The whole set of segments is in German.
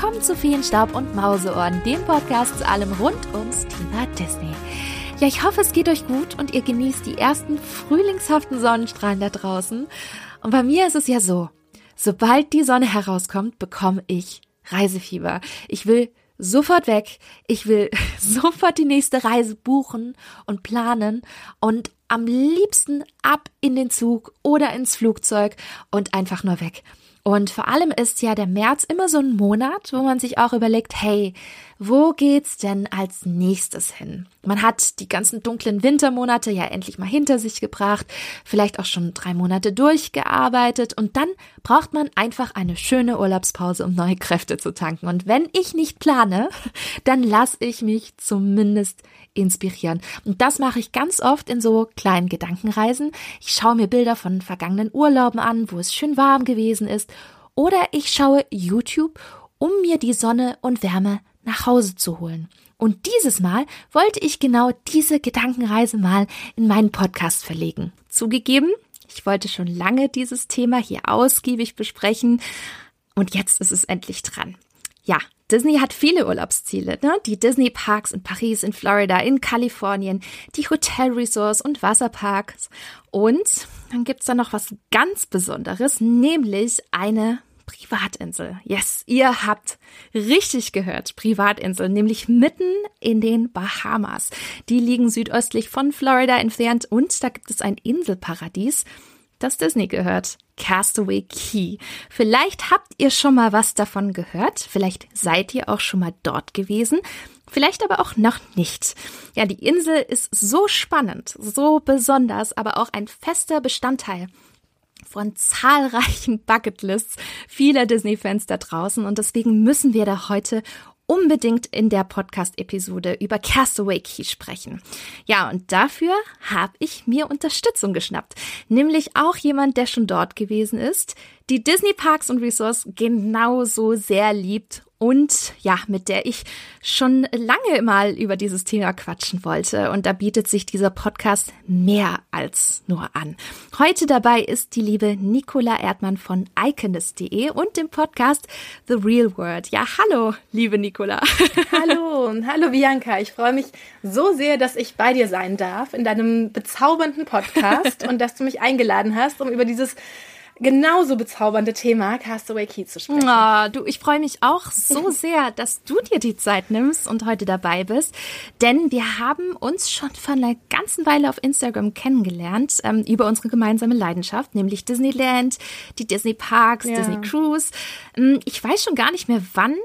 willkommen zu Feenstaub und Mauseohren, dem Podcast zu allem rund ums Thema Disney. Ja, ich hoffe, es geht euch gut und ihr genießt die ersten frühlingshaften Sonnenstrahlen da draußen. Und bei mir ist es ja so, sobald die Sonne herauskommt, bekomme ich Reisefieber. Ich will sofort weg. Ich will sofort die nächste Reise buchen und planen und am liebsten ab in den Zug oder ins Flugzeug und einfach nur weg. Und vor allem ist ja der März immer so ein Monat, wo man sich auch überlegt, hey, wo geht's denn als nächstes hin? Man hat die ganzen dunklen Wintermonate ja endlich mal hinter sich gebracht, vielleicht auch schon drei Monate durchgearbeitet und dann braucht man einfach eine schöne Urlaubspause, um neue Kräfte zu tanken. Und wenn ich nicht plane, dann lasse ich mich zumindest inspirieren. Und das mache ich ganz oft in so kleinen Gedankenreisen. Ich schaue mir Bilder von vergangenen Urlauben an, wo es schön warm gewesen ist. Oder ich schaue YouTube, um mir die Sonne und Wärme nach Hause zu holen. Und dieses Mal wollte ich genau diese Gedankenreise mal in meinen Podcast verlegen. Zugegeben, ich wollte schon lange dieses Thema hier ausgiebig besprechen und jetzt ist es endlich dran. Ja, Disney hat viele Urlaubsziele, ne? Die Disney Parks in Paris, in Florida, in Kalifornien, die Hotelresorts und Wasserparks. Und dann gibt's da noch was ganz Besonderes, nämlich eine Privatinsel. Yes, ihr habt richtig gehört, Privatinsel, nämlich mitten in den Bahamas. Die liegen südöstlich von Florida entfernt und da gibt es ein Inselparadies, das Disney gehört. Castaway Key. Vielleicht habt ihr schon mal was davon gehört, vielleicht seid ihr auch schon mal dort gewesen, vielleicht aber auch noch nicht. Ja, die Insel ist so spannend, so besonders, aber auch ein fester Bestandteil von zahlreichen Bucketlists vieler Disney-Fans da draußen und deswegen müssen wir da heute unbedingt in der Podcast-Episode über Castaway Key sprechen. Ja, und dafür habe ich mir Unterstützung geschnappt. Nämlich auch jemand, der schon dort gewesen ist, die Disney Parks und Resorts genauso sehr liebt und ja, mit der ich schon lange mal über dieses Thema quatschen wollte. Und da bietet sich dieser Podcast mehr als nur an. Heute dabei ist die liebe Nicola Erdmann von iconist.de und dem Podcast The Real World. Ja, hallo, liebe Nicola. Hallo, hallo Bianca. Ich freue mich so sehr, dass ich bei dir sein darf in deinem bezaubernden Podcast und dass du mich eingeladen hast, um über dieses genauso bezaubernde Thema Castaway Key zu sprechen. Oh, du, ich freue mich auch so sehr, dass du dir die Zeit nimmst und heute dabei bist, denn wir haben uns schon vor einer ganzen Weile auf Instagram kennengelernt ähm, über unsere gemeinsame Leidenschaft, nämlich Disneyland, die Disney Parks, ja. Disney Cruise. Ähm, ich weiß schon gar nicht mehr, wann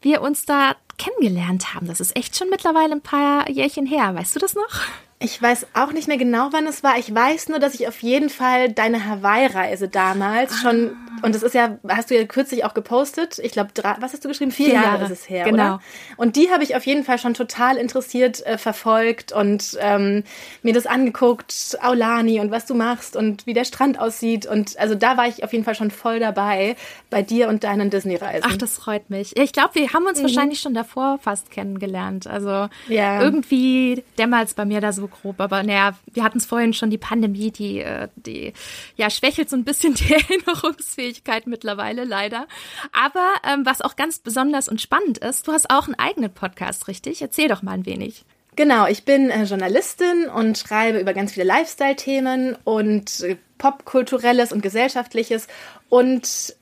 wir uns da kennengelernt haben. Das ist echt schon mittlerweile ein paar Jährchen her. Weißt du das noch? Ich weiß auch nicht mehr genau, wann es war. Ich weiß nur, dass ich auf jeden Fall deine Hawaii-Reise damals ah. schon, und das ist ja, hast du ja kürzlich auch gepostet. Ich glaube, was hast du geschrieben? Vier, Vier Jahre, Jahre, ist es her, genau. oder? Und die habe ich auf jeden Fall schon total interessiert äh, verfolgt und ähm, mir das angeguckt, Aulani und was du machst und wie der Strand aussieht. Und also da war ich auf jeden Fall schon voll dabei bei dir und deinen Disney-Reisen. Ach, das freut mich. Ich glaube, wir haben uns mhm. wahrscheinlich schon davor fast kennengelernt. Also ja. irgendwie dämmert es bei mir da so grob. Aber naja, wir hatten es vorhin schon, die Pandemie, die, äh, die ja, schwächelt so ein bisschen die Erinnerungsfähigkeit mittlerweile, leider. Aber ähm, was auch ganz besonders und spannend ist, du hast auch einen eigenen Podcast, richtig? Erzähl doch mal ein wenig. Genau, ich bin äh, Journalistin und schreibe über ganz viele Lifestyle-Themen und äh, popkulturelles und gesellschaftliches und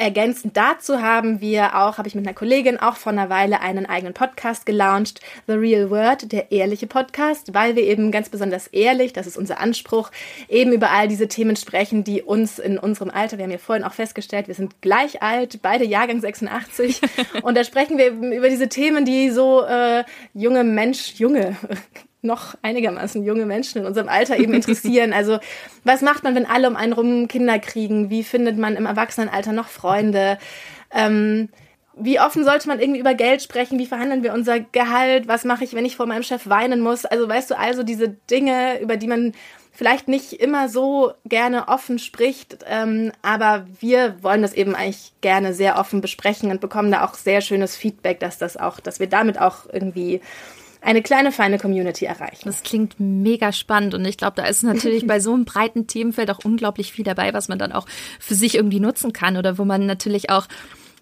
Ergänzend dazu haben wir auch, habe ich mit einer Kollegin auch vor einer Weile einen eigenen Podcast gelauncht, The Real Word, der ehrliche Podcast, weil wir eben ganz besonders ehrlich, das ist unser Anspruch, eben über all diese Themen sprechen, die uns in unserem Alter, wir haben ja vorhin auch festgestellt, wir sind gleich alt, beide Jahrgang 86 und da sprechen wir eben über diese Themen, die so äh, junge Mensch, junge noch einigermaßen junge Menschen in unserem Alter eben interessieren. Also was macht man, wenn alle um einen rum Kinder kriegen? Wie findet man im Erwachsenenalter noch Freunde? Ähm, wie offen sollte man irgendwie über Geld sprechen? Wie verhandeln wir unser Gehalt? Was mache ich, wenn ich vor meinem Chef weinen muss? Also weißt du, also diese Dinge, über die man vielleicht nicht immer so gerne offen spricht, ähm, aber wir wollen das eben eigentlich gerne sehr offen besprechen und bekommen da auch sehr schönes Feedback, dass das auch, dass wir damit auch irgendwie eine kleine, feine Community erreichen. Das klingt mega spannend und ich glaube, da ist natürlich bei so einem breiten Themenfeld auch unglaublich viel dabei, was man dann auch für sich irgendwie nutzen kann oder wo man natürlich auch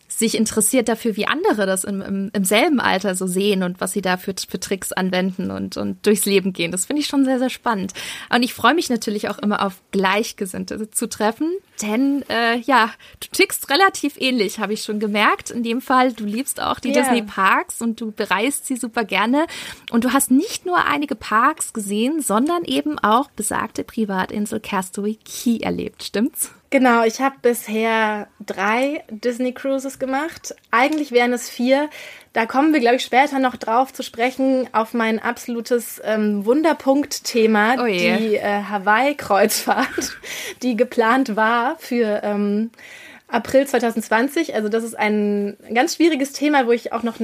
sich interessiert dafür, wie andere das im, im, im selben Alter so sehen und was sie da für, für Tricks anwenden und, und durchs Leben gehen. Das finde ich schon sehr, sehr spannend. Und ich freue mich natürlich auch immer auf Gleichgesinnte zu treffen, denn äh, ja, du tickst relativ ähnlich, habe ich schon gemerkt. In dem Fall, du liebst auch die yeah. Disney Parks und du bereist sie super gerne. Und du hast nicht nur einige Parks gesehen, sondern eben auch besagte Privatinsel Castaway Key erlebt, stimmt's? Genau, ich habe bisher drei Disney Cruises gemacht. Eigentlich wären es vier. Da kommen wir, glaube ich, später noch drauf zu sprechen auf mein absolutes ähm, Wunderpunkt-Thema, oh die äh, Hawaii-Kreuzfahrt, die geplant war für ähm, April 2020. Also das ist ein ganz schwieriges Thema, wo ich auch noch,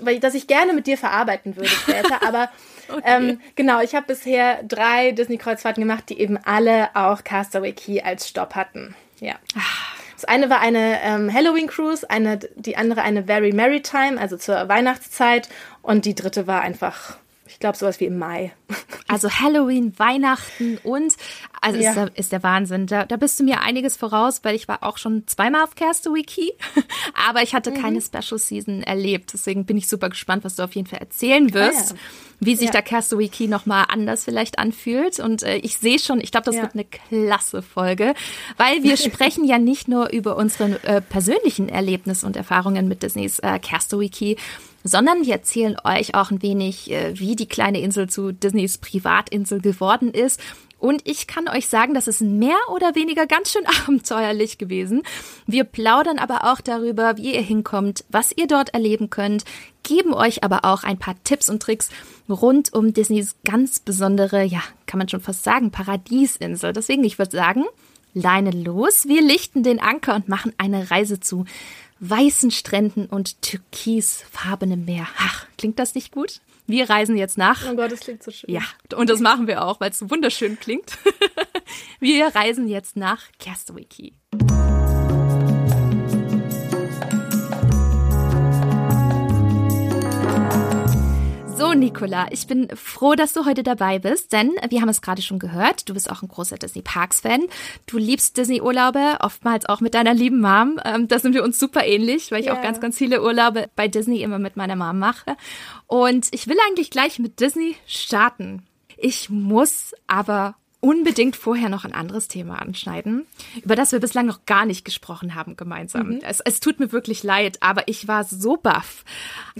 weil das ich gerne mit dir verarbeiten würde später. Aber okay. ähm, genau, ich habe bisher drei Disney-Kreuzfahrten gemacht, die eben alle auch Castaway Key als Stopp hatten. Ja. Ah. Das eine war eine ähm, Halloween Cruise, eine, die andere eine Very Merry Time, also zur Weihnachtszeit. Und die dritte war einfach ich glaube, sowas wie im Mai. Also Halloween, Weihnachten und, also ja. ist, der, ist der Wahnsinn. Da, da bist du mir einiges voraus, weil ich war auch schon zweimal auf Castaway Key, aber ich hatte mhm. keine Special Season erlebt. Deswegen bin ich super gespannt, was du auf jeden Fall erzählen wirst. Ah, ja wie sich ja. der Castaway Key nochmal anders vielleicht anfühlt. Und äh, ich sehe schon, ich glaube, das wird eine klasse Folge, weil wir sprechen ja nicht nur über unsere äh, persönlichen Erlebnisse und Erfahrungen mit Disneys äh, Castaway Key, sondern wir erzählen euch auch ein wenig, äh, wie die kleine Insel zu Disneys Privatinsel geworden ist und ich kann euch sagen, das ist mehr oder weniger ganz schön abenteuerlich gewesen. Wir plaudern aber auch darüber, wie ihr hinkommt, was ihr dort erleben könnt, geben euch aber auch ein paar Tipps und Tricks rund um Disneys ganz besondere, ja, kann man schon fast sagen, Paradiesinsel. Deswegen, ich würde sagen, Leine los, wir lichten den Anker und machen eine Reise zu weißen Stränden und türkisfarbenem Meer. Ach, klingt das nicht gut? Wir reisen jetzt nach. Oh Gott, das klingt so schön. Ja, und das machen wir auch, weil es so wunderschön klingt. wir reisen jetzt nach Castaway Key. So, Nicola, ich bin froh, dass du heute dabei bist, denn wir haben es gerade schon gehört, du bist auch ein großer Disney Parks Fan. Du liebst Disney Urlaube, oftmals auch mit deiner lieben Mom. Ähm, da sind wir uns super ähnlich, weil ich yeah. auch ganz, ganz viele Urlaube bei Disney immer mit meiner Mom mache. Und ich will eigentlich gleich mit Disney starten. Ich muss aber unbedingt vorher noch ein anderes Thema anschneiden, über das wir bislang noch gar nicht gesprochen haben gemeinsam. Mhm. Es, es tut mir wirklich leid, aber ich war so baff,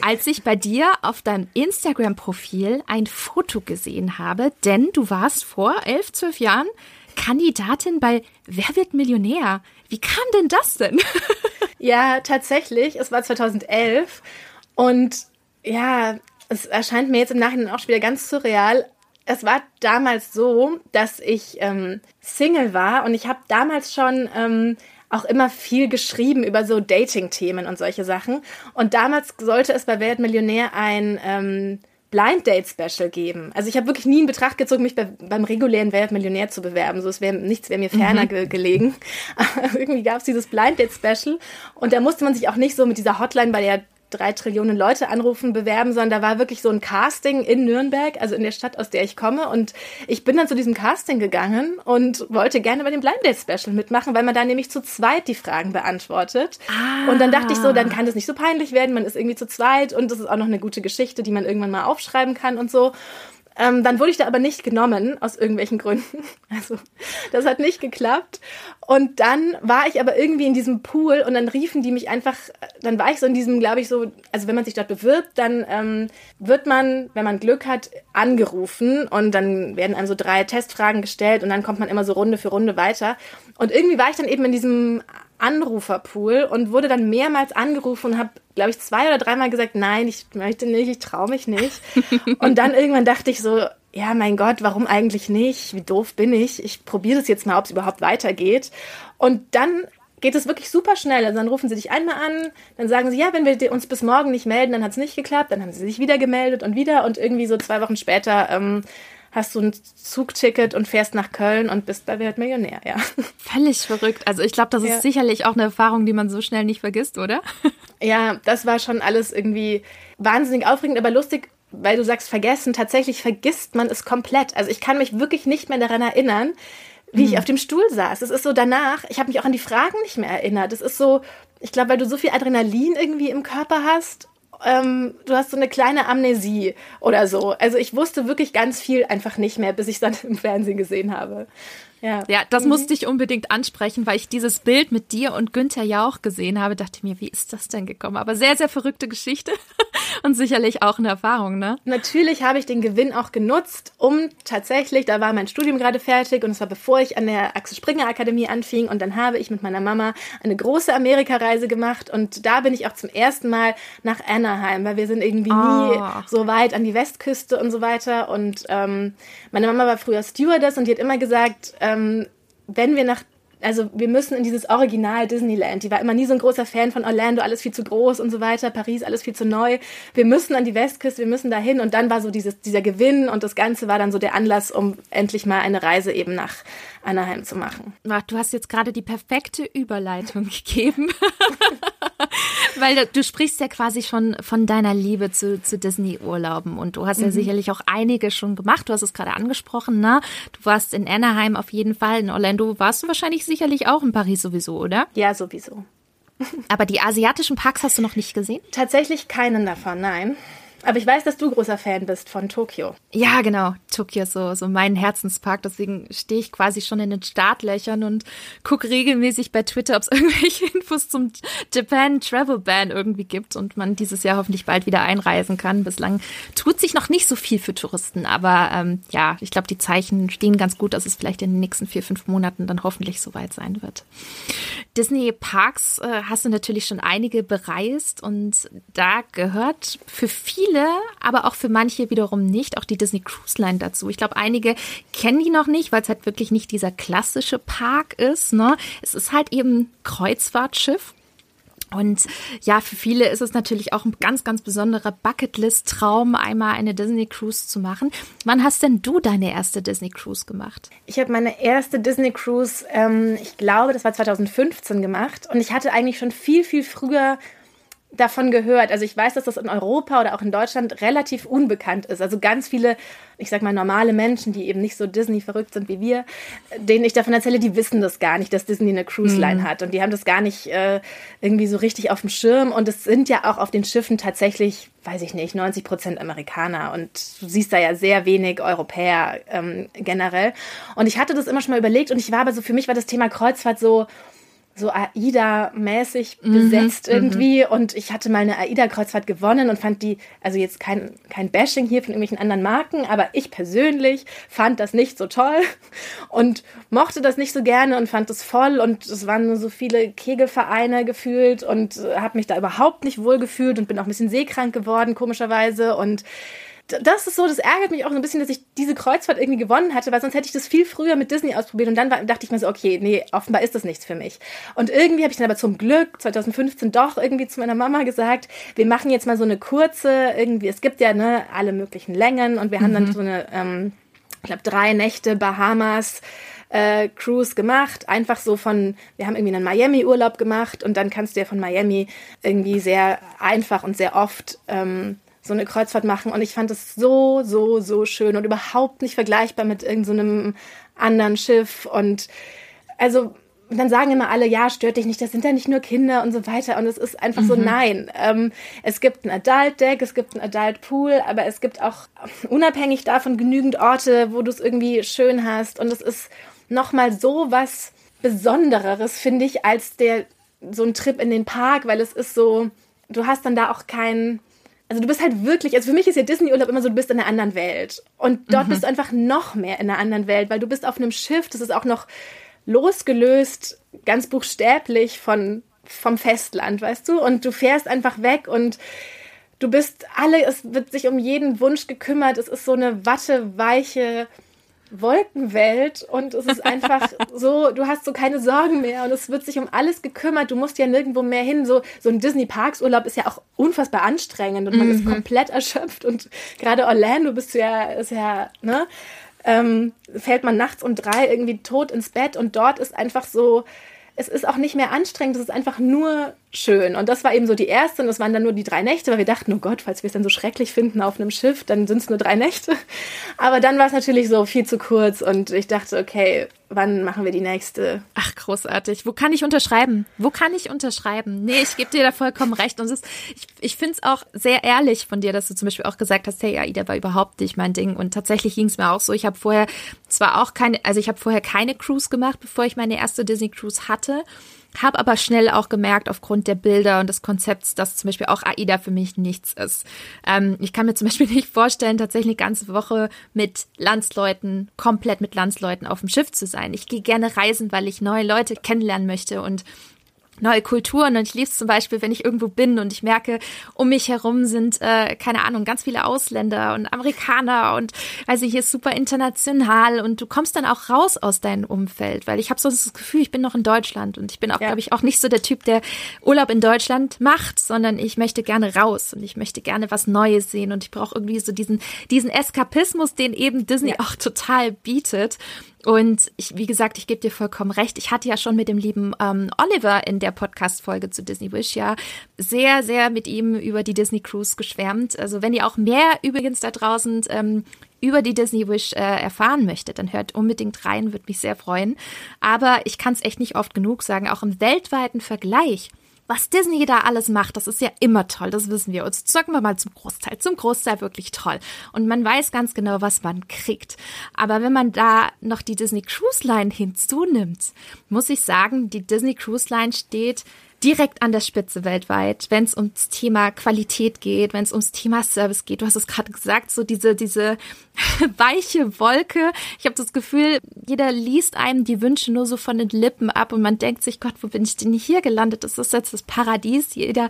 als ich bei dir auf deinem Instagram-Profil ein Foto gesehen habe, denn du warst vor elf, zwölf Jahren Kandidatin bei Wer wird Millionär? Wie kam denn das denn? ja, tatsächlich. Es war 2011 und ja, es erscheint mir jetzt im Nachhinein auch schon wieder ganz surreal, es war damals so, dass ich ähm, Single war und ich habe damals schon ähm, auch immer viel geschrieben über so Dating-Themen und solche Sachen. Und damals sollte es bei Weltmillionär ein ähm, Blind Date Special geben. Also ich habe wirklich nie in Betracht gezogen, mich bei, beim regulären Weltmillionär zu bewerben. So, es wäre nichts wäre mir ferner mhm. ge gelegen. Aber irgendwie gab es dieses Blind Date Special und da musste man sich auch nicht so mit dieser Hotline, bei der drei Trillionen Leute anrufen, bewerben, sondern da war wirklich so ein Casting in Nürnberg, also in der Stadt, aus der ich komme. Und ich bin dann zu diesem Casting gegangen und wollte gerne bei dem Blind Date Special mitmachen, weil man da nämlich zu zweit die Fragen beantwortet. Ah. Und dann dachte ich so, dann kann das nicht so peinlich werden, man ist irgendwie zu zweit und das ist auch noch eine gute Geschichte, die man irgendwann mal aufschreiben kann und so. Ähm, dann wurde ich da aber nicht genommen, aus irgendwelchen Gründen. Also, das hat nicht geklappt. Und dann war ich aber irgendwie in diesem Pool und dann riefen die mich einfach, dann war ich so in diesem, glaube ich, so, also wenn man sich dort bewirbt, dann ähm, wird man, wenn man Glück hat, angerufen und dann werden einem so drei Testfragen gestellt und dann kommt man immer so Runde für Runde weiter. Und irgendwie war ich dann eben in diesem Anruferpool und wurde dann mehrmals angerufen und habe, glaube ich, zwei oder dreimal gesagt, nein, ich möchte nicht, ich traue mich nicht. und dann irgendwann dachte ich so, ja, mein Gott, warum eigentlich nicht? Wie doof bin ich? Ich probiere das jetzt mal, ob es überhaupt weitergeht. Und dann geht es wirklich super schnell. Also dann rufen sie dich einmal an, dann sagen sie, ja, wenn wir uns bis morgen nicht melden, dann hat es nicht geklappt, dann haben sie sich wieder gemeldet und wieder und irgendwie so zwei Wochen später ähm, hast du ein Zugticket und fährst nach Köln und bist bei Wert Millionär, ja. Völlig verrückt. Also ich glaube, das ist ja. sicherlich auch eine Erfahrung, die man so schnell nicht vergisst, oder? Ja, das war schon alles irgendwie wahnsinnig aufregend, aber lustig, weil du sagst vergessen. Tatsächlich vergisst man es komplett. Also ich kann mich wirklich nicht mehr daran erinnern, wie ich mhm. auf dem Stuhl saß. Es ist so danach, ich habe mich auch an die Fragen nicht mehr erinnert. Es ist so, ich glaube, weil du so viel Adrenalin irgendwie im Körper hast ähm, du hast so eine kleine Amnesie oder so. Also ich wusste wirklich ganz viel einfach nicht mehr, bis ich es dann im Fernsehen gesehen habe. Ja, ja das mhm. musste ich unbedingt ansprechen, weil ich dieses Bild mit dir und Günther Jauch gesehen habe. Dachte mir, wie ist das denn gekommen? Aber sehr, sehr verrückte Geschichte und sicherlich auch eine Erfahrung, ne? Natürlich habe ich den Gewinn auch genutzt, um tatsächlich, da war mein Studium gerade fertig und es war bevor ich an der Axel Springer Akademie anfing und dann habe ich mit meiner Mama eine große Amerikareise gemacht und da bin ich auch zum ersten Mal nach Anaheim, weil wir sind irgendwie oh. nie so weit an die Westküste und so weiter und ähm, meine Mama war früher Stewardess und die hat immer gesagt, äh, ähm, wenn wir nach also wir müssen in dieses Original Disneyland. Die war immer nie so ein großer Fan von Orlando, alles viel zu groß und so weiter, Paris alles viel zu neu. Wir müssen an die Westküste, wir müssen dahin und dann war so dieses, dieser Gewinn und das Ganze war dann so der Anlass, um endlich mal eine Reise eben nach Anaheim zu machen. Ach, du hast jetzt gerade die perfekte Überleitung gegeben. Weil du sprichst ja quasi schon von deiner Liebe zu, zu Disney-Urlauben und du hast ja mhm. sicherlich auch einige schon gemacht. Du hast es gerade angesprochen, ne? Du warst in Anaheim auf jeden Fall, in Orlando warst du wahrscheinlich sicherlich auch in Paris sowieso, oder? Ja, sowieso. Aber die asiatischen Parks hast du noch nicht gesehen? Tatsächlich keinen davon, nein. Aber ich weiß, dass du großer Fan bist von Tokio. Ja, genau. Tokio ist so, so mein Herzenspark. Deswegen stehe ich quasi schon in den Startlöchern und gucke regelmäßig bei Twitter, ob es irgendwelche Infos zum Japan Travel Ban irgendwie gibt und man dieses Jahr hoffentlich bald wieder einreisen kann. Bislang tut sich noch nicht so viel für Touristen, aber ähm, ja, ich glaube, die Zeichen stehen ganz gut, dass es vielleicht in den nächsten vier, fünf Monaten dann hoffentlich soweit sein wird. Disney Parks äh, hast du natürlich schon einige bereist und da gehört für viele, aber auch für manche wiederum nicht, auch die Disney Cruise Line dazu. Ich glaube, einige kennen die noch nicht, weil es halt wirklich nicht dieser klassische Park ist. Ne? Es ist halt eben Kreuzfahrtschiff. Und ja, für viele ist es natürlich auch ein ganz, ganz besonderer Bucketlist-Traum, einmal eine Disney Cruise zu machen. Wann hast denn du deine erste Disney Cruise gemacht? Ich habe meine erste Disney Cruise, ähm, ich glaube, das war 2015 gemacht. Und ich hatte eigentlich schon viel, viel früher davon gehört. Also ich weiß, dass das in Europa oder auch in Deutschland relativ unbekannt ist. Also ganz viele, ich sag mal, normale Menschen, die eben nicht so Disney verrückt sind wie wir, denen ich davon erzähle, die wissen das gar nicht, dass Disney eine Cruise Line mhm. hat. Und die haben das gar nicht äh, irgendwie so richtig auf dem Schirm. Und es sind ja auch auf den Schiffen tatsächlich, weiß ich nicht, 90 Prozent Amerikaner. Und du siehst da ja sehr wenig Europäer ähm, generell. Und ich hatte das immer schon mal überlegt und ich war aber so, für mich war das Thema Kreuzfahrt so, so AIDA-mäßig mhm, besetzt mhm, irgendwie. Und ich hatte mal eine AIDA-Kreuzfahrt gewonnen und fand die, also jetzt kein, kein Bashing hier von irgendwelchen anderen Marken, aber ich persönlich fand das nicht so toll und mochte das nicht so gerne und fand es voll. Und es waren nur so viele Kegelvereine gefühlt und habe mich da überhaupt nicht wohl gefühlt und bin auch ein bisschen seekrank geworden, komischerweise. Und das ist so, das ärgert mich auch so ein bisschen, dass ich diese Kreuzfahrt irgendwie gewonnen hatte, weil sonst hätte ich das viel früher mit Disney ausprobiert und dann war, dachte ich mir so, okay, nee, offenbar ist das nichts für mich. Und irgendwie habe ich dann aber zum Glück 2015 doch irgendwie zu meiner Mama gesagt, wir machen jetzt mal so eine kurze, irgendwie, es gibt ja ne, alle möglichen Längen und wir haben dann mhm. so eine, ähm, ich glaube, drei Nächte Bahamas, äh, Cruise gemacht. Einfach so von, wir haben irgendwie einen Miami-Urlaub gemacht und dann kannst du ja von Miami irgendwie sehr einfach und sehr oft ähm, so eine Kreuzfahrt machen. Und ich fand es so, so, so schön und überhaupt nicht vergleichbar mit irgendeinem so anderen Schiff. Und also dann sagen immer alle, ja, stört dich nicht, das sind ja nicht nur Kinder und so weiter. Und es ist einfach mhm. so, nein. Ähm, es gibt ein Adult Deck, es gibt ein Adult Pool, aber es gibt auch unabhängig davon genügend Orte, wo du es irgendwie schön hast. Und es ist nochmal so was Besondereres, finde ich, als der so ein Trip in den Park, weil es ist so, du hast dann da auch keinen also du bist halt wirklich, also für mich ist ja Disney-Urlaub immer so, du bist in einer anderen Welt. Und dort mhm. bist du einfach noch mehr in einer anderen Welt, weil du bist auf einem Schiff, das ist auch noch losgelöst, ganz buchstäblich von, vom Festland, weißt du? Und du fährst einfach weg und du bist alle, es wird sich um jeden Wunsch gekümmert. Es ist so eine watteweiche Wolkenwelt und es ist einfach so, du hast so keine Sorgen mehr und es wird sich um alles gekümmert. Du musst ja nirgendwo mehr hin. So, so ein Disney Parks Urlaub ist ja auch unfassbar anstrengend und man mhm. ist komplett erschöpft und gerade Orlando bist du ja, ist ja, ne? Ähm, fällt man nachts um drei irgendwie tot ins Bett und dort ist einfach so, es ist auch nicht mehr anstrengend, es ist einfach nur schön. Und das war eben so die erste und das waren dann nur die drei Nächte, weil wir dachten, oh Gott, falls wir es dann so schrecklich finden auf einem Schiff, dann sind es nur drei Nächte. Aber dann war es natürlich so viel zu kurz und ich dachte, okay, wann machen wir die nächste? Ach, großartig. Wo kann ich unterschreiben? Wo kann ich unterschreiben? Nee, ich gebe dir da vollkommen recht. Und ist, ich, ich finde es auch sehr ehrlich von dir, dass du zum Beispiel auch gesagt hast, hey, AIDA war überhaupt nicht mein Ding. Und tatsächlich ging es mir auch so. Ich habe vorher zwar auch keine, also ich habe vorher keine Cruise gemacht, bevor ich meine erste Disney Cruise hatte. Habe aber schnell auch gemerkt, aufgrund der Bilder und des Konzepts, dass zum Beispiel auch AIDA für mich nichts ist. Ähm, ich kann mir zum Beispiel nicht vorstellen, tatsächlich eine ganze Woche mit Landsleuten, komplett mit Landsleuten auf dem Schiff zu sein. Ich gehe gerne reisen, weil ich neue Leute kennenlernen möchte und neue Kulturen und ich liebe es zum Beispiel, wenn ich irgendwo bin und ich merke, um mich herum sind, äh, keine Ahnung, ganz viele Ausländer und Amerikaner und also hier ist super international und du kommst dann auch raus aus deinem Umfeld, weil ich habe so das Gefühl, ich bin noch in Deutschland und ich bin auch, ja. glaube ich, auch nicht so der Typ, der Urlaub in Deutschland macht, sondern ich möchte gerne raus und ich möchte gerne was Neues sehen und ich brauche irgendwie so diesen, diesen Eskapismus, den eben Disney ja. auch total bietet. Und ich, wie gesagt, ich gebe dir vollkommen recht. Ich hatte ja schon mit dem lieben ähm, Oliver in der Podcast-Folge zu Disney Wish ja sehr, sehr mit ihm über die Disney Cruise geschwärmt. Also wenn ihr auch mehr übrigens da draußen ähm, über die Disney Wish äh, erfahren möchtet, dann hört unbedingt rein, würde mich sehr freuen. Aber ich kann es echt nicht oft genug sagen, auch im weltweiten Vergleich was Disney da alles macht, das ist ja immer toll, das wissen wir. Und sagen wir mal zum Großteil, zum Großteil wirklich toll. Und man weiß ganz genau, was man kriegt. Aber wenn man da noch die Disney Cruise Line hinzunimmt, muss ich sagen, die Disney Cruise Line steht direkt an der Spitze weltweit, wenn es ums Thema Qualität geht, wenn es ums Thema Service geht. Du hast es gerade gesagt, so diese diese weiche Wolke. Ich habe das Gefühl, jeder liest einem die Wünsche nur so von den Lippen ab und man denkt sich, Gott, wo bin ich denn hier gelandet? Das ist jetzt das Paradies. Jeder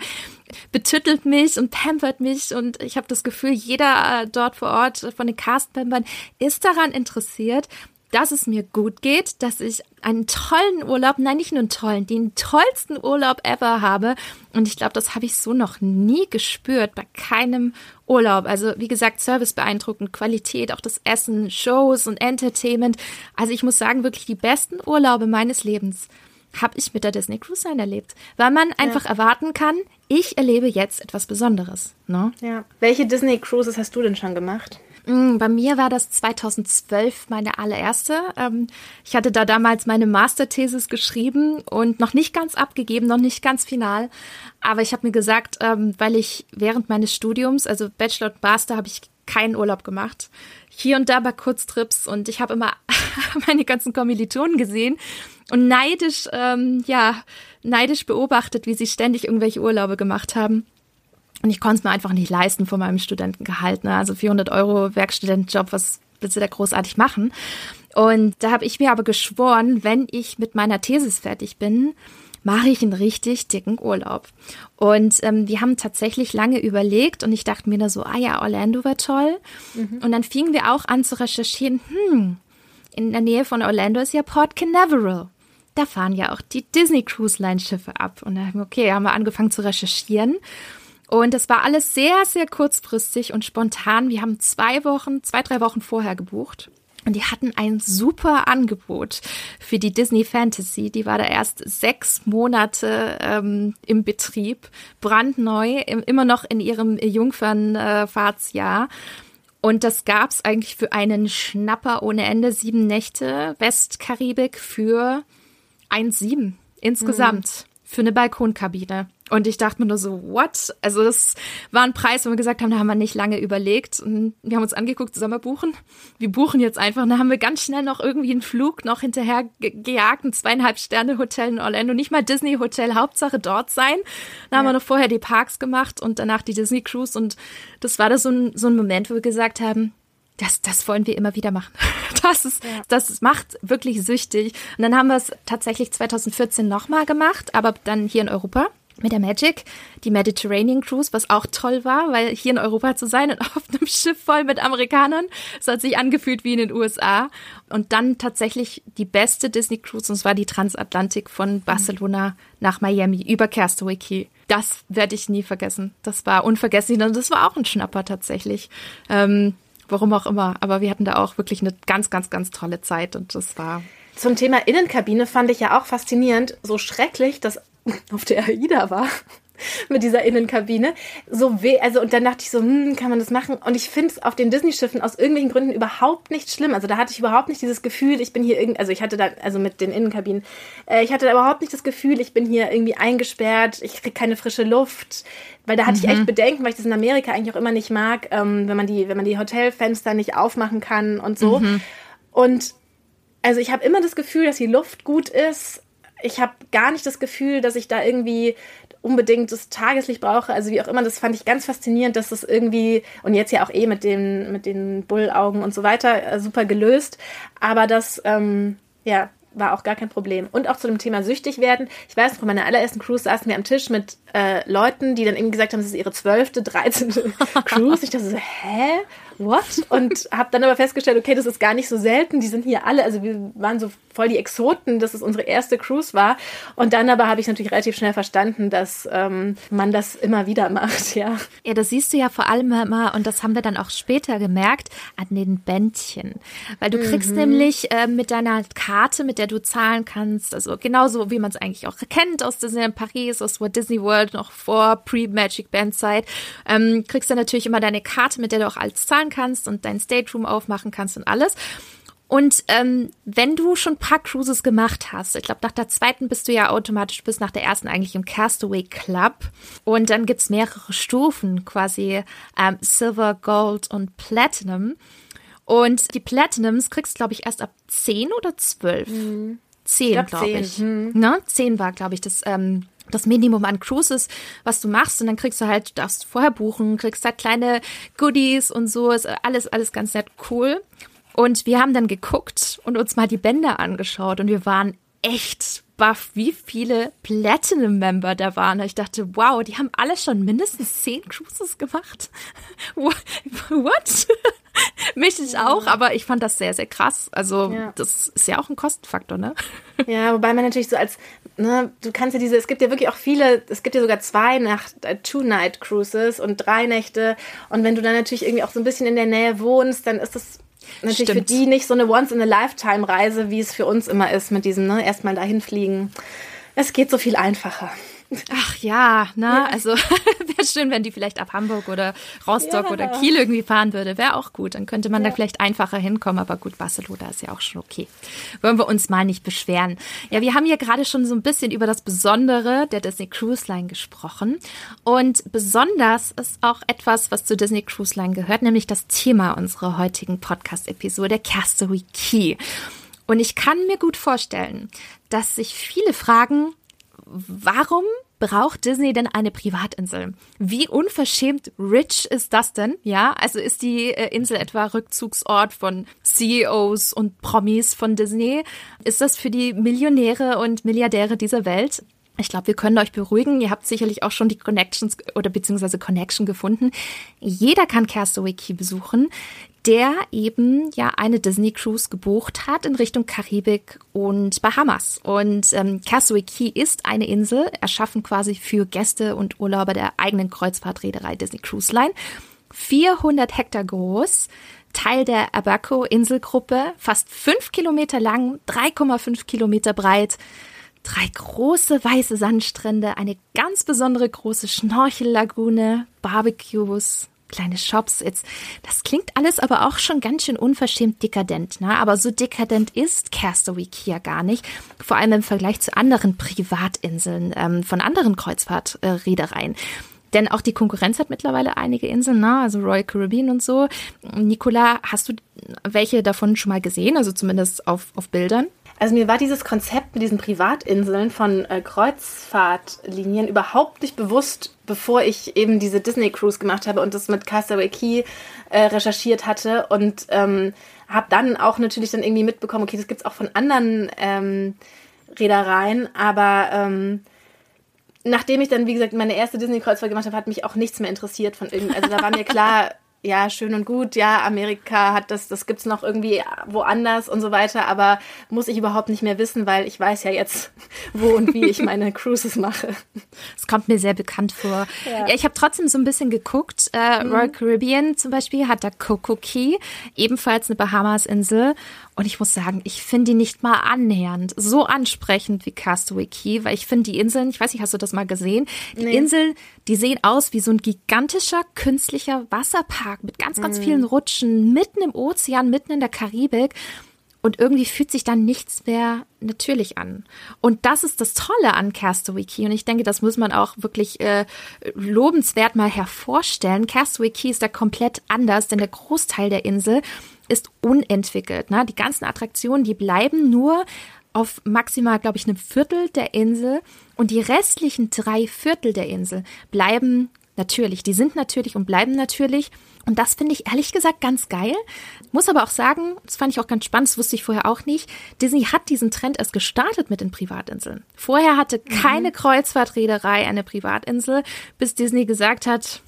betüttelt mich und pampert mich und ich habe das Gefühl, jeder äh, dort vor Ort von den Cast-Membern ist daran interessiert, dass es mir gut geht, dass ich einen tollen Urlaub, nein, nicht nur einen tollen, den tollsten Urlaub ever habe. Und ich glaube, das habe ich so noch nie gespürt bei keinem Urlaub. Also wie gesagt, Service beeindruckend, Qualität, auch das Essen, Shows und Entertainment. Also ich muss sagen, wirklich die besten Urlaube meines Lebens habe ich mit der Disney Cruise Line erlebt, weil man einfach ja. erwarten kann, ich erlebe jetzt etwas Besonderes. Ne? Ja. Welche Disney Cruises hast du denn schon gemacht? Mm, bei mir war das 2012 meine allererste. Ähm, ich hatte da damals meine Masterthesis geschrieben und noch nicht ganz abgegeben, noch nicht ganz final. Aber ich habe mir gesagt, ähm, weil ich während meines Studiums, also Bachelor und Master, habe ich keinen Urlaub gemacht. Hier und da bei Kurztrips und ich habe immer meine ganzen Kommilitonen gesehen und neidisch, ähm, ja, neidisch beobachtet, wie sie ständig irgendwelche Urlaube gemacht haben. Und ich konnte es mir einfach nicht leisten von meinem Studentengehalt. Ne? Also 400 Euro Werkstudentenjob, was willst du da großartig machen? Und da habe ich mir aber geschworen, wenn ich mit meiner Thesis fertig bin, mache ich einen richtig dicken Urlaub. Und ähm, wir haben tatsächlich lange überlegt und ich dachte mir da so, ah ja, Orlando wäre toll. Mhm. Und dann fingen wir auch an zu recherchieren, hm, in der Nähe von Orlando ist ja Port Canaveral. Da fahren ja auch die Disney Cruise Line Schiffe ab. Und da haben wir, okay, haben wir angefangen zu recherchieren. Und es war alles sehr, sehr kurzfristig und spontan. Wir haben zwei Wochen, zwei, drei Wochen vorher gebucht. Und die hatten ein super Angebot für die Disney Fantasy. Die war da erst sechs Monate ähm, im Betrieb, brandneu, im, immer noch in ihrem Jungfernfahrtsjahr. Und das gab's eigentlich für einen Schnapper ohne Ende, sieben Nächte, Westkaribik für 1,7 insgesamt. Mhm. Für eine Balkonkabine. Und ich dachte mir nur so, what? Also das war ein Preis, wo wir gesagt haben, da haben wir nicht lange überlegt. Und wir haben uns angeguckt, wir buchen? Wir buchen jetzt einfach. Und dann haben wir ganz schnell noch irgendwie einen Flug noch hinterher ge gejagt, ein zweieinhalb Sterne Hotel in Orlando, nicht mal Disney Hotel, Hauptsache dort sein. Dann ja. haben wir noch vorher die Parks gemacht und danach die Disney Cruise. Und das war da so ein, so ein Moment, wo wir gesagt haben, das, das wollen wir immer wieder machen. Das ist, ja. das macht wirklich süchtig. Und dann haben wir es tatsächlich 2014 nochmal gemacht, aber dann hier in Europa mit der Magic, die Mediterranean Cruise, was auch toll war, weil hier in Europa zu sein und auf einem Schiff voll mit Amerikanern, es hat sich angefühlt wie in den USA. Und dann tatsächlich die beste Disney Cruise, und zwar die Transatlantik von Barcelona nach Miami über Castaway Key. Das werde ich nie vergessen. Das war unvergesslich und das war auch ein Schnapper tatsächlich. Ähm, warum auch immer. Aber wir hatten da auch wirklich eine ganz, ganz, ganz tolle Zeit und das war zum Thema Innenkabine fand ich ja auch faszinierend, so schrecklich das auf der AIDA war mit dieser Innenkabine. So weh, also und dann dachte ich so, hm, kann man das machen? Und ich finde es auf den Disney-Schiffen aus irgendwelchen Gründen überhaupt nicht schlimm. Also da hatte ich überhaupt nicht dieses Gefühl, ich bin hier irgendwie, also ich hatte da, also mit den Innenkabinen, äh, ich hatte da überhaupt nicht das Gefühl, ich bin hier irgendwie eingesperrt, ich kriege keine frische Luft. Weil da hatte mhm. ich echt mhm. Bedenken, weil ich das in Amerika eigentlich auch immer nicht mag, ähm, wenn man die, wenn man die Hotelfenster nicht aufmachen kann und so. Mhm. Und also ich habe immer das Gefühl, dass die Luft gut ist. Ich habe gar nicht das Gefühl, dass ich da irgendwie unbedingt das Tageslicht brauche. Also wie auch immer, das fand ich ganz faszinierend, dass das irgendwie, und jetzt ja auch eh mit den, mit den Bullaugen und so weiter, äh, super gelöst. Aber das, ähm, ja, war auch gar kein Problem. Und auch zu dem Thema süchtig werden. Ich weiß noch, bei meiner allerersten Cruise saßen wir am Tisch mit äh, Leuten, die dann irgendwie gesagt haben, das ist ihre zwölfte, dreizehnte Cruise. Ich dachte so, hä? What? Und habe dann aber festgestellt, okay, das ist gar nicht so selten. Die sind hier alle, also wir waren so voll die Exoten, dass es unsere erste Cruise war. Und dann aber habe ich natürlich relativ schnell verstanden, dass ähm, man das immer wieder macht, ja. Ja, das siehst du ja vor allem immer, und das haben wir dann auch später gemerkt, an den Bändchen. Weil du kriegst mhm. nämlich äh, mit deiner Karte, mit der du zahlen kannst, also genauso wie man es eigentlich auch kennt aus Disneyland Paris, aus Walt Disney World, noch vor Pre-Magic Band Zeit, ähm, kriegst du natürlich immer deine Karte, mit der du auch alles zahlen kannst und dein Stateroom aufmachen kannst und alles. Und ähm, wenn du schon ein paar Cruises gemacht hast, ich glaube, nach der zweiten bist du ja automatisch bis nach der ersten eigentlich im Castaway Club. Und dann gibt es mehrere Stufen, quasi ähm, Silver, Gold und Platinum. Und die Platinums kriegst, glaube ich, erst ab 10 oder 12. Mhm. 10, glaube glaub ich. 10. Mhm. Ne? 10 war, glaube ich, das ähm, das Minimum an Cruises, was du machst und dann kriegst du halt, darfst vorher buchen, kriegst halt kleine Goodies und so, ist alles, alles ganz nett cool. Und wir haben dann geguckt und uns mal die Bänder angeschaut und wir waren echt baff, wie viele Platinum-Member da waren. Ich dachte, wow, die haben alle schon mindestens zehn Cruises gemacht. What? Mich ich auch, aber ich fand das sehr, sehr krass. Also, ja. das ist ja auch ein Kostenfaktor, ne? Ja, wobei man natürlich so als, ne, du kannst ja diese, es gibt ja wirklich auch viele, es gibt ja sogar zwei Nacht, äh, Two-Night-Cruises und drei Nächte. Und wenn du dann natürlich irgendwie auch so ein bisschen in der Nähe wohnst, dann ist das natürlich Stimmt. für die nicht so eine Once-in-a-Lifetime-Reise, wie es für uns immer ist, mit diesem, ne, erstmal dahin fliegen. Es geht so viel einfacher. Ach ja, na, ja. also wäre schön, wenn die vielleicht ab Hamburg oder Rostock ja. oder Kiel irgendwie fahren würde. Wäre auch gut. Dann könnte man ja. da vielleicht einfacher hinkommen. Aber gut, Barcelona ist ja auch schon okay. Wollen wir uns mal nicht beschweren. Ja, wir haben hier gerade schon so ein bisschen über das Besondere der Disney Cruise Line gesprochen. Und besonders ist auch etwas, was zu Disney Cruise Line gehört, nämlich das Thema unserer heutigen Podcast-Episode, der Castaway Key. Und ich kann mir gut vorstellen, dass sich viele fragen, warum braucht Disney denn eine Privatinsel? Wie unverschämt rich ist das denn? Ja, also ist die äh, Insel etwa Rückzugsort von CEOs und Promis von Disney? Ist das für die Millionäre und Milliardäre dieser Welt? Ich glaube, wir können euch beruhigen. Ihr habt sicherlich auch schon die Connections oder beziehungsweise Connection gefunden. Jeder kann Castaway Key besuchen der eben ja eine Disney Cruise gebucht hat in Richtung Karibik und Bahamas. Und ähm, Castaway Key ist eine Insel, erschaffen quasi für Gäste und Urlauber der eigenen Kreuzfahrtreederei Disney Cruise Line. 400 Hektar groß, Teil der Abaco-Inselgruppe, fast fünf Kilometer lang, 3,5 Kilometer breit, drei große weiße Sandstrände, eine ganz besondere große Schnorchellagune, Barbecues, kleine Shops. Jetzt, das klingt alles aber auch schon ganz schön unverschämt dekadent, ne? Aber so dekadent ist Castaway Kia gar nicht. Vor allem im Vergleich zu anderen Privatinseln ähm, von anderen Kreuzfahrtreedereien. Denn auch die Konkurrenz hat mittlerweile einige Inseln, ne? also Royal Caribbean und so. Nicola, hast du welche davon schon mal gesehen, also zumindest auf, auf Bildern? Also mir war dieses Konzept mit diesen Privatinseln von äh, Kreuzfahrtlinien überhaupt nicht bewusst, bevor ich eben diese Disney Cruise gemacht habe und das mit Castaway Key äh, recherchiert hatte und ähm, habe dann auch natürlich dann irgendwie mitbekommen, okay, das gibt es auch von anderen ähm, Reedereien, aber ähm, nachdem ich dann, wie gesagt, meine erste Disney-Kreuzfahrt gemacht habe, hat mich auch nichts mehr interessiert von irgendwie. Also da war mir klar, ja, schön und gut, ja, Amerika hat das, das gibt's noch irgendwie woanders und so weiter, aber muss ich überhaupt nicht mehr wissen, weil ich weiß ja jetzt, wo und wie ich meine Cruises mache. Es kommt mir sehr bekannt vor. Ja, ja ich habe trotzdem so ein bisschen geguckt. Äh, mhm. Royal Caribbean zum Beispiel hat da Coco Key, ebenfalls eine Bahamas-Insel. Und ich muss sagen, ich finde die nicht mal annähernd so ansprechend wie Castaway Key, weil ich finde die Inseln, ich weiß nicht, hast du das mal gesehen? Die nee. Inseln, die sehen aus wie so ein gigantischer künstlicher Wasserpark mit ganz, ganz mhm. vielen Rutschen, mitten im Ozean, mitten in der Karibik. Und irgendwie fühlt sich dann nichts mehr natürlich an. Und das ist das Tolle an Castaway Key. Und ich denke, das muss man auch wirklich äh, lobenswert mal hervorstellen. Castaway Key ist da komplett anders, denn der Großteil der Insel ist unentwickelt. Ne? Die ganzen Attraktionen, die bleiben nur auf maximal, glaube ich, einem Viertel der Insel. Und die restlichen drei Viertel der Insel bleiben natürlich. Die sind natürlich und bleiben natürlich. Und das finde ich ehrlich gesagt ganz geil. Muss aber auch sagen, das fand ich auch ganz spannend, das wusste ich vorher auch nicht. Disney hat diesen Trend erst gestartet mit den Privatinseln. Vorher hatte keine mhm. Kreuzfahrtreederei eine Privatinsel, bis Disney gesagt hat,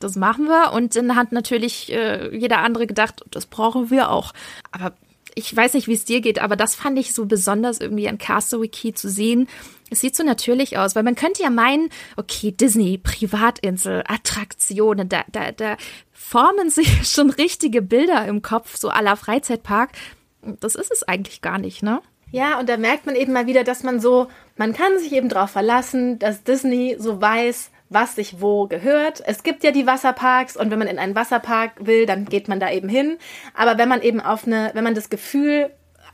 das machen wir. Und dann hat natürlich äh, jeder andere gedacht, das brauchen wir auch. Aber ich weiß nicht, wie es dir geht, aber das fand ich so besonders irgendwie an Castaway Key zu sehen. Es sieht so natürlich aus, weil man könnte ja meinen, okay, Disney, Privatinsel, Attraktionen, da, da, da formen sich schon richtige Bilder im Kopf, so aller Freizeitpark. Das ist es eigentlich gar nicht, ne? Ja, und da merkt man eben mal wieder, dass man so, man kann sich eben darauf verlassen, dass Disney so weiß, was sich wo gehört. Es gibt ja die Wasserparks und wenn man in einen Wasserpark will, dann geht man da eben hin. Aber wenn man eben auf eine, wenn man das Gefühl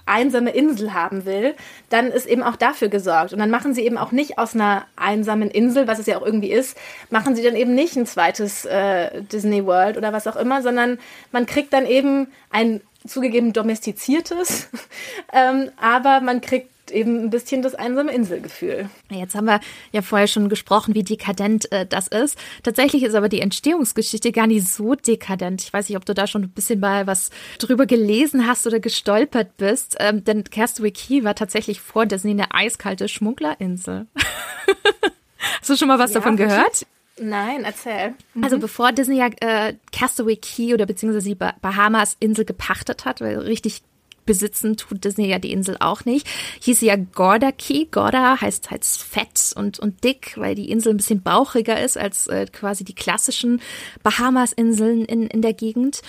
einsame Insel haben will, dann ist eben auch dafür gesorgt. Und dann machen sie eben auch nicht aus einer einsamen Insel, was es ja auch irgendwie ist, machen sie dann eben nicht ein zweites äh, Disney World oder was auch immer, sondern man kriegt dann eben ein zugegeben domestiziertes, ähm, aber man kriegt eben ein bisschen das einsame Inselgefühl. Jetzt haben wir ja vorher schon gesprochen, wie dekadent äh, das ist. Tatsächlich ist aber die Entstehungsgeschichte gar nicht so dekadent. Ich weiß nicht, ob du da schon ein bisschen mal was drüber gelesen hast oder gestolpert bist. Ähm, denn Castaway Key war tatsächlich vor Disney eine eiskalte Schmugglerinsel. hast du schon mal was ja, davon gehört? Nein, erzähl. Mhm. Also bevor Disney ja äh, Castaway Key oder beziehungsweise die Bahamas Insel gepachtet hat, weil richtig besitzen tut Disney ja die Insel auch nicht. Hieß sie ja Gorda Key. Gorda heißt halt fett und, und dick, weil die Insel ein bisschen bauchiger ist als äh, quasi die klassischen Bahamas-Inseln in, in der Gegend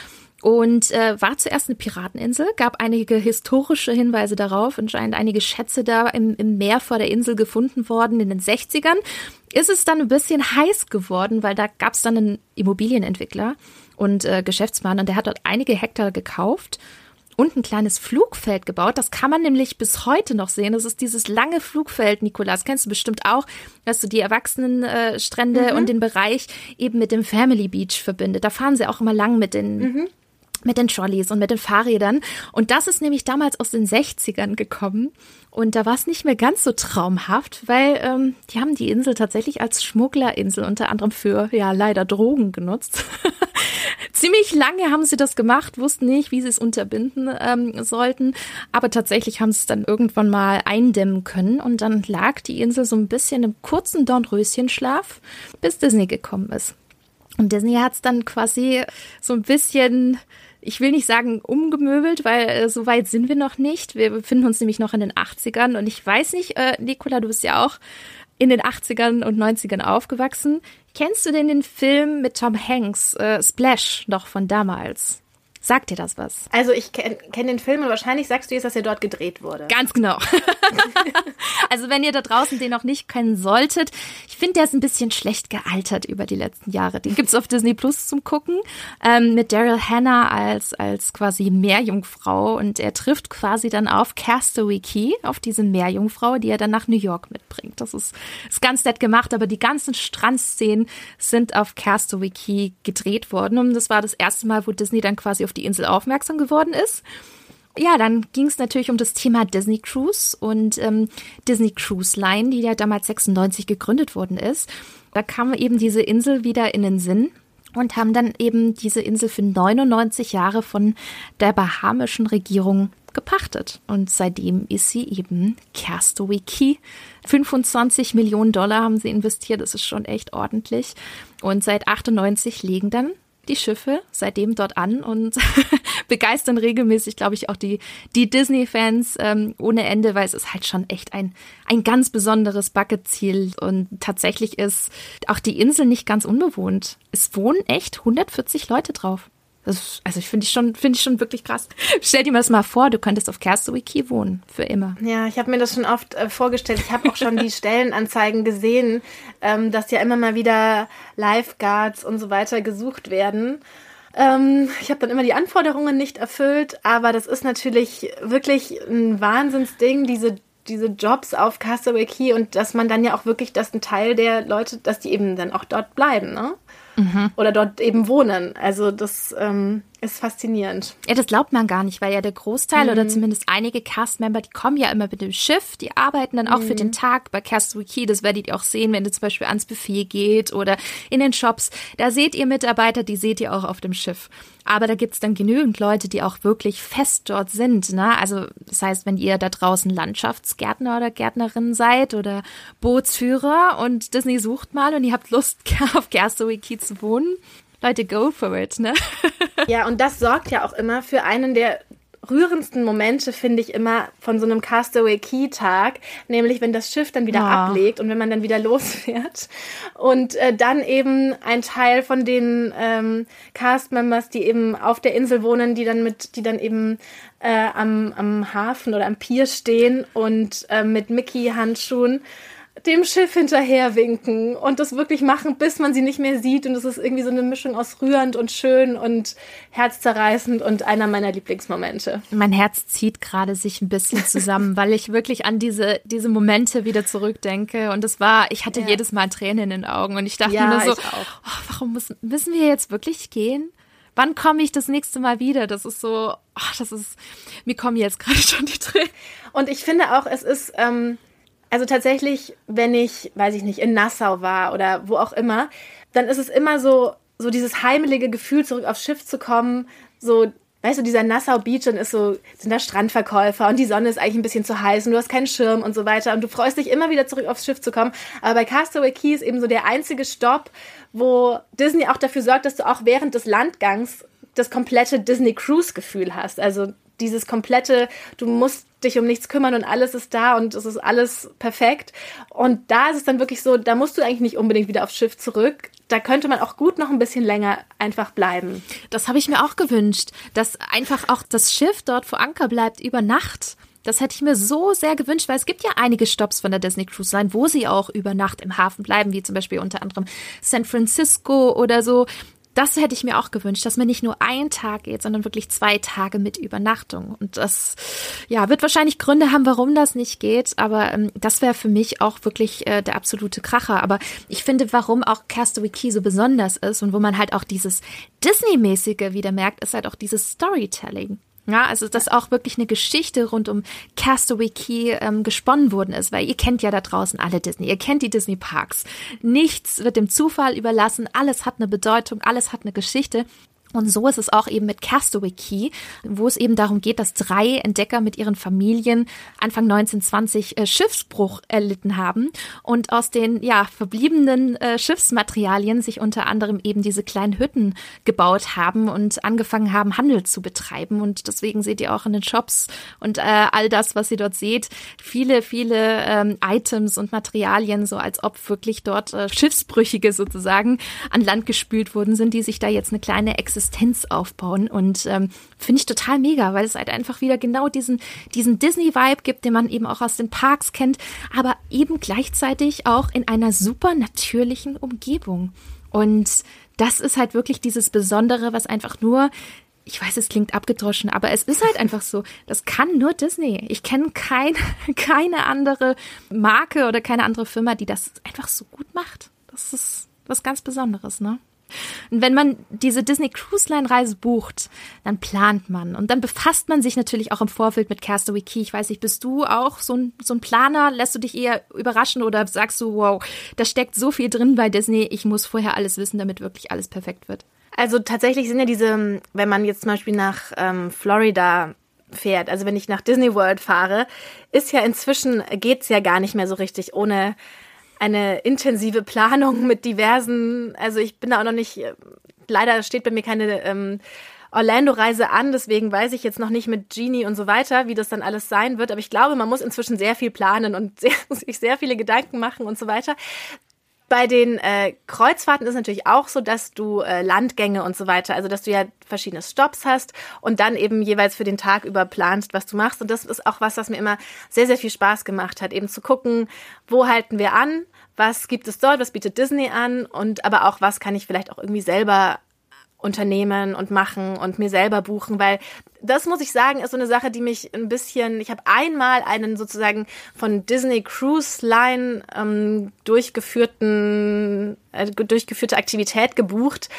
und äh, war zuerst eine Pirateninsel, gab einige historische Hinweise darauf, anscheinend einige Schätze da im, im Meer vor der Insel gefunden worden in den 60ern. Ist es dann ein bisschen heiß geworden, weil da gab es dann einen Immobilienentwickler und äh, Geschäftsmann und der hat dort einige Hektar gekauft und ein kleines Flugfeld gebaut. Das kann man nämlich bis heute noch sehen. Das ist dieses lange Flugfeld, Nikolas, kennst du bestimmt auch, dass du die Erwachsenenstrände mhm. und den Bereich eben mit dem Family Beach verbindet. Da fahren sie auch immer lang mit den mhm mit den Trolleys und mit den Fahrrädern. Und das ist nämlich damals aus den 60ern gekommen. Und da war es nicht mehr ganz so traumhaft, weil ähm, die haben die Insel tatsächlich als Schmugglerinsel unter anderem für, ja, leider Drogen genutzt. Ziemlich lange haben sie das gemacht, wussten nicht, wie sie es unterbinden ähm, sollten. Aber tatsächlich haben sie es dann irgendwann mal eindämmen können. Und dann lag die Insel so ein bisschen im kurzen Dornröschenschlaf, bis Disney gekommen ist. Und Disney hat es dann quasi so ein bisschen ich will nicht sagen umgemöbelt, weil äh, so weit sind wir noch nicht. Wir befinden uns nämlich noch in den 80ern und ich weiß nicht, äh, Nicola, du bist ja auch in den 80ern und 90ern aufgewachsen. Kennst du denn den Film mit Tom Hanks, äh, Splash, noch von damals? Sagt dir das was? Also ich kenne kenn den Film und wahrscheinlich sagst du jetzt, dass er dort gedreht wurde. Ganz genau. also wenn ihr da draußen den noch nicht kennen solltet, ich finde, der ist ein bisschen schlecht gealtert über die letzten Jahre. Den gibt's auf Disney Plus zum Gucken ähm, mit Daryl Hannah als, als quasi Meerjungfrau und er trifft quasi dann auf Castaway Key, auf diese Meerjungfrau, die er dann nach New York mitbringt. Das ist, ist ganz nett gemacht, aber die ganzen Strandszenen sind auf Castaway Key gedreht worden und das war das erste Mal, wo Disney dann quasi auf die Insel aufmerksam geworden ist. Ja, dann ging es natürlich um das Thema Disney Cruise und ähm, Disney Cruise Line, die ja damals 96 gegründet worden ist. Da kam eben diese Insel wieder in den Sinn und haben dann eben diese Insel für 99 Jahre von der bahamischen Regierung gepachtet. Und seitdem ist sie eben Castaway Key. 25 Millionen Dollar haben sie investiert, das ist schon echt ordentlich. Und seit 98 legen dann die Schiffe seitdem dort an und begeistern regelmäßig, glaube ich, auch die, die Disney-Fans ähm, ohne Ende, weil es ist halt schon echt ein, ein ganz besonderes Bucket-Ziel. Und tatsächlich ist auch die Insel nicht ganz unbewohnt. Es wohnen echt 140 Leute drauf. Das, also ich finde ich schon, finde ich schon wirklich krass. Stell dir das mal vor, du könntest auf Key wohnen für immer. Ja, ich habe mir das schon oft äh, vorgestellt. Ich habe auch schon die Stellenanzeigen gesehen, ähm, dass ja immer mal wieder Lifeguards und so weiter gesucht werden. Ähm, ich habe dann immer die Anforderungen nicht erfüllt, aber das ist natürlich wirklich ein Wahnsinnsding, diese diese Jobs auf Castaway Key und dass man dann ja auch wirklich, dass ein Teil der Leute, dass die eben dann auch dort bleiben, ne? Mhm. Oder dort eben wohnen. Also das ähm, ist faszinierend. Ja, das glaubt man gar nicht, weil ja der Großteil mhm. oder zumindest einige Cast-Member, die kommen ja immer mit dem Schiff, die arbeiten dann auch mhm. für den Tag bei Cast Wiki. Das werdet ihr auch sehen, wenn ihr zum Beispiel ans Buffet geht oder in den Shops. Da seht ihr Mitarbeiter, die seht ihr auch auf dem Schiff. Aber da gibt's dann genügend Leute, die auch wirklich fest dort sind. Ne? Also das heißt, wenn ihr da draußen Landschaftsgärtner oder Gärtnerin seid oder Bootsführer und Disney sucht mal und ihr habt Lust, auf Key zu wohnen, Leute, go for it, ne? ja, und das sorgt ja auch immer für einen der rührendsten Momente, finde ich immer, von so einem Castaway Key Tag, nämlich wenn das Schiff dann wieder oh. ablegt und wenn man dann wieder losfährt und äh, dann eben ein Teil von den ähm, Cast Members, die eben auf der Insel wohnen, die dann mit, die dann eben äh, am, am Hafen oder am Pier stehen und äh, mit Mickey Handschuhen dem Schiff hinterher winken und das wirklich machen, bis man sie nicht mehr sieht. Und es ist irgendwie so eine Mischung aus rührend und schön und herzzerreißend und einer meiner Lieblingsmomente. Mein Herz zieht gerade sich ein bisschen zusammen, weil ich wirklich an diese, diese Momente wieder zurückdenke. Und es war, ich hatte ja. jedes Mal Tränen in den Augen und ich dachte ja, nur so, oh, warum müssen, müssen wir jetzt wirklich gehen? Wann komme ich das nächste Mal wieder? Das ist so, oh, das ist, mir kommen jetzt gerade schon die Tränen. Und ich finde auch, es ist, ähm, also tatsächlich, wenn ich, weiß ich nicht, in Nassau war oder wo auch immer, dann ist es immer so, so dieses heimelige Gefühl, zurück aufs Schiff zu kommen, so weißt du, dieser Nassau Beach und ist so, sind da Strandverkäufer und die Sonne ist eigentlich ein bisschen zu heiß und du hast keinen Schirm und so weiter und du freust dich immer wieder zurück aufs Schiff zu kommen. Aber bei Castaway Key ist eben so der einzige Stopp, wo Disney auch dafür sorgt, dass du auch während des Landgangs das komplette Disney Cruise Gefühl hast. Also dieses komplette, du musst dich um nichts kümmern und alles ist da und es ist alles perfekt. Und da ist es dann wirklich so, da musst du eigentlich nicht unbedingt wieder aufs Schiff zurück. Da könnte man auch gut noch ein bisschen länger einfach bleiben. Das habe ich mir auch gewünscht, dass einfach auch das Schiff dort vor Anker bleibt über Nacht. Das hätte ich mir so sehr gewünscht, weil es gibt ja einige Stops von der Disney Cruise Line, wo sie auch über Nacht im Hafen bleiben, wie zum Beispiel unter anderem San Francisco oder so das hätte ich mir auch gewünscht, dass man nicht nur einen Tag geht, sondern wirklich zwei Tage mit Übernachtung. Und das, ja, wird wahrscheinlich Gründe haben, warum das nicht geht. Aber ähm, das wäre für mich auch wirklich äh, der absolute Kracher. Aber ich finde, warum auch Castaway Key so besonders ist und wo man halt auch dieses Disney-mäßige wieder merkt, ist halt auch dieses Storytelling. Ja, also dass auch wirklich eine Geschichte rund um Castaway Key ähm, gesponnen worden ist, weil ihr kennt ja da draußen alle Disney, ihr kennt die Disney Parks. Nichts wird dem Zufall überlassen, alles hat eine Bedeutung, alles hat eine Geschichte. Und so ist es auch eben mit Castaway Key, wo es eben darum geht, dass drei Entdecker mit ihren Familien Anfang 1920 äh, Schiffsbruch erlitten haben und aus den ja verbliebenen äh, Schiffsmaterialien sich unter anderem eben diese kleinen Hütten gebaut haben und angefangen haben, Handel zu betreiben. Und deswegen seht ihr auch in den Shops und äh, all das, was ihr dort seht, viele, viele ähm, Items und Materialien, so als ob wirklich dort äh, Schiffsbrüchige sozusagen an Land gespült worden sind, die sich da jetzt eine kleine Existenz Existenz aufbauen. Und ähm, finde ich total mega, weil es halt einfach wieder genau diesen, diesen Disney-Vibe gibt, den man eben auch aus den Parks kennt, aber eben gleichzeitig auch in einer super natürlichen Umgebung. Und das ist halt wirklich dieses Besondere, was einfach nur ich weiß, es klingt abgedroschen, aber es ist halt einfach so. Das kann nur Disney. Ich kenne keine, keine andere Marke oder keine andere Firma, die das einfach so gut macht. Das ist was ganz Besonderes, ne? Und wenn man diese Disney Cruise Line Reise bucht, dann plant man und dann befasst man sich natürlich auch im Vorfeld mit Castaway Key. Ich weiß nicht, bist du auch so ein, so ein Planer? Lässt du dich eher überraschen oder sagst du, wow, da steckt so viel drin bei Disney, ich muss vorher alles wissen, damit wirklich alles perfekt wird? Also tatsächlich sind ja diese, wenn man jetzt zum Beispiel nach ähm, Florida fährt, also wenn ich nach Disney World fahre, ist ja inzwischen, geht's ja gar nicht mehr so richtig ohne eine intensive Planung mit diversen, also ich bin da auch noch nicht, leider steht bei mir keine ähm, Orlando-Reise an, deswegen weiß ich jetzt noch nicht mit Genie und so weiter, wie das dann alles sein wird. Aber ich glaube, man muss inzwischen sehr viel planen und sehr, sich sehr viele Gedanken machen und so weiter. Bei den äh, Kreuzfahrten ist es natürlich auch so, dass du äh, Landgänge und so weiter, also dass du ja verschiedene Stops hast und dann eben jeweils für den Tag über planst, was du machst. Und das ist auch was, was mir immer sehr, sehr viel Spaß gemacht hat, eben zu gucken, wo halten wir an, was gibt es dort, was bietet Disney an und aber auch, was kann ich vielleicht auch irgendwie selber unternehmen und machen und mir selber buchen, weil das muss ich sagen, ist so eine Sache, die mich ein bisschen, ich habe einmal einen sozusagen von Disney Cruise Line ähm, durchgeführten, äh, durchgeführte Aktivität gebucht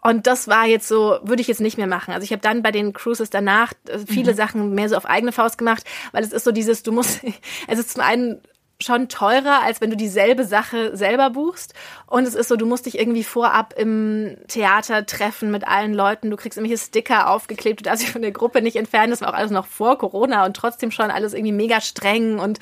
und das war jetzt so, würde ich jetzt nicht mehr machen. Also ich habe dann bei den Cruises danach äh, viele mhm. Sachen mehr so auf eigene Faust gemacht, weil es ist so dieses, du musst, es ist zum einen schon teurer, als wenn du dieselbe Sache selber buchst. Und es ist so, du musst dich irgendwie vorab im Theater treffen mit allen Leuten. Du kriegst irgendwelche Sticker aufgeklebt. Du darfst dich von der Gruppe nicht entfernen. Das war auch alles noch vor Corona und trotzdem schon alles irgendwie mega streng. Und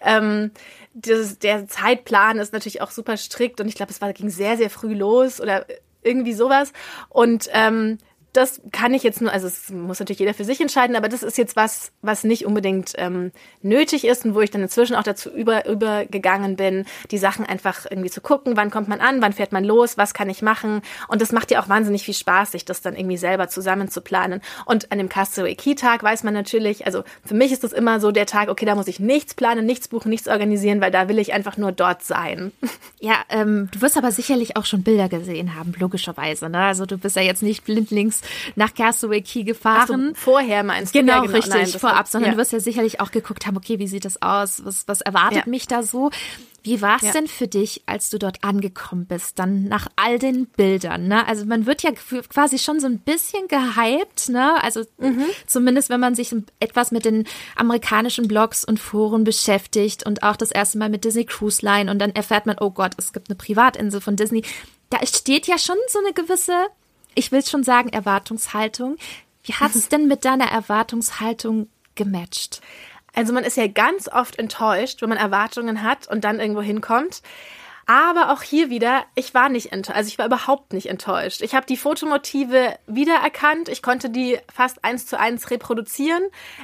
ähm, das, der Zeitplan ist natürlich auch super strikt. Und ich glaube, es war, ging sehr, sehr früh los oder irgendwie sowas. Und ähm, das kann ich jetzt nur, also es muss natürlich jeder für sich entscheiden, aber das ist jetzt was, was nicht unbedingt ähm, nötig ist und wo ich dann inzwischen auch dazu über, übergegangen bin, die Sachen einfach irgendwie zu gucken, wann kommt man an, wann fährt man los, was kann ich machen und das macht ja auch wahnsinnig viel Spaß, sich das dann irgendwie selber zusammen zu planen und an dem Castaway Key Tag weiß man natürlich, also für mich ist das immer so der Tag, okay, da muss ich nichts planen, nichts buchen, nichts organisieren, weil da will ich einfach nur dort sein. Ja, ähm, du wirst aber sicherlich auch schon Bilder gesehen haben, logischerweise, ne? Also du bist ja jetzt nicht blindlings nach Castaway Key gefahren. So, vorher meinst du? Genau, ja, genau. richtig, Nein, vorab, sondern ja. du wirst ja sicherlich auch geguckt haben, okay, wie sieht das aus? Was, was erwartet ja. mich da so? Wie war es ja. denn für dich, als du dort angekommen bist, dann nach all den Bildern? Ne? Also man wird ja quasi schon so ein bisschen gehypt, ne? Also mhm. zumindest wenn man sich etwas mit den amerikanischen Blogs und Foren beschäftigt und auch das erste Mal mit Disney Cruise Line und dann erfährt man, oh Gott, es gibt eine Privatinsel von Disney. Da steht ja schon so eine gewisse ich will schon sagen, Erwartungshaltung. Wie hat es denn mit deiner Erwartungshaltung gematcht? Also man ist ja ganz oft enttäuscht, wenn man Erwartungen hat und dann irgendwo hinkommt. Aber auch hier wieder, ich war nicht enttäuscht, also ich war überhaupt nicht enttäuscht. Ich habe die Fotomotive wiedererkannt, ich konnte die fast eins zu eins reproduzieren.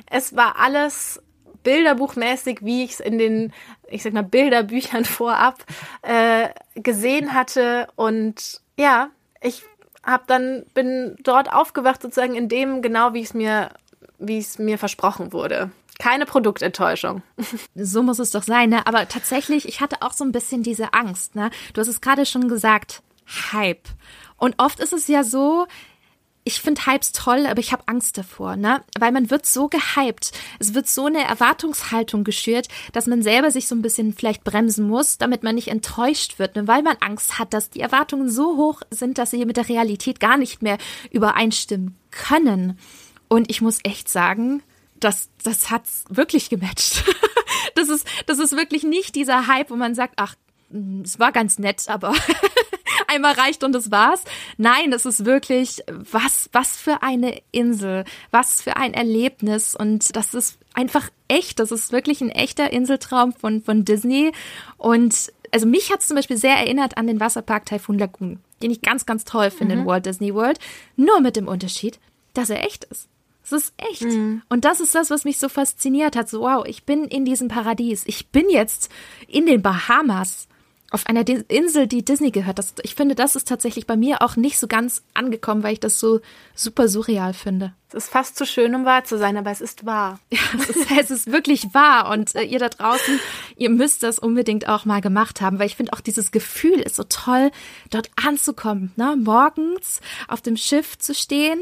Es war alles bilderbuchmäßig, wie ich es in den, ich sag mal, Bilderbüchern vorab äh, gesehen hatte. Und ja, ich hab dann bin dort aufgewacht sozusagen in dem genau wie es mir wie es mir versprochen wurde. Keine Produktenttäuschung. So muss es doch sein, ne? Aber tatsächlich, ich hatte auch so ein bisschen diese Angst, ne? Du hast es gerade schon gesagt, Hype. Und oft ist es ja so, ich finde Hypes toll, aber ich habe Angst davor, ne? Weil man wird so gehypt. Es wird so eine Erwartungshaltung geschürt, dass man selber sich so ein bisschen vielleicht bremsen muss, damit man nicht enttäuscht wird, ne? weil man Angst hat, dass die Erwartungen so hoch sind, dass sie mit der Realität gar nicht mehr übereinstimmen können. Und ich muss echt sagen, das, das hat's wirklich gematcht. das ist, das ist wirklich nicht dieser Hype, wo man sagt, ach, es war ganz nett, aber einmal reicht und das war's. Nein, es ist wirklich, was, was für eine Insel, was für ein Erlebnis und das ist einfach echt. Das ist wirklich ein echter Inseltraum von, von Disney und also mich hat es zum Beispiel sehr erinnert an den Wasserpark Typhoon Lagoon, den ich ganz, ganz toll finde mhm. in Walt Disney World. Nur mit dem Unterschied, dass er echt ist. Es ist echt. Mhm. Und das ist das, was mich so fasziniert hat. So, wow, ich bin in diesem Paradies. Ich bin jetzt in den Bahamas auf einer Insel, die Disney gehört. Das, ich finde, das ist tatsächlich bei mir auch nicht so ganz angekommen, weil ich das so super surreal finde. Es ist fast zu schön, um wahr zu sein, aber es ist wahr. Ja, es ist, es ist wirklich wahr. Und äh, ihr da draußen, ihr müsst das unbedingt auch mal gemacht haben, weil ich finde auch dieses Gefühl ist so toll, dort anzukommen, ne? morgens auf dem Schiff zu stehen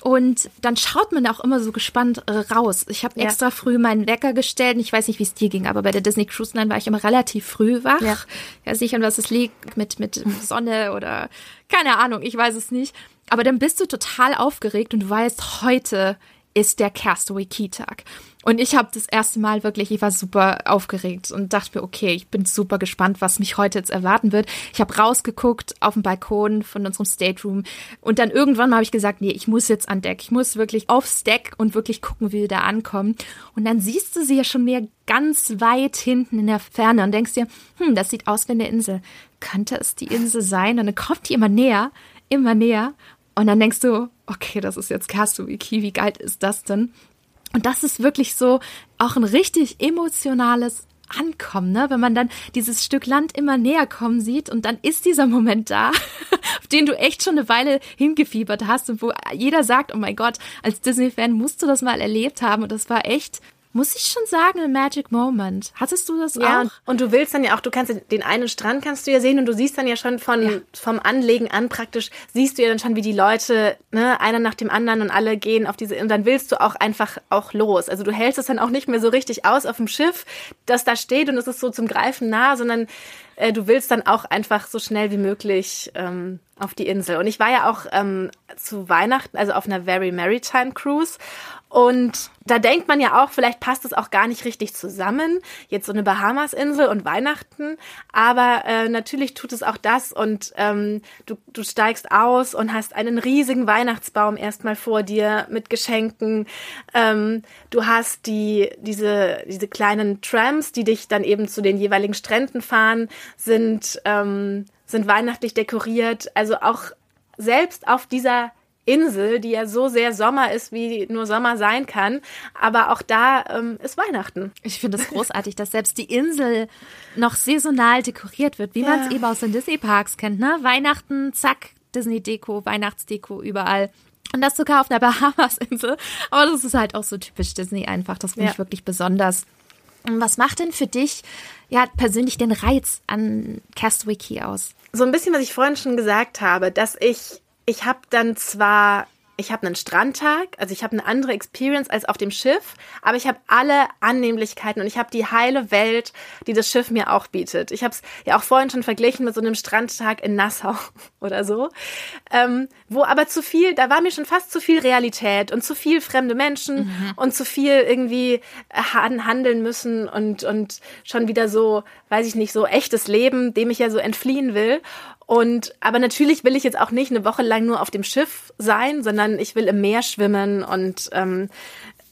und dann schaut man auch immer so gespannt äh, raus. Ich habe ja. extra früh meinen Wecker gestellt. Ich weiß nicht, wie es dir ging, aber bei der Disney Cruise Line war ich immer relativ früh wach. Ja. Ich weiß nicht, an was es liegt, mit, mit Sonne oder keine Ahnung, ich weiß es nicht. Aber dann bist du total aufgeregt und du weißt, heute ist der Castaway Key Tag. Und ich habe das erste Mal wirklich, ich war super aufgeregt und dachte mir, okay, ich bin super gespannt, was mich heute jetzt erwarten wird. Ich habe rausgeguckt auf dem Balkon von unserem Stateroom und dann irgendwann habe ich gesagt, nee, ich muss jetzt an Deck. Ich muss wirklich aufs Deck und wirklich gucken, wie wir da ankommen. Und dann siehst du sie ja schon mehr ganz weit hinten in der Ferne und denkst dir, hm, das sieht aus wie eine Insel. Könnte es die Insel sein? Und dann kommt die immer näher, immer näher. Und dann denkst du, okay, das ist jetzt Key, wie geil ist das denn? Und das ist wirklich so auch ein richtig emotionales Ankommen, ne? Wenn man dann dieses Stück Land immer näher kommen sieht und dann ist dieser Moment da, auf den du echt schon eine Weile hingefiebert hast und wo jeder sagt, oh mein Gott, als Disney-Fan musst du das mal erlebt haben und das war echt muss ich schon sagen, ein Magic Moment. Hattest du das ja, auch? Und du willst dann ja auch, du kannst den einen Strand kannst du ja sehen und du siehst dann ja schon von, ja. vom Anlegen an praktisch, siehst du ja dann schon, wie die Leute, ne, einer nach dem anderen und alle gehen auf diese, und dann willst du auch einfach auch los. Also du hältst es dann auch nicht mehr so richtig aus auf dem Schiff, das da steht und es ist so zum Greifen nah, sondern äh, du willst dann auch einfach so schnell wie möglich ähm, auf die Insel. Und ich war ja auch ähm, zu Weihnachten, also auf einer Very Maritime Cruise und da denkt man ja auch, vielleicht passt es auch gar nicht richtig zusammen, jetzt so eine Bahamas-Insel und Weihnachten. Aber äh, natürlich tut es auch das und ähm, du, du steigst aus und hast einen riesigen Weihnachtsbaum erstmal vor dir mit Geschenken. Ähm, du hast die, diese, diese kleinen Trams, die dich dann eben zu den jeweiligen Stränden fahren, sind, ähm, sind weihnachtlich dekoriert. Also auch selbst auf dieser Insel, die ja so sehr Sommer ist, wie nur Sommer sein kann. Aber auch da ähm, ist Weihnachten. Ich finde es das großartig, dass selbst die Insel noch saisonal dekoriert wird, wie ja. man es eben aus den Disney-Parks kennt. Ne? Weihnachten, zack, Disney-Deko, Weihnachtsdeko überall. Und das sogar auf einer Bahamas-Insel. Aber das ist halt auch so typisch Disney einfach. Das finde ja. ich wirklich besonders. Was macht denn für dich ja persönlich den Reiz an Castaway Key aus? So ein bisschen, was ich vorhin schon gesagt habe, dass ich ich habe dann zwar ich habe einen Strandtag, also ich habe eine andere Experience als auf dem Schiff, aber ich habe alle Annehmlichkeiten und ich habe die heile Welt, die das Schiff mir auch bietet. Ich habe es ja auch vorhin schon verglichen mit so einem Strandtag in Nassau oder so, ähm, wo aber zu viel, da war mir schon fast zu viel Realität und zu viel fremde Menschen mhm. und zu viel irgendwie handeln müssen und und schon wieder so, weiß ich nicht, so echtes Leben, dem ich ja so entfliehen will. Und aber natürlich will ich jetzt auch nicht eine Woche lang nur auf dem Schiff sein, sondern ich will im Meer schwimmen und ähm,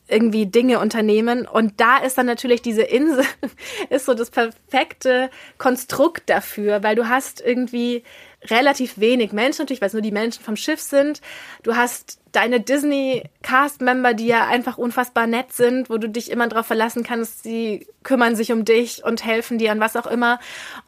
irgendwie Dinge unternehmen. Und da ist dann natürlich diese Insel, ist so das perfekte Konstrukt dafür, weil du hast irgendwie relativ wenig Menschen, natürlich, weil es nur die Menschen vom Schiff sind. Du hast deine Disney-Cast-Member, die ja einfach unfassbar nett sind, wo du dich immer darauf verlassen kannst, sie kümmern sich um dich und helfen dir und was auch immer.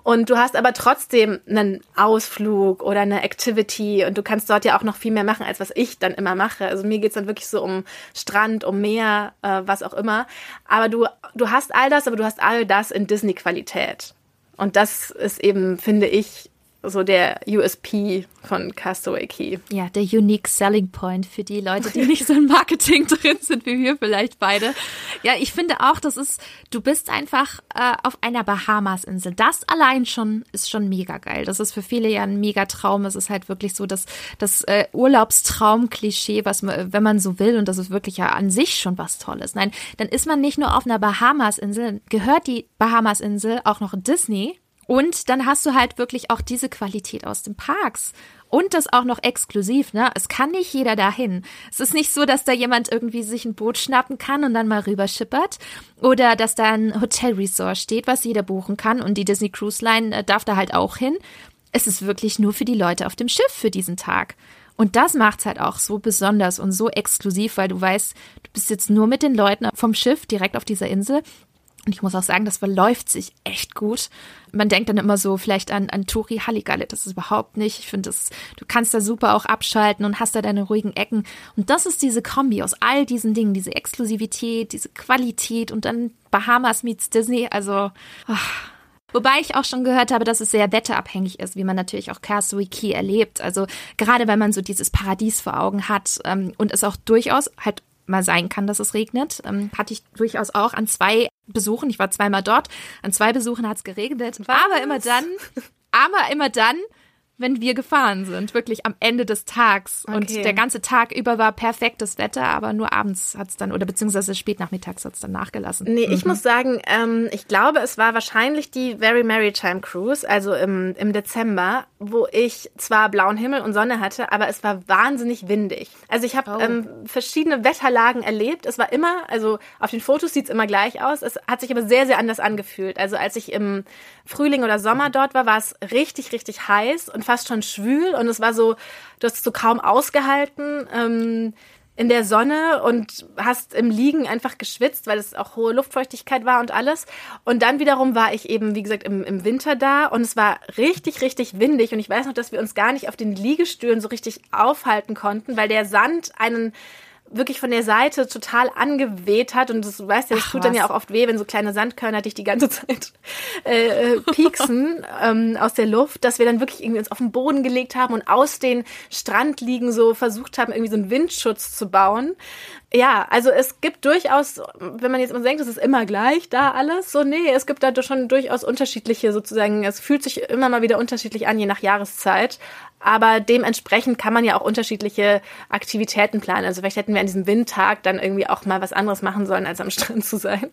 Und du hast aber trotzdem einen Ausflug oder eine Activity und du kannst dort ja auch noch viel mehr machen, als was ich dann immer mache. Also mir geht's dann wirklich so um Strand, um Meer, äh, was auch immer. Aber du, du hast all das, aber du hast all das in Disney-Qualität. Und das ist eben, finde ich, so der USP von Castaway Key. Ja, der Unique Selling Point für die Leute, die nicht so im Marketing drin sind wie wir vielleicht beide. Ja, ich finde auch, das ist, du bist einfach äh, auf einer Bahamas-Insel. Das allein schon ist schon mega geil. Das ist für viele ja ein mega Traum. Es ist halt wirklich so das, das äh, Urlaubstraum-Klischee, was man, wenn man so will, und das ist wirklich ja an sich schon was Tolles. Nein, dann ist man nicht nur auf einer Bahamas-Insel, gehört die Bahamas-Insel auch noch Disney und dann hast du halt wirklich auch diese Qualität aus den Parks. Und das auch noch exklusiv, ne? Es kann nicht jeder dahin. Es ist nicht so, dass da jemand irgendwie sich ein Boot schnappen kann und dann mal rüberschippert. Oder dass da ein Hotelresort steht, was jeder buchen kann. Und die Disney Cruise Line äh, darf da halt auch hin. Es ist wirklich nur für die Leute auf dem Schiff für diesen Tag. Und das macht's halt auch so besonders und so exklusiv, weil du weißt, du bist jetzt nur mit den Leuten vom Schiff direkt auf dieser Insel und ich muss auch sagen, das verläuft sich echt gut. Man denkt dann immer so vielleicht an, an Tori Halligalle. Das ist überhaupt nicht. Ich finde, du kannst da super auch abschalten und hast da deine ruhigen Ecken. Und das ist diese Kombi aus all diesen Dingen, diese Exklusivität, diese Qualität und dann Bahamas meets Disney. Also, ach. Wobei ich auch schon gehört habe, dass es sehr wetterabhängig ist, wie man natürlich auch Castaway Key erlebt. Also gerade wenn man so dieses Paradies vor Augen hat ähm, und es auch durchaus halt mal sein kann, dass es regnet. Ähm, hatte ich durchaus auch an zwei Besuchen. Ich war zweimal dort. An zwei Besuchen hat es geregnet. Was? Aber immer dann, aber immer dann, wenn wir gefahren sind, wirklich am Ende des Tags. Okay. Und der ganze Tag über war perfektes Wetter, aber nur abends hat es dann, oder beziehungsweise spät nachmittags hat es dann nachgelassen. Nee, ich mhm. muss sagen, ähm, ich glaube, es war wahrscheinlich die Very Maritime Cruise, also im, im Dezember, wo ich zwar blauen Himmel und Sonne hatte, aber es war wahnsinnig windig. Also ich habe oh. ähm, verschiedene Wetterlagen erlebt. Es war immer, also auf den Fotos sieht es immer gleich aus. Es hat sich aber sehr, sehr anders angefühlt. Also als ich im Frühling oder Sommer dort war, war es richtig, richtig heiß und fast schon schwül und es war so, du hast es so kaum ausgehalten. Ähm, in der Sonne und hast im Liegen einfach geschwitzt, weil es auch hohe Luftfeuchtigkeit war und alles. Und dann wiederum war ich eben, wie gesagt, im, im Winter da und es war richtig, richtig windig. Und ich weiß noch, dass wir uns gar nicht auf den Liegestühlen so richtig aufhalten konnten, weil der Sand einen wirklich von der Seite total angeweht hat. Und das weißt ja, das Ach, tut was? dann ja auch oft weh, wenn so kleine Sandkörner dich die ganze Zeit äh, äh, pieksen ähm, aus der Luft, dass wir dann wirklich irgendwie uns auf den Boden gelegt haben und aus den Strandliegen so versucht haben, irgendwie so einen Windschutz zu bauen. Ja, also es gibt durchaus, wenn man jetzt immer denkt, es ist immer gleich da alles, so nee, es gibt da schon durchaus unterschiedliche sozusagen, es fühlt sich immer mal wieder unterschiedlich an, je nach Jahreszeit. Aber dementsprechend kann man ja auch unterschiedliche Aktivitäten planen. Also vielleicht hätten wir an diesem Windtag dann irgendwie auch mal was anderes machen sollen, als am Strand zu sein.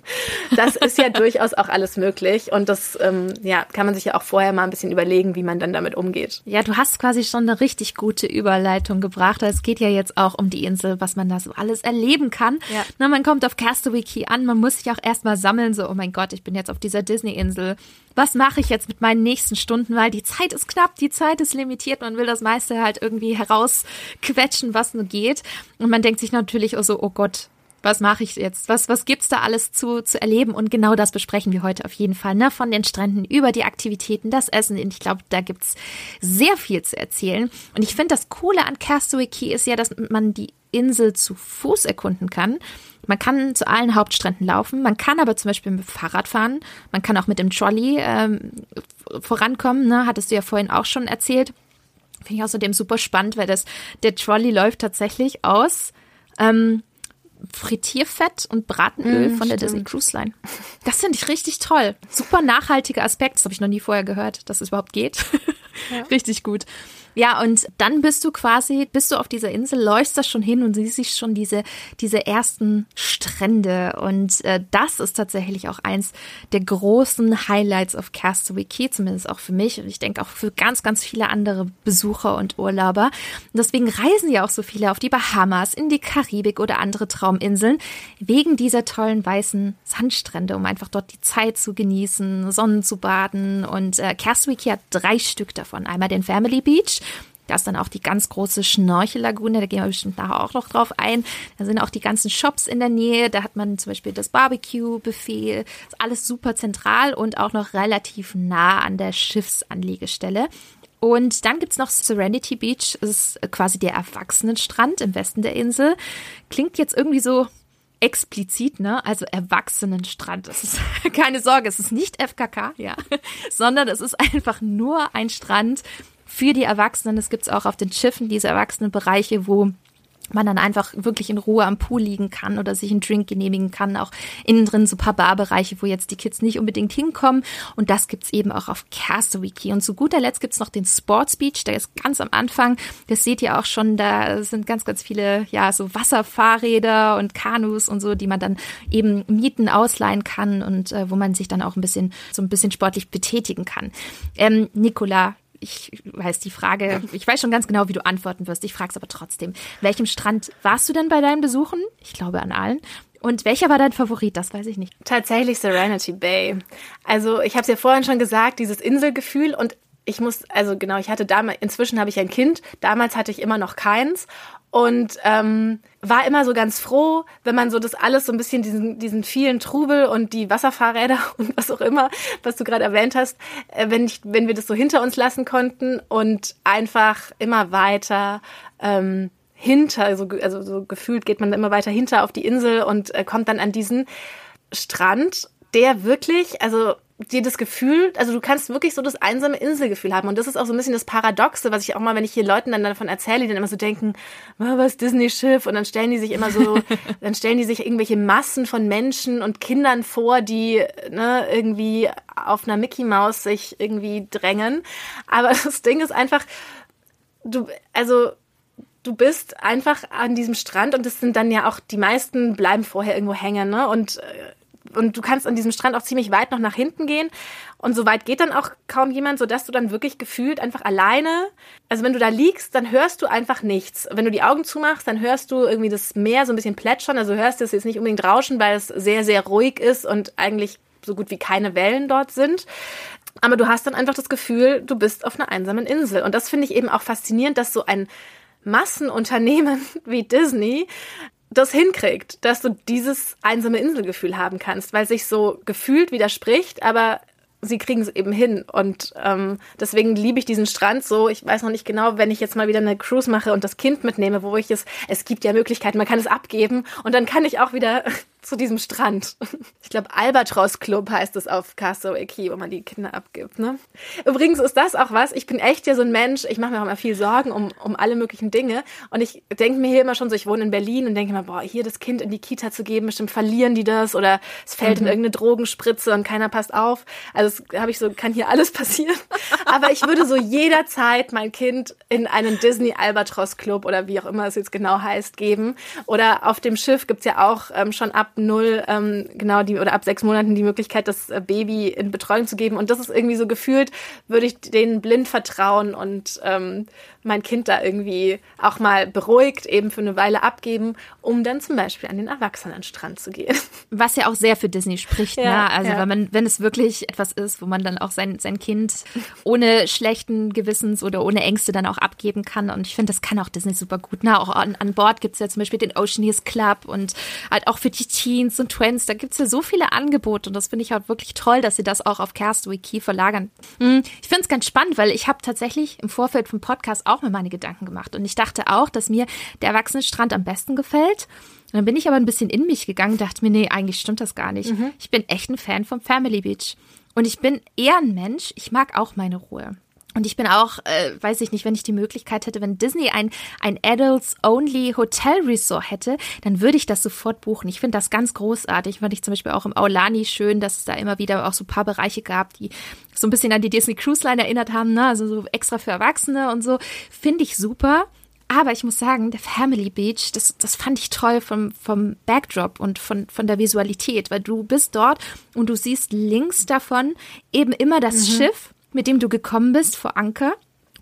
Das ist ja durchaus auch alles möglich. Und das ähm, ja, kann man sich ja auch vorher mal ein bisschen überlegen, wie man dann damit umgeht. Ja, du hast quasi schon eine richtig gute Überleitung gebracht. Es geht ja jetzt auch um die Insel, was man da so alles erleben kann. Ja. Na, man kommt auf Castaway Key an, man muss sich auch erstmal sammeln, so, oh mein Gott, ich bin jetzt auf dieser Disney-Insel was mache ich jetzt mit meinen nächsten Stunden, weil die Zeit ist knapp, die Zeit ist limitiert, man will das meiste halt irgendwie herausquetschen, was nur geht. Und man denkt sich natürlich auch so, oh Gott, was mache ich jetzt? Was, was gibt's da alles zu, zu erleben? Und genau das besprechen wir heute auf jeden Fall, ne? Von den Stränden über die Aktivitäten, das Essen. Ich glaube, da gibt's sehr viel zu erzählen. Und ich finde, das Coole an Castaway Key ist ja, dass man die Insel zu Fuß erkunden kann. Man kann zu allen Hauptstränden laufen, man kann aber zum Beispiel mit dem Fahrrad fahren, man kann auch mit dem Trolley ähm, vorankommen, ne? hattest du ja vorhin auch schon erzählt. Finde ich außerdem super spannend, weil das, der Trolley läuft tatsächlich aus ähm, Frittierfett und Bratenöl mm, von der stimmt. Disney Cruise Line. Das finde ich richtig toll. Super nachhaltiger Aspekt. Das habe ich noch nie vorher gehört, dass es überhaupt geht. Ja. richtig gut. Ja, und dann bist du quasi, bist du auf dieser Insel, läufst da schon hin und siehst schon diese, diese ersten Strände. Und äh, das ist tatsächlich auch eins der großen Highlights of Castaway Key, zumindest auch für mich und ich denke auch für ganz, ganz viele andere Besucher und Urlauber. Und deswegen reisen ja auch so viele auf die Bahamas, in die Karibik oder andere Trauminseln, wegen dieser tollen weißen Sandstrände, um einfach dort die Zeit zu genießen, Sonnen zu baden. Und äh, Castaway Key hat drei Stück davon. Einmal den Family Beach, da ist dann auch die ganz große Schnorchellagune, da gehen wir bestimmt nachher auch noch drauf ein. Da sind auch die ganzen Shops in der Nähe. Da hat man zum Beispiel das Barbecue-Buffet. Ist alles super zentral und auch noch relativ nah an der Schiffsanlegestelle. Und dann gibt es noch Serenity Beach. Das ist quasi der Erwachsenenstrand im Westen der Insel. Klingt jetzt irgendwie so explizit, ne? Also Erwachsenenstrand. Das ist keine Sorge, es ist nicht FKK, ja, sondern es ist einfach nur ein Strand für die Erwachsenen. Es gibt auch auf den Schiffen diese Erwachsenenbereiche, wo man dann einfach wirklich in Ruhe am Pool liegen kann oder sich einen Drink genehmigen kann. Auch innen drin so ein paar Barbereiche, wo jetzt die Kids nicht unbedingt hinkommen. Und das gibt's eben auch auf Castaway Key. Und zu guter Letzt gibt's noch den Sports Beach, der ist ganz am Anfang. Das seht ihr auch schon, da sind ganz, ganz viele, ja, so Wasserfahrräder und Kanus und so, die man dann eben mieten, ausleihen kann und äh, wo man sich dann auch ein bisschen, so ein bisschen sportlich betätigen kann. Ähm, Nicola, ich weiß die Frage, ich weiß schon ganz genau, wie du antworten wirst. Ich frage es aber trotzdem. Welchem Strand warst du denn bei deinen Besuchen? Ich glaube an allen. Und welcher war dein Favorit? Das weiß ich nicht. Tatsächlich Serenity Bay. Also ich habe es ja vorhin schon gesagt, dieses Inselgefühl und ich muss, also genau, ich hatte damals, inzwischen habe ich ein Kind, damals hatte ich immer noch keins und ähm, war immer so ganz froh, wenn man so das alles so ein bisschen diesen, diesen vielen Trubel und die Wasserfahrräder und was auch immer, was du gerade erwähnt hast, äh, wenn, ich, wenn wir das so hinter uns lassen konnten und einfach immer weiter ähm, hinter, also, also so gefühlt geht man immer weiter hinter auf die Insel und äh, kommt dann an diesen Strand, der wirklich, also dir das Gefühl, also du kannst wirklich so das einsame Inselgefühl haben. Und das ist auch so ein bisschen das Paradoxe, was ich auch mal, wenn ich hier Leuten dann davon erzähle, die dann immer so denken, was Disney-Schiff? Und dann stellen die sich immer so, dann stellen die sich irgendwelche Massen von Menschen und Kindern vor, die ne, irgendwie auf einer Mickey Maus sich irgendwie drängen. Aber das Ding ist einfach, du, also du bist einfach an diesem Strand und das sind dann ja auch, die meisten bleiben vorher irgendwo hängen, ne? Und äh, und du kannst an diesem Strand auch ziemlich weit noch nach hinten gehen. Und so weit geht dann auch kaum jemand, sodass du dann wirklich gefühlt einfach alleine, also wenn du da liegst, dann hörst du einfach nichts. Wenn du die Augen zumachst, dann hörst du irgendwie das Meer so ein bisschen plätschern. Also hörst du es jetzt nicht unbedingt rauschen, weil es sehr, sehr ruhig ist und eigentlich so gut wie keine Wellen dort sind. Aber du hast dann einfach das Gefühl, du bist auf einer einsamen Insel. Und das finde ich eben auch faszinierend, dass so ein Massenunternehmen wie Disney das hinkriegt, dass du dieses einsame Inselgefühl haben kannst, weil sich so gefühlt widerspricht, aber sie kriegen es eben hin. Und ähm, deswegen liebe ich diesen Strand so. Ich weiß noch nicht genau, wenn ich jetzt mal wieder eine Cruise mache und das Kind mitnehme, wo ich es, es gibt ja Möglichkeiten, man kann es abgeben und dann kann ich auch wieder zu diesem Strand. Ich glaube, Albatros Club heißt es auf Castaway Key, wo man die Kinder abgibt. Ne? Übrigens ist das auch was. Ich bin echt ja so ein Mensch. Ich mache mir auch immer viel Sorgen um, um alle möglichen Dinge. Und ich denke mir hier immer schon so, ich wohne in Berlin und denke immer, boah, hier das Kind in die Kita zu geben, bestimmt verlieren die das oder es fällt mhm. in irgendeine Drogenspritze und keiner passt auf. Also habe ich so, kann hier alles passieren. Aber ich würde so jederzeit mein Kind in einen Disney Albatros Club oder wie auch immer es jetzt genau heißt, geben. Oder auf dem Schiff gibt's ja auch ähm, schon ab null, ähm, genau, die oder ab sechs Monaten die Möglichkeit, das äh, Baby in Betreuung zu geben. Und das ist irgendwie so gefühlt, würde ich denen blind vertrauen und ähm, mein Kind da irgendwie auch mal beruhigt eben für eine Weile abgeben, um dann zum Beispiel an den Erwachsenenstrand zu gehen. Was ja auch sehr für Disney spricht, ja, ne? Also ja. wenn man, wenn es wirklich etwas ist, wo man dann auch sein, sein Kind ohne schlechten Gewissens oder ohne Ängste dann auch abgeben kann. Und ich finde, das kann auch Disney super gut. Ne? Auch an, an Bord gibt's ja zum Beispiel den Oceaneers Club und halt auch für die Teens und Twins, da gibt's ja so viele Angebote und das finde ich halt wirklich toll, dass sie das auch auf Castaway Key verlagern. Hm, ich finde es ganz spannend, weil ich habe tatsächlich im Vorfeld vom Podcast auch mir meine Gedanken gemacht. Und ich dachte auch, dass mir der Erwachsenenstrand am besten gefällt. Und dann bin ich aber ein bisschen in mich gegangen, dachte mir, nee, eigentlich stimmt das gar nicht. Mhm. Ich bin echt ein Fan vom Family Beach. Und ich bin eher ein Mensch, ich mag auch meine Ruhe. Und ich bin auch, äh, weiß ich nicht, wenn ich die Möglichkeit hätte, wenn Disney ein, ein Adults-Only Hotel Resort hätte, dann würde ich das sofort buchen. Ich finde das ganz großartig. Fand ich zum Beispiel auch im Aulani schön, dass es da immer wieder auch so ein paar Bereiche gab, die so ein bisschen an die Disney Cruise Line erinnert haben, ne? Also so extra für Erwachsene und so. Finde ich super. Aber ich muss sagen, der Family Beach, das, das fand ich toll vom, vom Backdrop und von, von der Visualität, weil du bist dort und du siehst links davon eben immer das mhm. Schiff mit dem du gekommen bist vor Anker.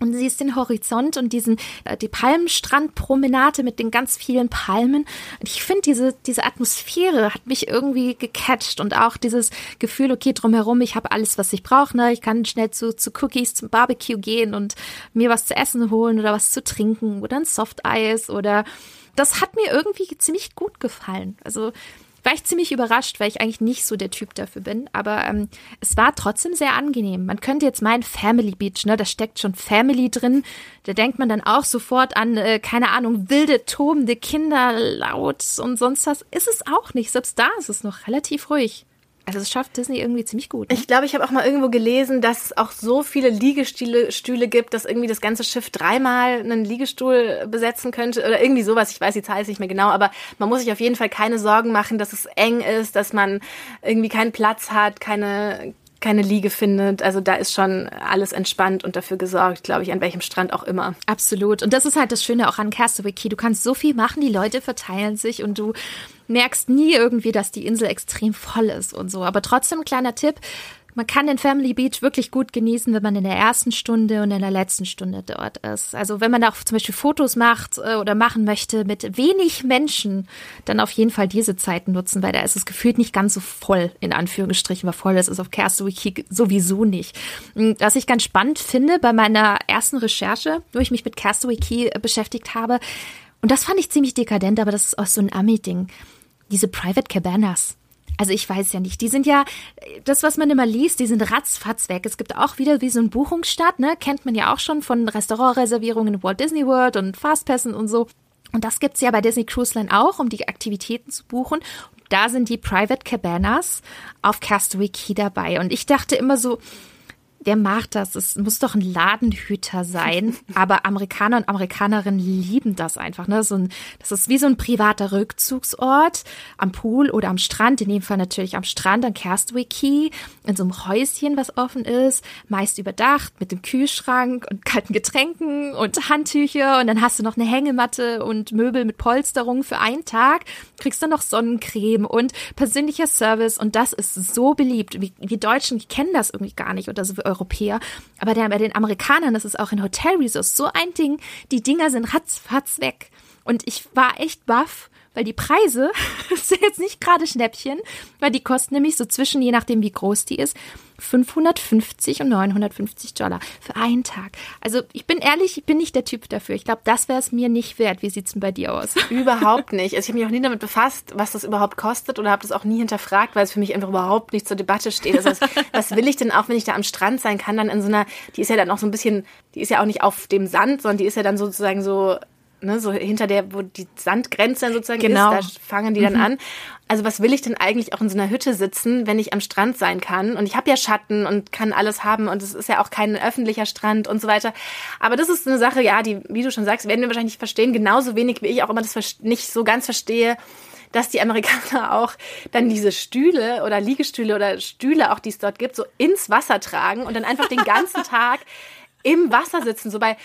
Und siehst den Horizont und diesen, äh, die Palmenstrandpromenade mit den ganz vielen Palmen. Und ich finde, diese, diese Atmosphäre hat mich irgendwie gecatcht und auch dieses Gefühl, okay, drumherum, ich habe alles, was ich brauche. Ne? Ich kann schnell zu, zu Cookies, zum Barbecue gehen und mir was zu essen holen oder was zu trinken oder ein Softeis oder das hat mir irgendwie ziemlich gut gefallen. Also war ich ziemlich überrascht, weil ich eigentlich nicht so der Typ dafür bin. Aber ähm, es war trotzdem sehr angenehm. Man könnte jetzt meinen Family Beach, ne? Da steckt schon Family drin. Da denkt man dann auch sofort an, äh, keine Ahnung, wilde, tobende Kinder, laut und sonst was. Ist es auch nicht. Selbst da ist es noch relativ ruhig. Also es schafft Disney irgendwie ziemlich gut. Ne? Ich glaube, ich habe auch mal irgendwo gelesen, dass es auch so viele Liegestühle Stühle gibt, dass irgendwie das ganze Schiff dreimal einen Liegestuhl besetzen könnte oder irgendwie sowas. Ich weiß die Zahl nicht mehr genau, aber man muss sich auf jeden Fall keine Sorgen machen, dass es eng ist, dass man irgendwie keinen Platz hat, keine keine Liege findet. Also da ist schon alles entspannt und dafür gesorgt, glaube ich, an welchem Strand auch immer. Absolut. Und das ist halt das Schöne auch an Castaway Key. Du kannst so viel machen, die Leute verteilen sich und du merkst nie irgendwie, dass die Insel extrem voll ist und so. Aber trotzdem, kleiner Tipp, man kann den Family Beach wirklich gut genießen, wenn man in der ersten Stunde und in der letzten Stunde dort ist. Also wenn man auch zum Beispiel Fotos macht äh, oder machen möchte mit wenig Menschen, dann auf jeden Fall diese Zeiten nutzen, weil da ist es gefühlt nicht ganz so voll, in Anführungsstrichen, weil voll ist es auf Castaway Key sowieso nicht. Hm, was ich ganz spannend finde bei meiner ersten Recherche, wo ich mich mit Castaway Key äh, beschäftigt habe, und das fand ich ziemlich dekadent, aber das ist auch so ein Ami-Ding. Diese Private Cabanas also ich weiß ja nicht. Die sind ja, das, was man immer liest, die sind ratzfatz weg. Es gibt auch wieder wie so ein Buchungsstart, ne? Kennt man ja auch schon von Restaurantreservierungen in Walt Disney World und Fastpassen und so. Und das gibt's ja bei Disney Cruise Line auch, um die Aktivitäten zu buchen. da sind die Private Cabanas auf Castaway Key dabei. Und ich dachte immer so, wer macht das? Es muss doch ein Ladenhüter sein. Aber Amerikaner und Amerikanerinnen lieben das einfach. Ne? So ein, das ist wie so ein privater Rückzugsort am Pool oder am Strand. In dem Fall natürlich am Strand, an Castaway Key, in so einem Häuschen, was offen ist, meist überdacht mit dem Kühlschrank und kalten Getränken und Handtücher. Und dann hast du noch eine Hängematte und Möbel mit Polsterung für einen Tag. Kriegst dann noch Sonnencreme und persönlicher Service. Und das ist so beliebt. Wir, wir Deutschen kennen das irgendwie gar nicht oder so Europäer. Aber der, bei den Amerikanern das ist auch in Hotel Resorts so ein Ding. Die Dinger sind ratzfatz weg. Und ich war echt baff, weil die Preise sind jetzt nicht gerade Schnäppchen, weil die kosten nämlich so zwischen, je nachdem wie groß die ist, 550 und 950 Dollar für einen Tag. Also ich bin ehrlich, ich bin nicht der Typ dafür. Ich glaube, das wäre es mir nicht wert. Wie sieht's denn bei dir aus? Überhaupt nicht. Also ich habe mich auch nie damit befasst, was das überhaupt kostet oder habe das auch nie hinterfragt, weil es für mich einfach überhaupt nicht zur Debatte steht. Also was, was will ich denn auch, wenn ich da am Strand sein kann, dann in so einer, die ist ja dann auch so ein bisschen, die ist ja auch nicht auf dem Sand, sondern die ist ja dann sozusagen so ne, so hinter der, wo die Sandgrenze dann sozusagen genau. ist, da fangen die dann mhm. an. Also was will ich denn eigentlich auch in so einer Hütte sitzen, wenn ich am Strand sein kann? Und ich habe ja Schatten und kann alles haben und es ist ja auch kein öffentlicher Strand und so weiter. Aber das ist eine Sache, ja, die, wie du schon sagst, werden wir wahrscheinlich nicht verstehen, genauso wenig wie ich auch immer das nicht so ganz verstehe, dass die Amerikaner auch dann diese Stühle oder Liegestühle oder Stühle auch, die es dort gibt, so ins Wasser tragen und dann einfach den ganzen Tag im Wasser sitzen. So bei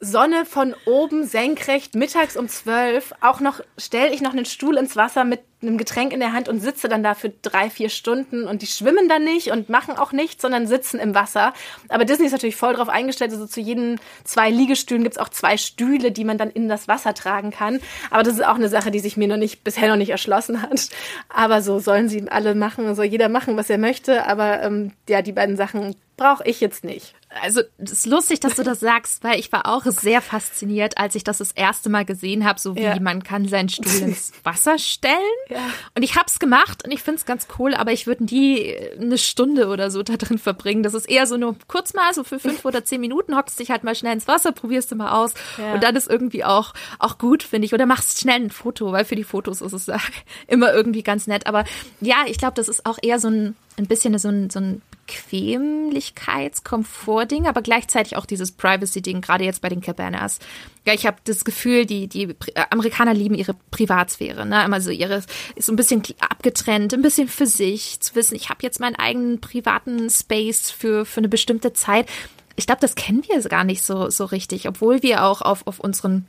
Sonne von oben senkrecht, mittags um zwölf, auch noch, stelle ich noch einen Stuhl ins Wasser mit einem Getränk in der Hand und sitze dann da für drei, vier Stunden und die schwimmen dann nicht und machen auch nichts, sondern sitzen im Wasser. Aber Disney ist natürlich voll drauf eingestellt, also zu jeden zwei Liegestühlen gibt's auch zwei Stühle, die man dann in das Wasser tragen kann. Aber das ist auch eine Sache, die sich mir noch nicht, bisher noch nicht erschlossen hat. Aber so sollen sie alle machen, soll jeder machen, was er möchte. Aber ähm, ja, die beiden Sachen brauche ich jetzt nicht also es ist lustig, dass du das sagst, weil ich war auch sehr fasziniert, als ich das das erste Mal gesehen habe, so wie ja. man kann seinen Stuhl ins Wasser stellen. Ja. Und ich habe es gemacht und ich finde es ganz cool, aber ich würde nie eine Stunde oder so da drin verbringen. Das ist eher so nur kurz mal, so für fünf oder zehn Minuten hockst dich halt mal schnell ins Wasser, probierst du mal aus ja. und dann ist irgendwie auch auch gut, finde ich. Oder machst schnell ein Foto, weil für die Fotos ist es immer irgendwie ganz nett. Aber ja, ich glaube, das ist auch eher so ein ein bisschen so ein, so ein Bequemlichkeits-Komfort-Ding, aber gleichzeitig auch dieses Privacy-Ding, gerade jetzt bei den Cabanas. Ja, ich habe das Gefühl, die, die äh, Amerikaner lieben ihre Privatsphäre, ne? Immer so ihre, ist so ein bisschen abgetrennt, ein bisschen für sich, zu wissen, ich habe jetzt meinen eigenen privaten Space für, für eine bestimmte Zeit. Ich glaube, das kennen wir gar nicht so, so richtig, obwohl wir auch auf, auf unseren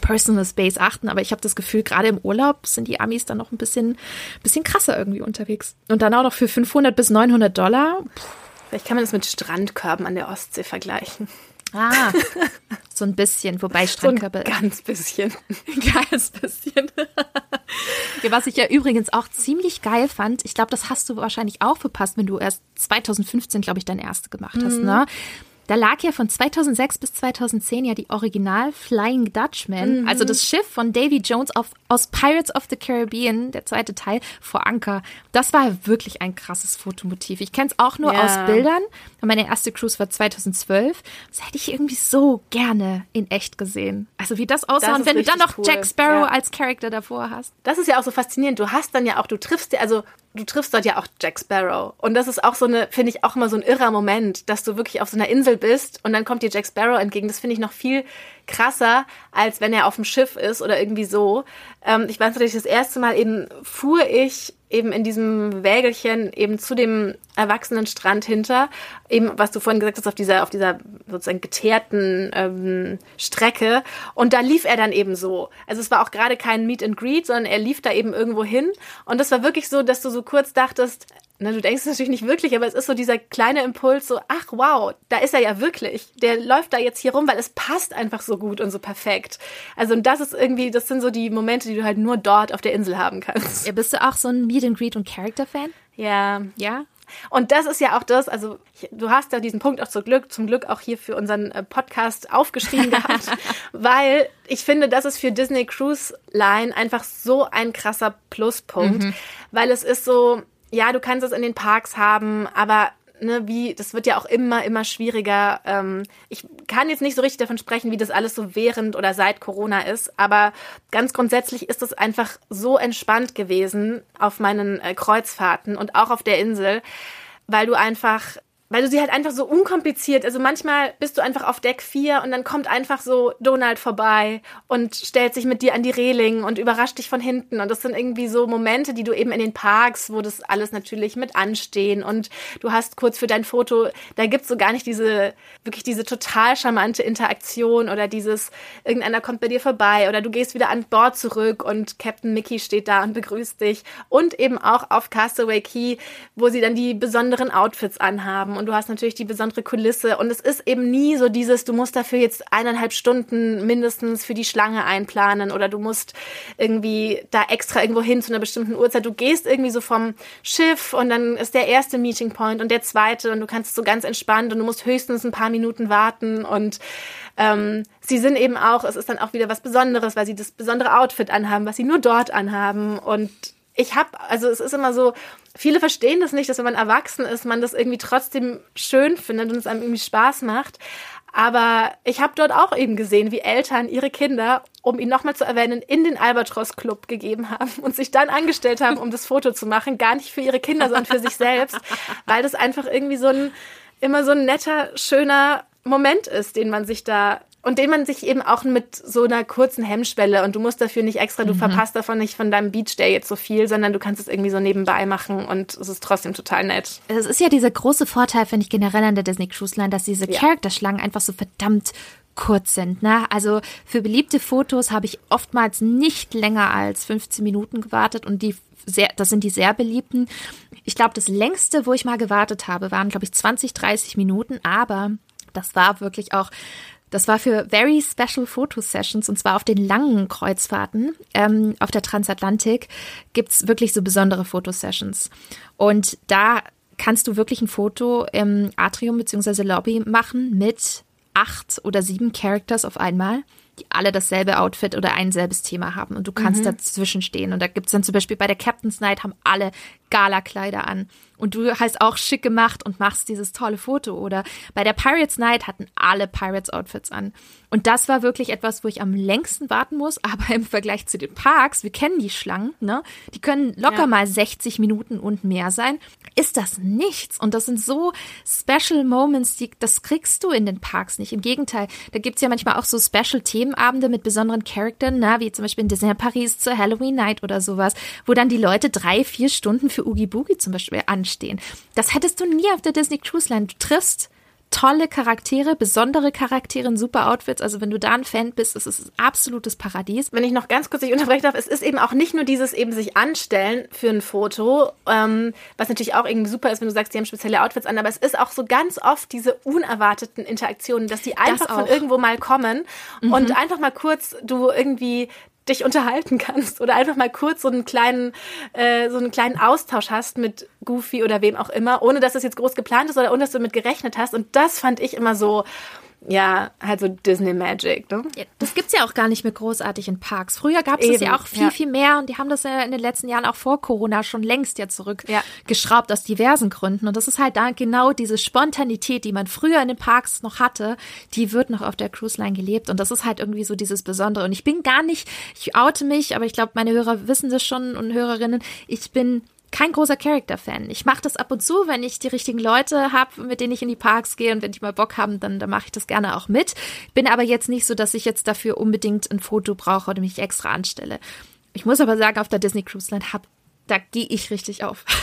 Personal Space achten, aber ich habe das Gefühl, gerade im Urlaub sind die Amis dann noch ein bisschen, bisschen krasser irgendwie unterwegs. Und dann auch noch für 500 bis 900 Dollar. Puh. Vielleicht kann man das mit Strandkörben an der Ostsee vergleichen. Ah, so ein bisschen, wobei Strandkörbe. So ganz bisschen. ganz bisschen. ja, was ich ja übrigens auch ziemlich geil fand, ich glaube, das hast du wahrscheinlich auch verpasst, wenn du erst 2015, glaube ich, dein erste gemacht hast, mhm. ne? Da lag ja von 2006 bis 2010 ja die Original Flying Dutchman, mhm. also das Schiff von Davy Jones auf, aus Pirates of the Caribbean, der zweite Teil, vor Anker. Das war wirklich ein krasses Fotomotiv. Ich kenne es auch nur ja. aus Bildern. Meine erste Cruise war 2012. Das hätte ich irgendwie so gerne in echt gesehen. Also wie das aussah das und wenn du dann noch cool. Jack Sparrow ja. als Charakter davor hast. Das ist ja auch so faszinierend. Du hast dann ja auch, du triffst dir, also du triffst dort ja auch Jack Sparrow. Und das ist auch so eine, finde ich, auch immer so ein irrer Moment, dass du wirklich auf so einer Insel bist und dann kommt dir Jack Sparrow entgegen. Das finde ich noch viel krasser, als wenn er auf dem Schiff ist oder irgendwie so. Ähm, ich weiß natürlich, das erste Mal eben fuhr ich eben in diesem Wägelchen eben zu dem erwachsenen Strand hinter, eben was du vorhin gesagt hast, auf dieser, auf dieser sozusagen geteerten ähm, Strecke. Und da lief er dann eben so. Also es war auch gerade kein Meet and Greet, sondern er lief da eben irgendwo hin. Und das war wirklich so, dass du so kurz dachtest, na, du denkst es natürlich nicht wirklich, aber es ist so dieser kleine Impuls, so, ach wow, da ist er ja wirklich. Der läuft da jetzt hier rum, weil es passt einfach so gut und so perfekt. Also und das ist irgendwie, das sind so die Momente, die du halt nur dort auf der Insel haben kannst. Ja, bist du auch so ein Meet and Greet und Character Fan? Ja. Ja? Und das ist ja auch das, also du hast ja diesen Punkt auch zum Glück, zum Glück auch hier für unseren äh, Podcast aufgeschrieben gehabt, weil ich finde, das ist für Disney Cruise Line einfach so ein krasser Pluspunkt, mhm. weil es ist so, ja, du kannst es in den Parks haben, aber ne, wie, das wird ja auch immer, immer schwieriger. Ähm, ich kann jetzt nicht so richtig davon sprechen, wie das alles so während oder seit Corona ist, aber ganz grundsätzlich ist es einfach so entspannt gewesen auf meinen äh, Kreuzfahrten und auch auf der Insel, weil du einfach weil du sie halt einfach so unkompliziert, also manchmal bist du einfach auf Deck 4 und dann kommt einfach so Donald vorbei und stellt sich mit dir an die Reling und überrascht dich von hinten. Und das sind irgendwie so Momente, die du eben in den Parks, wo das alles natürlich mit anstehen und du hast kurz für dein Foto, da gibt's so gar nicht diese, wirklich diese total charmante Interaktion oder dieses, irgendeiner kommt bei dir vorbei oder du gehst wieder an Bord zurück und Captain Mickey steht da und begrüßt dich. Und eben auch auf Castaway Key, wo sie dann die besonderen Outfits anhaben. Und du hast natürlich die besondere Kulisse. Und es ist eben nie so dieses, du musst dafür jetzt eineinhalb Stunden mindestens für die Schlange einplanen oder du musst irgendwie da extra irgendwo hin zu einer bestimmten Uhrzeit. Du gehst irgendwie so vom Schiff und dann ist der erste Meeting Point und der zweite und du kannst so ganz entspannt und du musst höchstens ein paar Minuten warten. Und ähm, sie sind eben auch, es ist dann auch wieder was Besonderes, weil sie das besondere Outfit anhaben, was sie nur dort anhaben. Und ich habe, also es ist immer so, viele verstehen das nicht, dass wenn man erwachsen ist, man das irgendwie trotzdem schön findet und es einem irgendwie Spaß macht. Aber ich habe dort auch eben gesehen, wie Eltern ihre Kinder, um ihn nochmal zu erwähnen, in den Albatros Club gegeben haben und sich dann angestellt haben, um das Foto zu machen. Gar nicht für ihre Kinder, sondern für sich selbst, weil das einfach irgendwie so ein, immer so ein netter, schöner Moment ist, den man sich da und den man sich eben auch mit so einer kurzen Hemmschwelle und du musst dafür nicht extra, du mhm. verpasst davon nicht von deinem Beach Day jetzt so viel, sondern du kannst es irgendwie so nebenbei machen und es ist trotzdem total nett. Es ist ja dieser große Vorteil, finde ich generell an der Disney Cruise Line, dass diese ja. Charakterschlangen einfach so verdammt kurz sind. Ne? Also für beliebte Fotos habe ich oftmals nicht länger als 15 Minuten gewartet und die sehr, das sind die sehr beliebten. Ich glaube, das längste, wo ich mal gewartet habe, waren, glaube ich, 20, 30 Minuten, aber das war wirklich auch das war für Very Special Photo Sessions und zwar auf den langen Kreuzfahrten ähm, auf der Transatlantik gibt's wirklich so besondere Fotosessions. Und da kannst du wirklich ein Foto im Atrium bzw. Lobby machen mit acht oder sieben Characters auf einmal die alle dasselbe Outfit oder ein selbes Thema haben und du kannst mhm. dazwischen stehen. Und da gibt's dann zum Beispiel bei der Captain's Night haben alle Gala-Kleider an und du hast auch schick gemacht und machst dieses tolle Foto. Oder bei der Pirates Night hatten alle Pirates-Outfits an. Und das war wirklich etwas, wo ich am längsten warten muss, aber im Vergleich zu den Parks, wir kennen die Schlangen, ne? Die können locker ja. mal 60 Minuten und mehr sein. Ist das nichts? Und das sind so Special Moments, die, das kriegst du in den Parks nicht. Im Gegenteil, da gibt's ja manchmal auch so Special-Themenabende mit besonderen Charakteren, na, wie zum Beispiel in Disney Paris zur Halloween Night oder sowas, wo dann die Leute drei, vier Stunden für Oogie Boogie zum Beispiel anstehen. Das hättest du nie auf der Disney Cruise Line. Du triffst tolle Charaktere, besondere Charaktere in super Outfits. Also wenn du da ein Fan bist, ist es ein absolutes Paradies. Wenn ich noch ganz kurz dich unterbrechen darf, es ist eben auch nicht nur dieses eben sich anstellen für ein Foto, ähm, was natürlich auch irgendwie super ist, wenn du sagst, die haben spezielle Outfits an, aber es ist auch so ganz oft diese unerwarteten Interaktionen, dass die einfach das von irgendwo mal kommen mhm. und einfach mal kurz du irgendwie dich unterhalten kannst oder einfach mal kurz so einen kleinen, äh, so einen kleinen Austausch hast mit Goofy oder wem auch immer, ohne dass das jetzt groß geplant ist oder ohne dass du damit gerechnet hast. Und das fand ich immer so, ja, halt so Disney Magic. Ne? Ja, das gibt's ja auch gar nicht mehr großartig in Parks. Früher gab's es ja auch viel, ja. viel mehr und die haben das ja in den letzten Jahren auch vor Corona schon längst ja zurückgeschraubt ja. aus diversen Gründen. Und das ist halt da genau diese Spontanität, die man früher in den Parks noch hatte, die wird noch auf der Cruise Line gelebt. Und das ist halt irgendwie so dieses Besondere. Und ich bin gar nicht, ich oute mich, aber ich glaube, meine Hörer wissen das schon und Hörerinnen, ich bin kein großer Character-Fan. Ich mache das ab und zu, wenn ich die richtigen Leute habe, mit denen ich in die Parks gehe und wenn die mal Bock haben, dann, dann mache ich das gerne auch mit. Bin aber jetzt nicht so, dass ich jetzt dafür unbedingt ein Foto brauche oder mich extra anstelle. Ich muss aber sagen, auf der Disney Cruise Line hab, da gehe ich richtig auf.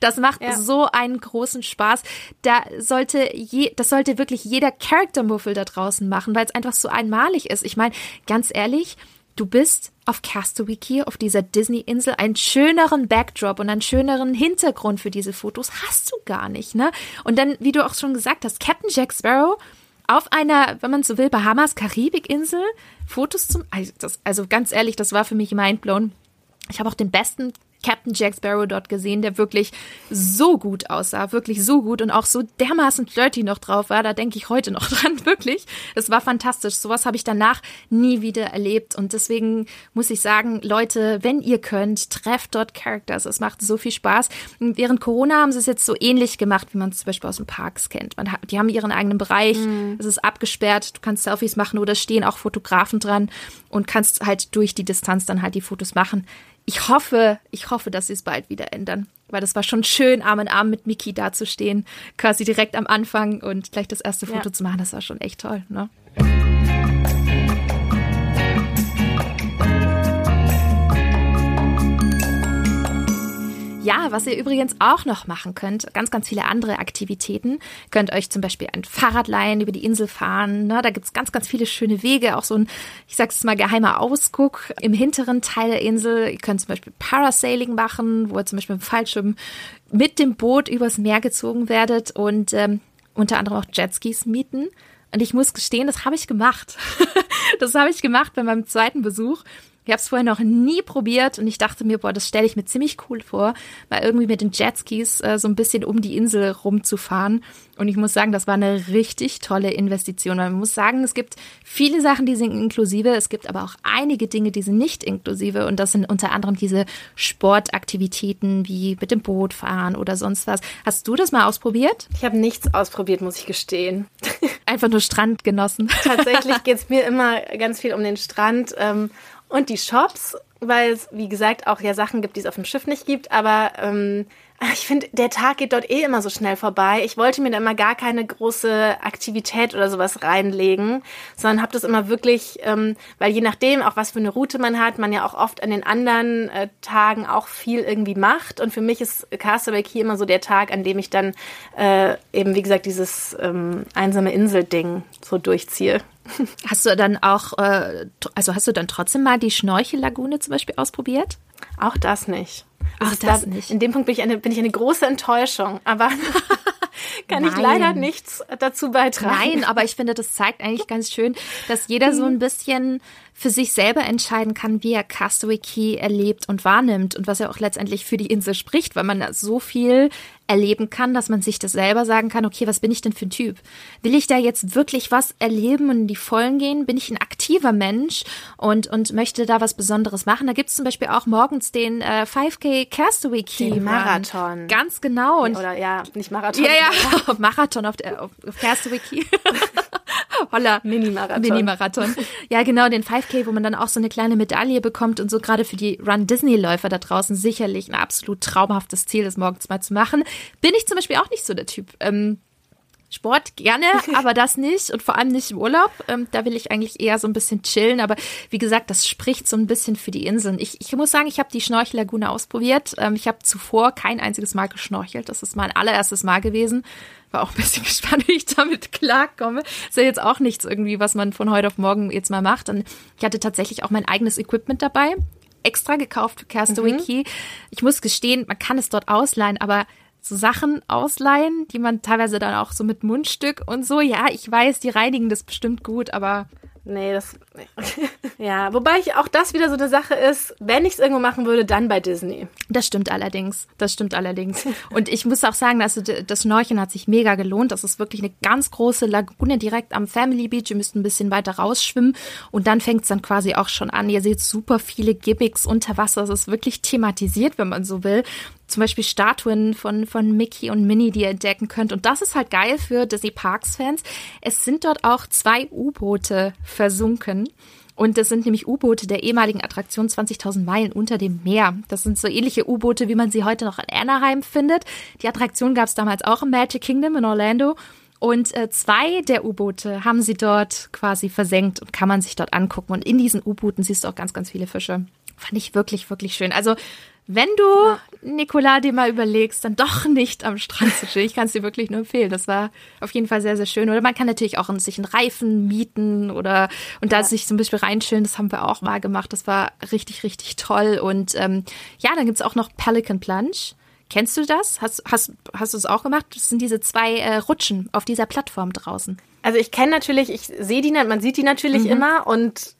Das macht ja. so einen großen Spaß. Da sollte je, das sollte wirklich jeder Character-Muffel da draußen machen, weil es einfach so einmalig ist. Ich meine, ganz ehrlich, Du bist auf Castaway auf dieser Disney-Insel. Einen schöneren Backdrop und einen schöneren Hintergrund für diese Fotos hast du gar nicht, ne? Und dann, wie du auch schon gesagt hast, Captain Jack Sparrow auf einer, wenn man so will, Bahamas, Karibikinsel, Fotos zum, also, das, also ganz ehrlich, das war für mich mindblown. Ich habe auch den besten Captain Jack Sparrow dort gesehen, der wirklich so gut aussah, wirklich so gut und auch so dermaßen flirty noch drauf war. Da denke ich heute noch dran, wirklich. Es war fantastisch. Sowas habe ich danach nie wieder erlebt und deswegen muss ich sagen, Leute, wenn ihr könnt, trefft dort Characters. Es macht so viel Spaß. während Corona haben sie es jetzt so ähnlich gemacht, wie man es zum Beispiel aus den Parks kennt. Man, die haben ihren eigenen Bereich, mhm. es ist abgesperrt, du kannst Selfies machen oder stehen auch Fotografen dran und kannst halt durch die Distanz dann halt die Fotos machen ich hoffe, ich hoffe, dass sie es bald wieder ändern. Weil das war schon schön, Arm in Arm mit Miki dazustehen, quasi direkt am Anfang und gleich das erste Foto ja. zu machen. Das war schon echt toll, ne? Ja, was ihr übrigens auch noch machen könnt, ganz, ganz viele andere Aktivitäten. Könnt euch zum Beispiel ein Fahrrad leihen, über die Insel fahren. Ne? Da gibt's ganz, ganz viele schöne Wege. Auch so ein, ich sag's mal, geheimer Ausguck im hinteren Teil der Insel. Ihr könnt zum Beispiel Parasailing machen, wo ihr zum Beispiel im Fallschirm mit dem Boot übers Meer gezogen werdet und ähm, unter anderem auch Jetskis mieten. Und ich muss gestehen, das habe ich gemacht. das habe ich gemacht bei meinem zweiten Besuch. Ich habe es vorher noch nie probiert und ich dachte mir, boah, das stelle ich mir ziemlich cool vor, mal irgendwie mit den Jetskis äh, so ein bisschen um die Insel rumzufahren. Und ich muss sagen, das war eine richtig tolle Investition. Man muss sagen, es gibt viele Sachen, die sind inklusive, es gibt aber auch einige Dinge, die sind nicht inklusive. Und das sind unter anderem diese Sportaktivitäten wie mit dem Boot fahren oder sonst was. Hast du das mal ausprobiert? Ich habe nichts ausprobiert, muss ich gestehen. Einfach nur Strand genossen. Tatsächlich geht es mir immer ganz viel um den Strand. Ähm, und die Shops, weil es, wie gesagt, auch ja Sachen gibt, die es auf dem Schiff nicht gibt. Aber ähm, ich finde, der Tag geht dort eh immer so schnell vorbei. Ich wollte mir da immer gar keine große Aktivität oder sowas reinlegen, sondern habe das immer wirklich, ähm, weil je nachdem, auch was für eine Route man hat, man ja auch oft an den anderen äh, Tagen auch viel irgendwie macht. Und für mich ist Castaway Key immer so der Tag, an dem ich dann äh, eben, wie gesagt, dieses ähm, einsame Insel-Ding so durchziehe. Hast du dann auch, äh, also hast du dann trotzdem mal die Schnorchellagune zum Beispiel ausprobiert? Auch das nicht. Auch Also das da, nicht. In dem Punkt bin ich eine, bin ich eine große Enttäuschung. Aber kann ich Nein. leider nichts dazu beitragen. Nein, aber ich finde, das zeigt eigentlich ganz schön, dass jeder so ein bisschen für sich selber entscheiden kann, wie er Castaway Key erlebt und wahrnimmt und was er auch letztendlich für die Insel spricht, weil man da so viel erleben kann, dass man sich das selber sagen kann, okay, was bin ich denn für ein Typ? Will ich da jetzt wirklich was erleben und in die Vollen gehen? Bin ich ein aktiver Mensch und, und möchte da was Besonderes machen? Da gibt es zum Beispiel auch morgens den äh, 5K Castaway Key Den. Marathon. Ganz genau. Und Oder ja, nicht Marathon. ja, ja, Marathon auf, der, auf auf Castaway Key. Holla. Mini-Marathon. Mini-Marathon. Ja, genau, den 5K, wo man dann auch so eine kleine Medaille bekommt und so gerade für die Run Disney-Läufer da draußen sicherlich ein absolut traumhaftes Ziel, das morgens mal zu machen. Bin ich zum Beispiel auch nicht so der Typ. Ähm, Sport gerne, aber das nicht und vor allem nicht im Urlaub. Ähm, da will ich eigentlich eher so ein bisschen chillen. Aber wie gesagt, das spricht so ein bisschen für die Inseln. Ich, ich muss sagen, ich habe die Schnorchellagune ausprobiert. Ähm, ich habe zuvor kein einziges Mal geschnorchelt. Das ist mein allererstes Mal gewesen. War auch ein bisschen gespannt, wie ich damit klarkomme. Ist ja jetzt auch nichts irgendwie, was man von heute auf morgen jetzt mal macht. Und ich hatte tatsächlich auch mein eigenes Equipment dabei. Extra gekauft für Castaway Key. Ich muss gestehen, man kann es dort ausleihen, aber so Sachen ausleihen, die man teilweise dann auch so mit Mundstück und so. Ja, ich weiß, die reinigen das bestimmt gut, aber Nee, das. ja, wobei ich auch das wieder so eine Sache ist, wenn ich es irgendwo machen würde, dann bei Disney. das stimmt allerdings. Das stimmt allerdings. Und ich muss auch sagen, also das Schnorcheln hat sich mega gelohnt. Das ist wirklich eine ganz große Lagune direkt am Family Beach. Ihr müsst ein bisschen weiter rausschwimmen und dann fängt es dann quasi auch schon an. Ihr seht super viele Gimmicks unter Wasser. Es ist wirklich thematisiert, wenn man so will. Zum Beispiel Statuen von, von Mickey und Minnie, die ihr entdecken könnt. Und das ist halt geil für Disney Parks Fans. Es sind dort auch zwei U-Boote versunken. Und das sind nämlich U-Boote der ehemaligen Attraktion 20.000 Meilen unter dem Meer. Das sind so ähnliche U-Boote, wie man sie heute noch in Anaheim findet. Die Attraktion gab es damals auch im Magic Kingdom in Orlando. Und äh, zwei der U-Boote haben sie dort quasi versenkt und kann man sich dort angucken. Und in diesen U-Booten siehst du auch ganz, ganz viele Fische. Fand ich wirklich, wirklich schön. Also wenn du, Nicola, dir mal überlegst, dann doch nicht am Strand zu chillen. Ich kann es dir wirklich nur empfehlen. Das war auf jeden Fall sehr, sehr schön. Oder man kann natürlich auch sich einen Reifen mieten oder und da sich so ein bisschen reinchillen. Das haben wir auch mal gemacht. Das war richtig, richtig toll. Und ähm, ja, dann gibt's auch noch Pelican Plunge. Kennst du das? Hast, hast, hast du es auch gemacht? Das sind diese zwei äh, Rutschen auf dieser Plattform draußen. Also ich kenne natürlich, ich sehe die, man sieht die natürlich Mhm. immer und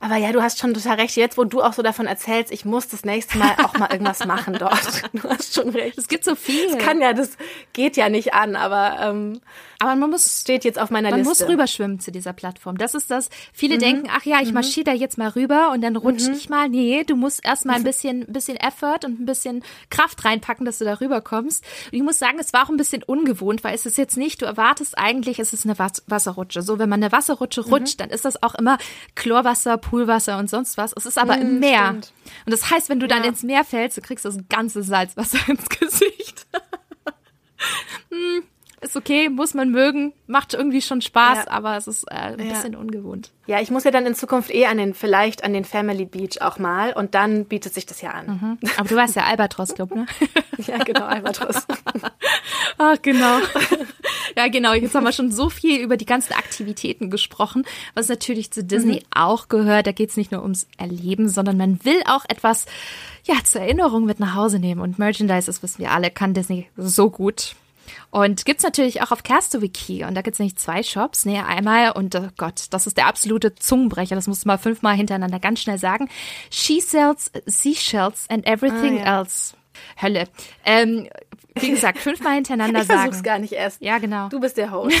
aber ja, du hast schon total recht. Jetzt, wo du auch so davon erzählst, ich muss das nächste Mal auch mal irgendwas machen dort. Du hast schon recht. Es gibt so viel. Das kann ja, das geht ja nicht an, aber ähm, Aber man muss steht jetzt auf meiner Man Liste. muss rüberschwimmen zu dieser Plattform. Das ist das. Viele denken, ach ja, ich marschiere da jetzt mal rüber und dann rutsche ich mal. Nee, du musst erstmal ein bisschen, bisschen Effort und ein bisschen Kraft reinpacken, dass du da rüberkommst. Und ich muss sagen, es war auch ein bisschen ungewohnt, weil es ist jetzt nicht, du erwartest eigentlich, es ist eine Was Wasserrutsche. So, wenn man eine Wasserrutsche rutscht, dann ist das auch immer Chlorwasser, Poolwasser und sonst was. Es ist aber im Meer. stimmt. Und das heißt, wenn du dann Ja. ins Meer fällst, du kriegst das ganze Salzwasser ins Gesicht. ist okay, muss man mögen, macht irgendwie schon Spaß, ja. aber es ist äh, ein ja. bisschen ungewohnt. Ja, ich muss ja dann in Zukunft eh an den, vielleicht an den Family Beach auch mal und dann bietet sich das ja an. Mhm. Aber du weißt ja Albatros, glaub, ne? ja, genau, Albatros. Ach, genau. Ja, genau. Jetzt haben wir schon so viel über die ganzen Aktivitäten gesprochen, was natürlich zu Disney mhm. auch gehört. Da geht's nicht nur ums Erleben, sondern man will auch etwas, ja, zur Erinnerung mit nach Hause nehmen. Und Merchandise, das wissen wir alle, kann Disney so gut. Und gibt's natürlich auch auf Castaway Key. Und da gibt's nämlich zwei Shops. Nee, einmal, und oh Gott, das ist der absolute Zungenbrecher. Das musst du mal fünfmal hintereinander ganz schnell sagen. She sells seashells and everything ah, ja. else. Hölle. Ähm, wie gesagt, fünfmal hintereinander ich sagen. Ich versuch's gar nicht erst. Ja, genau. Du bist der Host.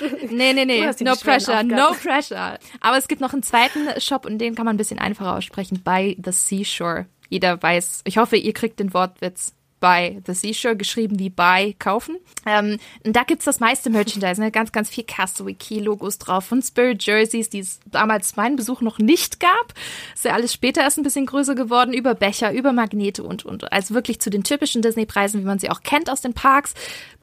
nee, nee, nee. No pressure, no pressure. Aber es gibt noch einen zweiten Shop und den kann man ein bisschen einfacher aussprechen. By the Seashore. Jeder weiß. Ich hoffe, ihr kriegt den Wortwitz bei The Seashore, geschrieben wie bei kaufen. Ähm, und da gibt's das meiste Merchandise, ne? ganz, ganz viel Castaway Key Logos drauf von Spirit Jerseys, die es damals meinen Besuch noch nicht gab. Ist ja alles später erst ein bisschen größer geworden, über Becher, über Magnete und, und. Also wirklich zu den typischen Disney-Preisen, wie man sie auch kennt aus den Parks.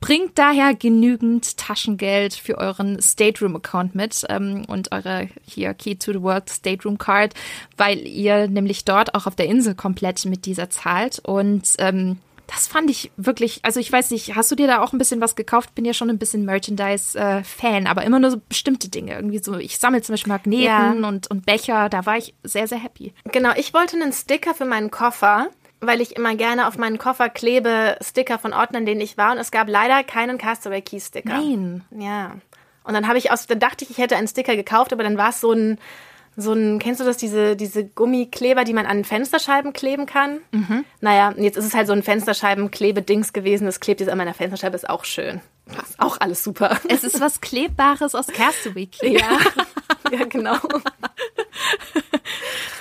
Bringt daher genügend Taschengeld für euren Stateroom-Account mit ähm, und eure hier Key to the World Stateroom Card, weil ihr nämlich dort auch auf der Insel komplett mit dieser zahlt und ähm, das fand ich wirklich, also ich weiß nicht, hast du dir da auch ein bisschen was gekauft? Bin ja schon ein bisschen Merchandise-Fan, aber immer nur so bestimmte Dinge. Irgendwie so, ich sammle zum Beispiel Magneten ja. und, und Becher, da war ich sehr, sehr happy. Genau, ich wollte einen Sticker für meinen Koffer weil ich immer gerne auf meinen Koffer klebe Sticker von Orten, an denen ich war und es gab leider keinen Castaway Key Sticker. Nein. Ja. Und dann habe ich aus, dann dachte ich, ich hätte einen Sticker gekauft, aber dann war es so ein so ein, kennst du das, diese, diese Gummikleber, die man an Fensterscheiben kleben kann? Mhm. Naja, jetzt ist es halt so ein Fensterscheiben-Klebedings gewesen. Das klebt jetzt an meiner Fensterscheibe, ist auch schön. Ist auch alles super. Es ist was Klebbares aus Castaway. Ja, ja, genau.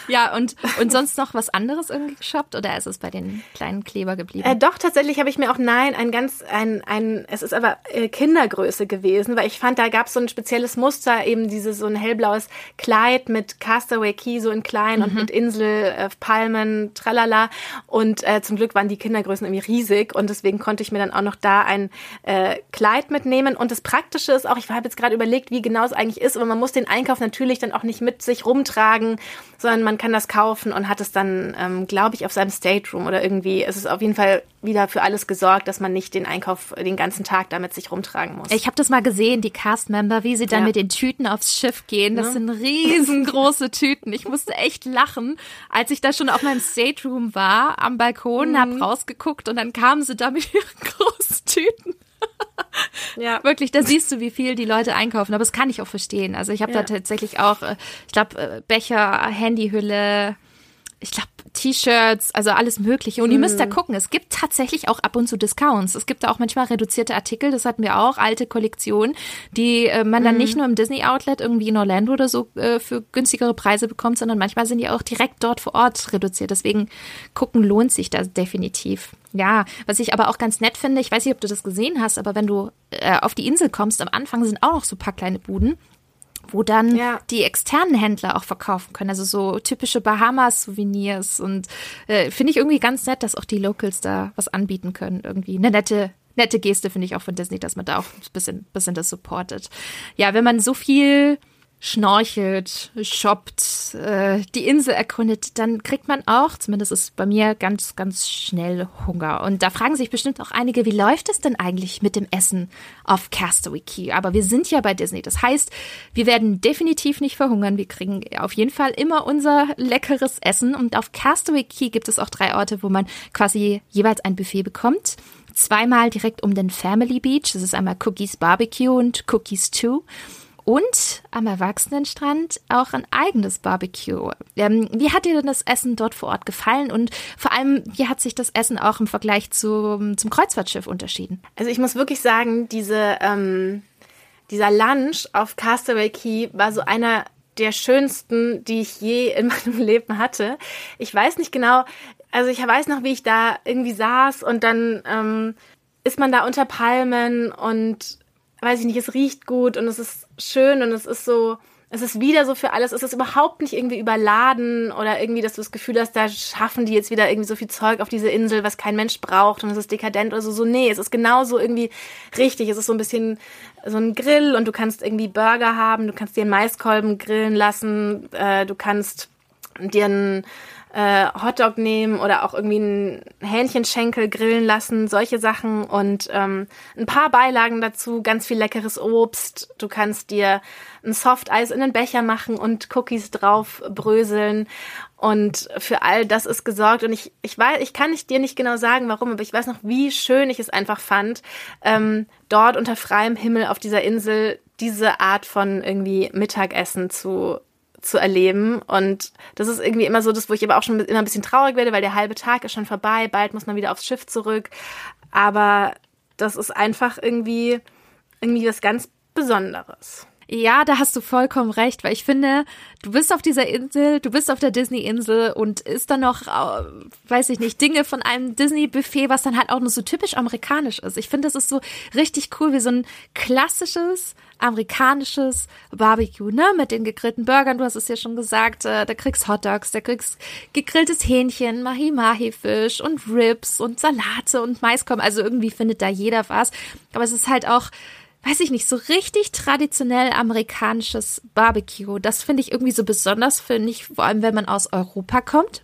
Ja, und, und sonst noch was anderes irgendwie geshoppt oder ist es bei den kleinen Kleber geblieben? Äh, doch, tatsächlich habe ich mir auch, nein, ein ganz, ein, ein, es ist aber äh, Kindergröße gewesen, weil ich fand, da gab es so ein spezielles Muster, eben dieses so ein hellblaues Kleid mit Castaway Key so in klein mhm. und mit Insel, äh, Palmen, tralala. Und äh, zum Glück waren die Kindergrößen irgendwie riesig und deswegen konnte ich mir dann auch noch da ein äh, Kleid mitnehmen. Und das Praktische ist auch, ich habe jetzt gerade überlegt, wie genau es eigentlich ist, aber man muss den Einkauf natürlich dann auch nicht mit sich rumtragen, sondern man kann das kaufen und hat es dann, ähm, glaube ich, auf seinem Stateroom oder irgendwie. Es ist auf jeden Fall wieder für alles gesorgt, dass man nicht den Einkauf den ganzen Tag damit sich rumtragen muss. Ich habe das mal gesehen, die Cast-Member, wie sie dann ja. mit den Tüten aufs Schiff gehen. Das ja. sind riesengroße Tüten. Ich musste echt lachen, als ich da schon auf meinem Stateroom war, am Balkon, mhm. hab rausgeguckt und dann kamen sie da mit ihren großen Tüten. Ja. Wirklich, da siehst du, wie viel die Leute einkaufen. Aber das kann ich auch verstehen. Also ich habe ja. da tatsächlich auch, äh, ich glaube, äh, Becher, Handyhülle, ich glaube, T-Shirts, also alles Mögliche. Und ihr müsst da mhm. gucken, es gibt tatsächlich auch ab und zu Discounts. Es gibt da auch manchmal reduzierte Artikel, das hatten wir auch, alte Kollektionen, die äh, man dann mm. nicht nur im Disney Outlet irgendwie in Orlando oder so äh, für günstigere Preise bekommt, sondern manchmal sind die auch direkt dort vor Ort reduziert. Deswegen gucken lohnt sich das definitiv. Ja, was ich aber auch ganz nett finde, ich weiß nicht, ob du das gesehen hast, aber wenn du äh, auf die Insel kommst, am Anfang sind auch noch so ein paar kleine Buden wo dann ja. die externen Händler auch verkaufen können. Also so typische Bahamas-Souvenirs und äh, finde ich irgendwie ganz nett, dass auch die Locals da was anbieten können. Irgendwie eine nette nette Geste finde ich auch von Disney, dass man da auch ein bisschen, bisschen das supportet. Ja, wenn man so viel schnorchelt, shoppt, äh, die Insel erkundet, dann kriegt man auch, zumindest ist bei mir, ganz, ganz schnell Hunger. Und da fragen sich bestimmt auch einige, wie läuft es denn eigentlich mit dem Essen auf Castaway Key? Aber wir sind ja bei Disney. Das heißt, wir werden definitiv nicht verhungern. Wir kriegen auf jeden Fall immer unser leckeres Essen. Und auf Castaway Key gibt es auch drei Orte, wo man quasi jeweils ein Buffet bekommt zweimal direkt um den Family Beach. Das ist einmal Cookies Barbecue und Cookies 2 und am Erwachsenenstrand auch ein eigenes Barbecue. Ähm, wie hat dir denn das Essen dort vor Ort gefallen und vor allem, wie hat sich das Essen auch im Vergleich zu, zum Kreuzfahrtschiff unterschieden? Also ich muss wirklich sagen, diese, ähm, dieser Lunch auf Castaway Key war so einer der schönsten, die ich je in meinem Leben hatte. Ich weiß nicht genau, also ich weiß noch, wie ich da irgendwie saß und dann ähm, ist man da unter Palmen und weiß ich nicht, es riecht gut und es ist schön und es ist so es ist wieder so für alles, es ist überhaupt nicht irgendwie überladen oder irgendwie, dass du das Gefühl hast, da schaffen die jetzt wieder irgendwie so viel Zeug auf diese Insel, was kein Mensch braucht und es ist dekadent oder so. So, nee, es ist genauso irgendwie richtig. Es ist so ein bisschen so ein Grill und du kannst irgendwie Burger haben, du kannst dir einen Maiskolben grillen lassen, äh, du kannst dir einen äh, Hotdog nehmen oder auch irgendwie einen Hähnchenschenkel grillen lassen, solche Sachen. Und ähm, ein paar Beilagen dazu, ganz viel leckeres Obst. Du kannst dir ein Softeis in den Becher machen und Cookies drauf bröseln. Und für all das ist gesorgt. Und ich ich weiß ich kann nicht dir nicht genau sagen warum aber ich weiß noch wie schön ich es einfach fand ähm, dort unter freiem Himmel auf dieser Insel diese Art von irgendwie Mittagessen zu zu erleben. Und das ist irgendwie immer so das, wo ich aber auch schon immer ein bisschen traurig werde, weil der halbe Tag ist schon vorbei, bald muss man wieder aufs Schiff zurück. Aber das ist einfach irgendwie, irgendwie was ganz Besonderes. Ja, da hast du vollkommen recht, weil ich finde, du bist auf dieser Insel, du bist auf der Disney-Insel und ist dann noch, äh, weiß ich nicht, Dinge von einem Disney-Buffet, was dann halt auch nur so typisch amerikanisch ist. Ich finde, das ist so richtig cool, wie so ein klassisches amerikanisches Barbecue, ne, mit den gegrillten Burgern. Du hast es ja schon gesagt, äh, da kriegst Hotdogs, da kriegst gegrilltes Hähnchen, Mahi-Mahi-Fisch und Ribs und Salate und Maiskolben. Also irgendwie findet da jeder was. Aber es ist halt auch weiß ich nicht, so richtig traditionell amerikanisches Barbecue. Das finde ich irgendwie so besonders, finde ich, vor allem wenn man aus Europa kommt.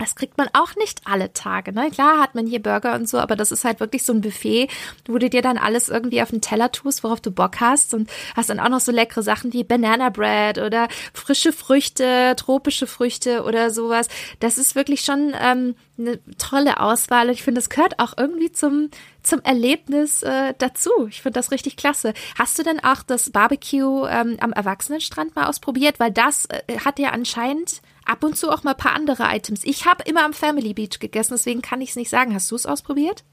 Das kriegt man auch nicht alle Tage. Ne? Klar hat man hier Burger und so, aber das ist halt wirklich so ein Buffet, wo du dir dann alles irgendwie auf den Teller tust, worauf du Bock hast und hast dann auch noch so leckere Sachen wie Banana Bread oder frische Früchte, tropische Früchte oder sowas. Das ist wirklich schon ähm, eine tolle Auswahl ich finde, das gehört auch irgendwie zum zum Erlebnis äh, dazu. Ich finde das richtig klasse. Hast du denn auch das Barbecue ähm, am Erwachsenenstrand mal ausprobiert? Weil das äh, hat ja anscheinend ab und zu auch mal ein paar andere Items. Ich habe immer am Family Beach gegessen, deswegen kann ich es nicht sagen. Hast du es ausprobiert?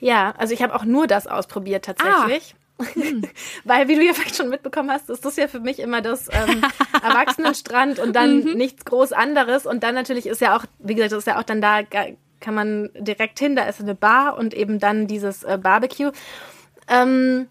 Ja, also ich habe auch nur das ausprobiert tatsächlich. Ah. Hm. Weil, wie du ja vielleicht schon mitbekommen hast, ist das ja für mich immer das ähm, Erwachsenenstrand und dann mhm. nichts groß anderes. Und dann natürlich ist ja auch, wie gesagt, das ist ja auch dann da, kann man direkt hin, da ist eine Bar und eben dann dieses äh, Barbecue. Ähm,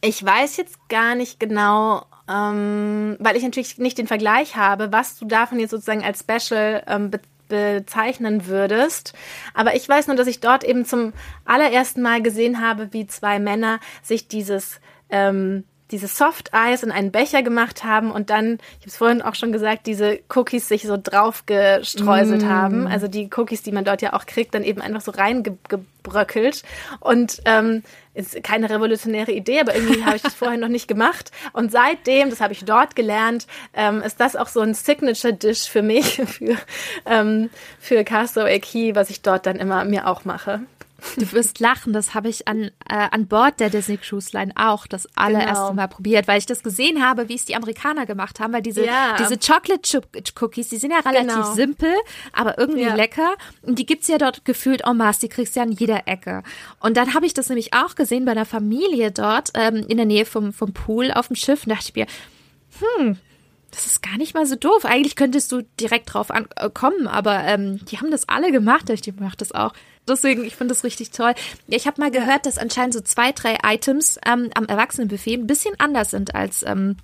ich weiß jetzt gar nicht genau, ähm, weil ich natürlich nicht den Vergleich habe, was du davon jetzt sozusagen als Special ähm, be bezeichnen würdest. Aber ich weiß nur, dass ich dort eben zum allerersten Mal gesehen habe, wie zwei Männer sich dieses ähm, dieses Soft Eis in einen Becher gemacht haben und dann, ich habe es vorhin auch schon gesagt, diese Cookies sich so drauf gestreuselt mm. haben. Also die Cookies, die man dort ja auch kriegt, dann eben einfach so reingebröckelt. Und ähm, ist keine revolutionäre Idee, aber irgendwie habe ich das vorher noch nicht gemacht. Und seitdem, das habe ich dort gelernt, ähm, ist das auch so ein Signature-Dish für mich, für, ähm, für Castaway Key, was ich dort dann immer mir auch mache. Du wirst lachen, das habe ich an, äh, an Bord der Disney Cruise Line auch das allererste genau. Mal probiert, weil ich das gesehen habe, wie es die Amerikaner gemacht haben, weil diese, ja. diese Chocolate Chip Cookies, die sind ja relativ genau. simpel, aber irgendwie ja. lecker. Und die gibt's ja dort gefühlt en masse, die kriegst du ja an jeder Ecke. Und dann habe ich das nämlich auch gesehen bei einer Familie dort ähm, in der Nähe vom, vom Pool auf dem Schiff und dachte ich mir, hm, das ist gar nicht mal so doof. Eigentlich könntest du direkt drauf kommen, aber ähm, die haben das alle gemacht. Ich mache das auch. Deswegen, ich finde das richtig toll. Ich habe mal gehört, dass anscheinend so zwei, drei Items ähm, am Erwachsenenbuffet ein bisschen anders sind als ähm,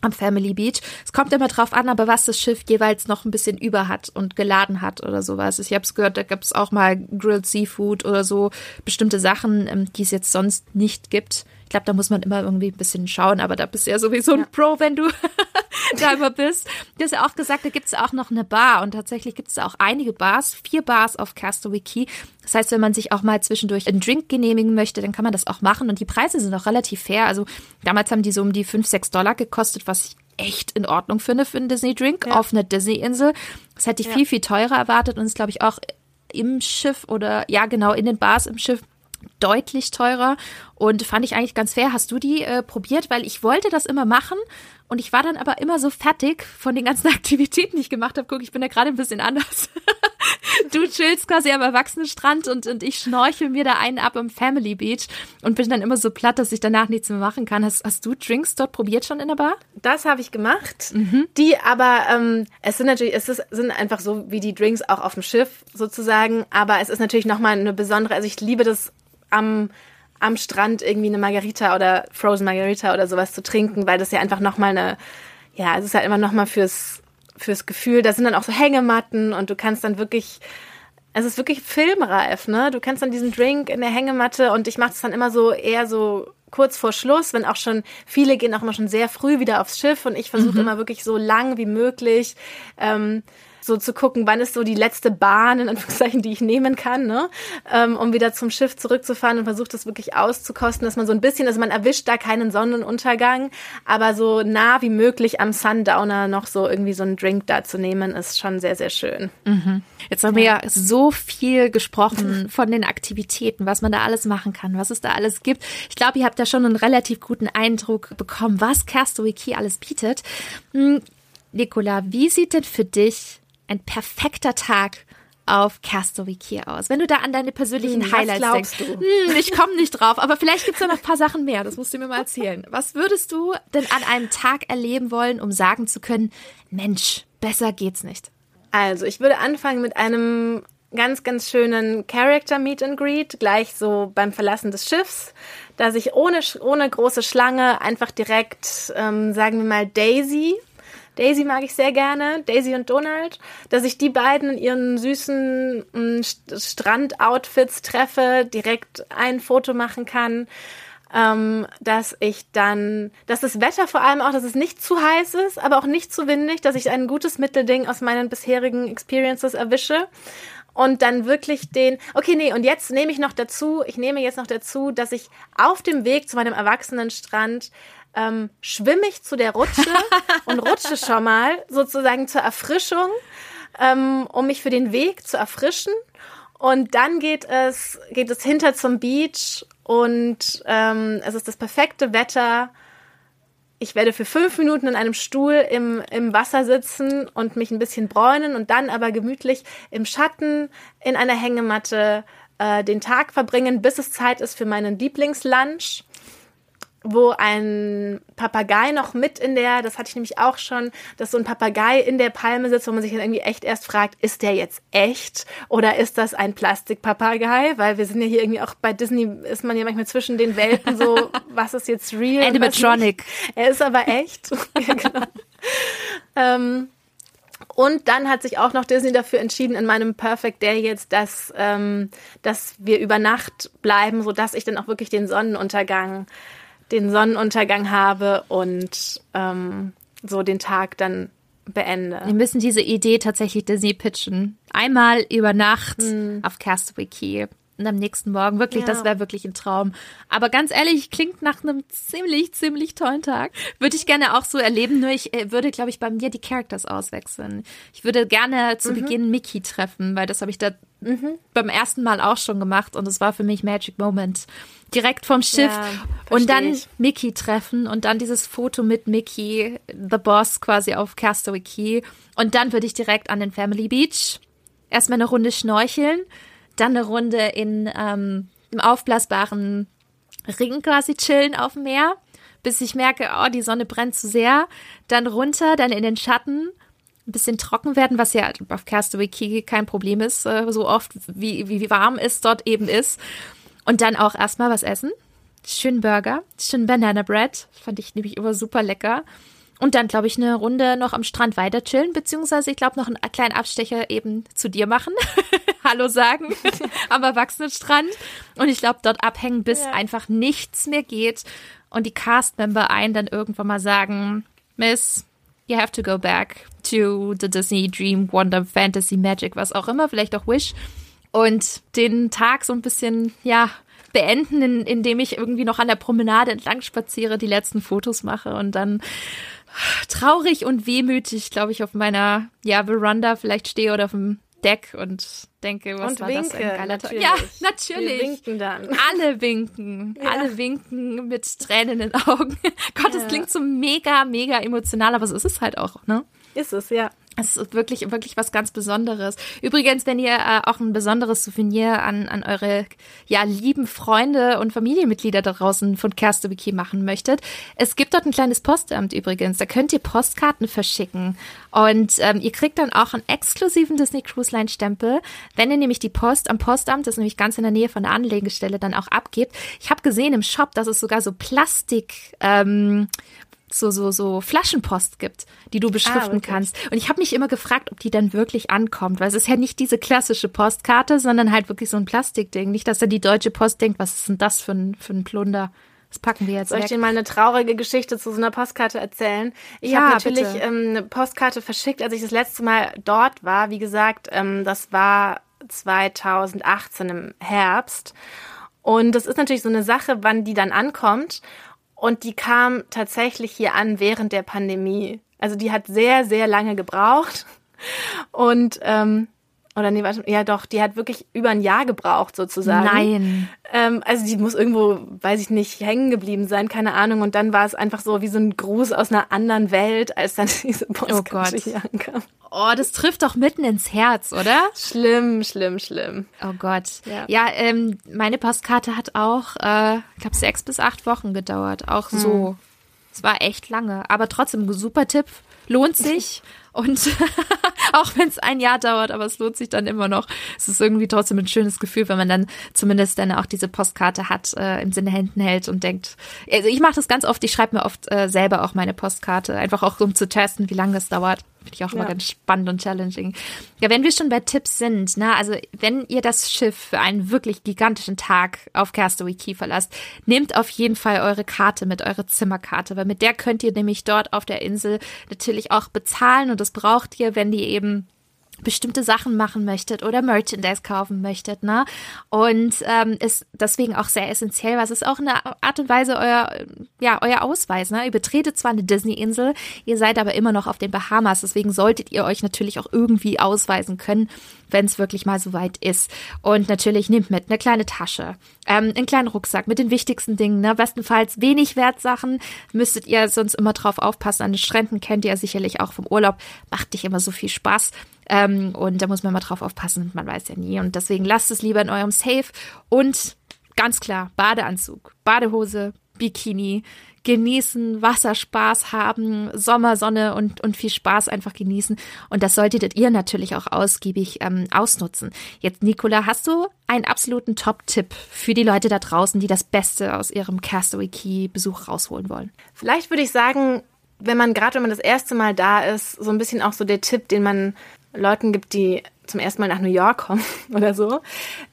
am Family Beach. Es kommt immer drauf an, aber was das Schiff jeweils noch ein bisschen über hat und geladen hat oder sowas. Ich habe es gehört, da gibt es auch mal Grilled Seafood oder so bestimmte Sachen, ähm, die es jetzt sonst nicht gibt glaube, da muss man immer irgendwie ein bisschen schauen, aber da bist du ja sowieso ein ja. Pro, wenn du da immer bist. Du hast ja auch gesagt, da gibt es auch noch eine Bar und tatsächlich gibt es auch einige Bars, vier Bars auf Castaway Key. Das heißt, wenn man sich auch mal zwischendurch einen Drink genehmigen möchte, dann kann man das auch machen und die Preise sind auch relativ fair. Also damals haben die so um die fünf, sechs Dollar gekostet, was ich echt in Ordnung finde für einen Disney-Drink ja. auf einer Disney-Insel. Das hätte ich ja. viel, viel teurer erwartet und ist, glaube ich, auch im Schiff oder ja, genau, in den Bars im Schiff deutlich teurer und fand ich eigentlich ganz fair. Hast du die äh, probiert? Weil ich wollte das immer machen und ich war dann aber immer so fertig von den ganzen Aktivitäten, die ich gemacht habe. Guck, ich bin da gerade ein bisschen anders. du chillst quasi am Erwachsenenstrand und, und ich schnorchel mir da einen ab im Family Beach und bin dann immer so platt, dass ich danach nichts mehr machen kann. Hast, hast du Drinks dort probiert schon in der Bar? Das habe ich gemacht. Mhm. Die aber, ähm, es sind natürlich, es ist, sind einfach so wie die Drinks auch auf dem Schiff sozusagen, aber es ist natürlich nochmal eine besondere, also ich liebe das am am Strand irgendwie eine Margarita oder Frozen Margarita oder sowas zu trinken, weil das ja einfach nochmal eine, ja, es ist halt immer nochmal fürs, fürs Gefühl, da sind dann auch so Hängematten und du kannst dann wirklich, es ist wirklich filmreif, ne? Du kannst dann diesen Drink in der Hängematte und ich mache es dann immer so eher so kurz vor Schluss, wenn auch schon viele gehen auch immer schon sehr früh wieder aufs Schiff und ich versuche mhm. immer wirklich so lang wie möglich ähm, so zu gucken, wann ist so die letzte Bahn, in Anführungszeichen, die ich nehmen kann, ne? ähm, um wieder zum Schiff zurückzufahren und versucht das wirklich auszukosten, dass man so ein bisschen, also man erwischt da keinen Sonnenuntergang, aber so nah wie möglich am Sundowner noch so irgendwie so einen Drink da zu nehmen, ist schon sehr, sehr schön. Mhm. Jetzt haben wir ja so viel gesprochen von den Aktivitäten, was man da alles machen kann, was es da alles gibt. Ich glaube, ihr habt da schon einen relativ guten Eindruck bekommen, was Castaway Key alles bietet. Hm, Nicola, wie sieht denn für dich ein perfekter Tag auf Castaway Key aus? Wenn du da an deine persönlichen hm, Highlights denkst. Du? Hm, ich komme nicht drauf, aber vielleicht gibt es da noch ein paar Sachen mehr. Das musst du mir mal erzählen. Was würdest du denn an einem Tag erleben wollen, um sagen zu können, Mensch, besser geht's nicht? Also, ich würde anfangen mit einem ganz, ganz schönen Character Meet and Greet, gleich so beim Verlassen des Schiffs, dass ich ohne, ohne große Schlange einfach direkt, ähm, sagen wir mal, Daisy Daisy mag ich sehr gerne, Daisy und Donald, dass ich die beiden in ihren süßen mm, Strandoutfits treffe, direkt ein Foto machen kann. Ähm, dass ich dann, dass das Wetter vor allem auch, dass es nicht zu heiß ist, aber auch nicht zu windig, dass ich ein gutes Mittelding aus meinen bisherigen Experiences erwische und dann wirklich den, okay, nee, und jetzt nehme ich noch dazu, ich nehme jetzt noch dazu, dass ich auf dem Weg zu meinem Erwachsenenstrand ähm, schwimme ich zu der Rutsche und rutsche schon mal sozusagen zur Erfrischung, ähm, um mich für den Weg zu erfrischen. Und dann geht es, geht es hinter zum Beach und ähm, es ist das perfekte Wetter. Ich werde für fünf Minuten in einem Stuhl im, im Wasser sitzen und mich ein bisschen bräunen und dann aber gemütlich im Schatten in einer Hängematte äh, den Tag verbringen, bis es Zeit ist für meinen Lieblingslunch wo ein Papagei noch mit in der, das hatte ich nämlich auch schon, dass so ein Papagei in der Palme sitzt, wo man sich dann irgendwie echt erst fragt, ist der jetzt echt oder ist das ein Plastikpapagei? Weil wir sind ja hier irgendwie auch bei Disney, ist man ja manchmal zwischen den Welten so, was ist jetzt real? Animatronic. Er ist aber echt. ja, genau. ähm, und dann hat sich auch noch Disney dafür entschieden, in meinem Perfect Day jetzt, dass, ähm, dass wir über Nacht bleiben, sodass ich dann auch wirklich den Sonnenuntergang den Sonnenuntergang habe und ähm, so den Tag dann beende. Wir müssen diese Idee tatsächlich Disney pitchen. Einmal über Nacht hm. auf Castaway Key und am nächsten Morgen. Wirklich, ja. das wäre wirklich ein Traum. Aber ganz ehrlich, klingt nach einem ziemlich, ziemlich tollen Tag. Würde ich gerne auch so erleben, nur ich äh, würde, glaube ich, bei mir die Characters auswechseln. Ich würde gerne zu mhm. Beginn Mickey treffen, weil das habe ich da mhm. beim ersten Mal auch schon gemacht und es war für mich Magic Moment direkt vom Schiff ja, und dann ich. Mickey treffen und dann dieses Foto mit Mickey, the Boss quasi auf Castaway Key und dann würde ich direkt an den Family Beach erstmal eine Runde schnorcheln, dann eine Runde in ähm, im aufblasbaren Ring quasi chillen auf dem Meer, bis ich merke, oh, die Sonne brennt zu sehr, dann runter, dann in den Schatten ein bisschen trocken werden, was ja auf Castaway Key kein Problem ist, äh, so oft wie, wie warm es dort eben ist. Und dann auch erstmal was essen. Schön Burger, schön Banana Bread. Fand ich nämlich immer super lecker. Und dann, glaube ich, eine Runde noch am Strand weiter chillen, beziehungsweise ich glaube noch einen kleinen Abstecher eben zu dir machen. Hallo sagen am Erwachsenenstrand. Und ich glaube, dort abhängen, bis ja. einfach nichts mehr geht. Und die Cast-Member ein dann irgendwann mal sagen, Miss, you have to go back to the Disney Dream Wonder Fantasy Magic, was auch immer, vielleicht auch Wish und den Tag so ein bisschen, ja, beenden, indem ich irgendwie noch an der Promenade entlang spaziere, die letzten Fotos mache und dann traurig und wehmütig, glaube ich, auf meiner ja, Veranda vielleicht stehe oder auf dem Deck und denke, was und war winke, das ein geiler Tag. Ja, natürlich. Wir winken dann. Alle winken. Ja. Alle winken mit Tränen in den Augen. Gott, das ja. klingt so mega, mega emotional, aber so ist es halt auch, ne? Ist es, ja. Es ist wirklich, wirklich was ganz Besonderes. Übrigens, wenn ihr äh, auch ein besonderes Souvenir an, an eure ja, lieben Freunde und Familienmitglieder da draußen von Kerstebeke machen möchtet, es gibt dort ein kleines Postamt übrigens. Da könnt ihr Postkarten verschicken. Und ähm, ihr kriegt dann auch einen exklusiven Disney Cruise Line Stempel, wenn ihr nämlich die Post am Postamt, das ist nämlich ganz in der Nähe von der Anlegestelle, dann auch abgebt. Ich habe gesehen im Shop, dass es sogar so Plastik. Ähm, so so so Flaschenpost gibt, die du beschriften ah, kannst. Und ich habe mich immer gefragt, ob die dann wirklich ankommt, weil es ist ja nicht diese klassische Postkarte, sondern halt wirklich so ein Plastikding. Nicht, dass dann die Deutsche Post denkt, was ist denn das für ein für ein Plunder? Das packen wir jetzt. Soll ich dir mal eine traurige Geschichte zu so einer Postkarte erzählen? Ich ja, habe natürlich ähm, eine Postkarte verschickt, als ich das letzte Mal dort war. Wie gesagt, ähm, das war 2018 im Herbst. Und das ist natürlich so eine Sache, wann die dann ankommt. Und die kam tatsächlich hier an während der Pandemie. Also die hat sehr, sehr lange gebraucht. Und ähm, oder nee, warte, ja doch, die hat wirklich über ein Jahr gebraucht sozusagen. Nein. Ähm, also die muss irgendwo, weiß ich nicht, hängen geblieben sein, keine Ahnung. Und dann war es einfach so wie so ein Gruß aus einer anderen Welt, als dann diese Postkarte oh hier ankam. Oh, das trifft doch mitten ins Herz, oder? Schlimm, schlimm, schlimm. Oh Gott. Ja, ja ähm, meine Postkarte hat auch, äh, ich glaube, sechs bis acht Wochen gedauert. Auch hm. so. Es war echt lange. Aber trotzdem, super Tipp. Lohnt sich. Und auch wenn es ein Jahr dauert, aber es lohnt sich dann immer noch. Es ist irgendwie trotzdem ein schönes Gefühl, wenn man dann zumindest dann auch diese Postkarte hat, äh, im Sinne Händen hält und denkt. Also ich mache das ganz oft, ich schreibe mir oft äh, selber auch meine Postkarte, einfach auch um zu testen, wie lange das dauert. Finde ich auch immer ja. ganz spannend und challenging. Ja, wenn wir schon bei Tipps sind, ne, also wenn ihr das Schiff für einen wirklich gigantischen Tag auf Castaway Key verlasst, nehmt auf jeden Fall eure Karte mit, eure Zimmerkarte, weil mit der könnt ihr nämlich dort auf der Insel natürlich auch bezahlen und das braucht ihr, wenn die eben bestimmte Sachen machen möchtet oder Merchandise kaufen möchtet, ne? Und ähm, ist deswegen auch sehr essentiell, was ist auch eine Art und Weise euer, ja, euer Ausweis, ne? Ihr betretet zwar eine Disney-Insel, ihr seid aber immer noch auf den Bahamas, deswegen solltet ihr euch natürlich auch irgendwie ausweisen können, wenn es wirklich mal so weit ist. Und natürlich nehmt mit eine kleine Tasche, ähm, einen kleinen Rucksack mit den wichtigsten Dingen, ne? Bestenfalls wenig Wertsachen, müsstet ihr sonst immer drauf aufpassen. An den Stränden kennt ihr sicherlich auch vom Urlaub, macht nicht immer so viel Spaß. Ähm, und da muss man mal drauf aufpassen, man weiß ja nie. Und deswegen lasst es lieber in eurem Safe und ganz klar, Badeanzug, Badehose, Bikini, genießen, Wasserspaß haben, Sommersonne und, und viel Spaß einfach genießen. Und das solltet ihr natürlich auch ausgiebig ähm, ausnutzen. Jetzt, Nicola, hast du einen absoluten Top-Tipp für die Leute da draußen, die das Beste aus ihrem Castaway Key-Besuch rausholen wollen? Vielleicht würde ich sagen, wenn man gerade, wenn man das erste Mal da ist, so ein bisschen auch so der Tipp, den man Leuten gibt, die zum ersten Mal nach New York kommen oder so,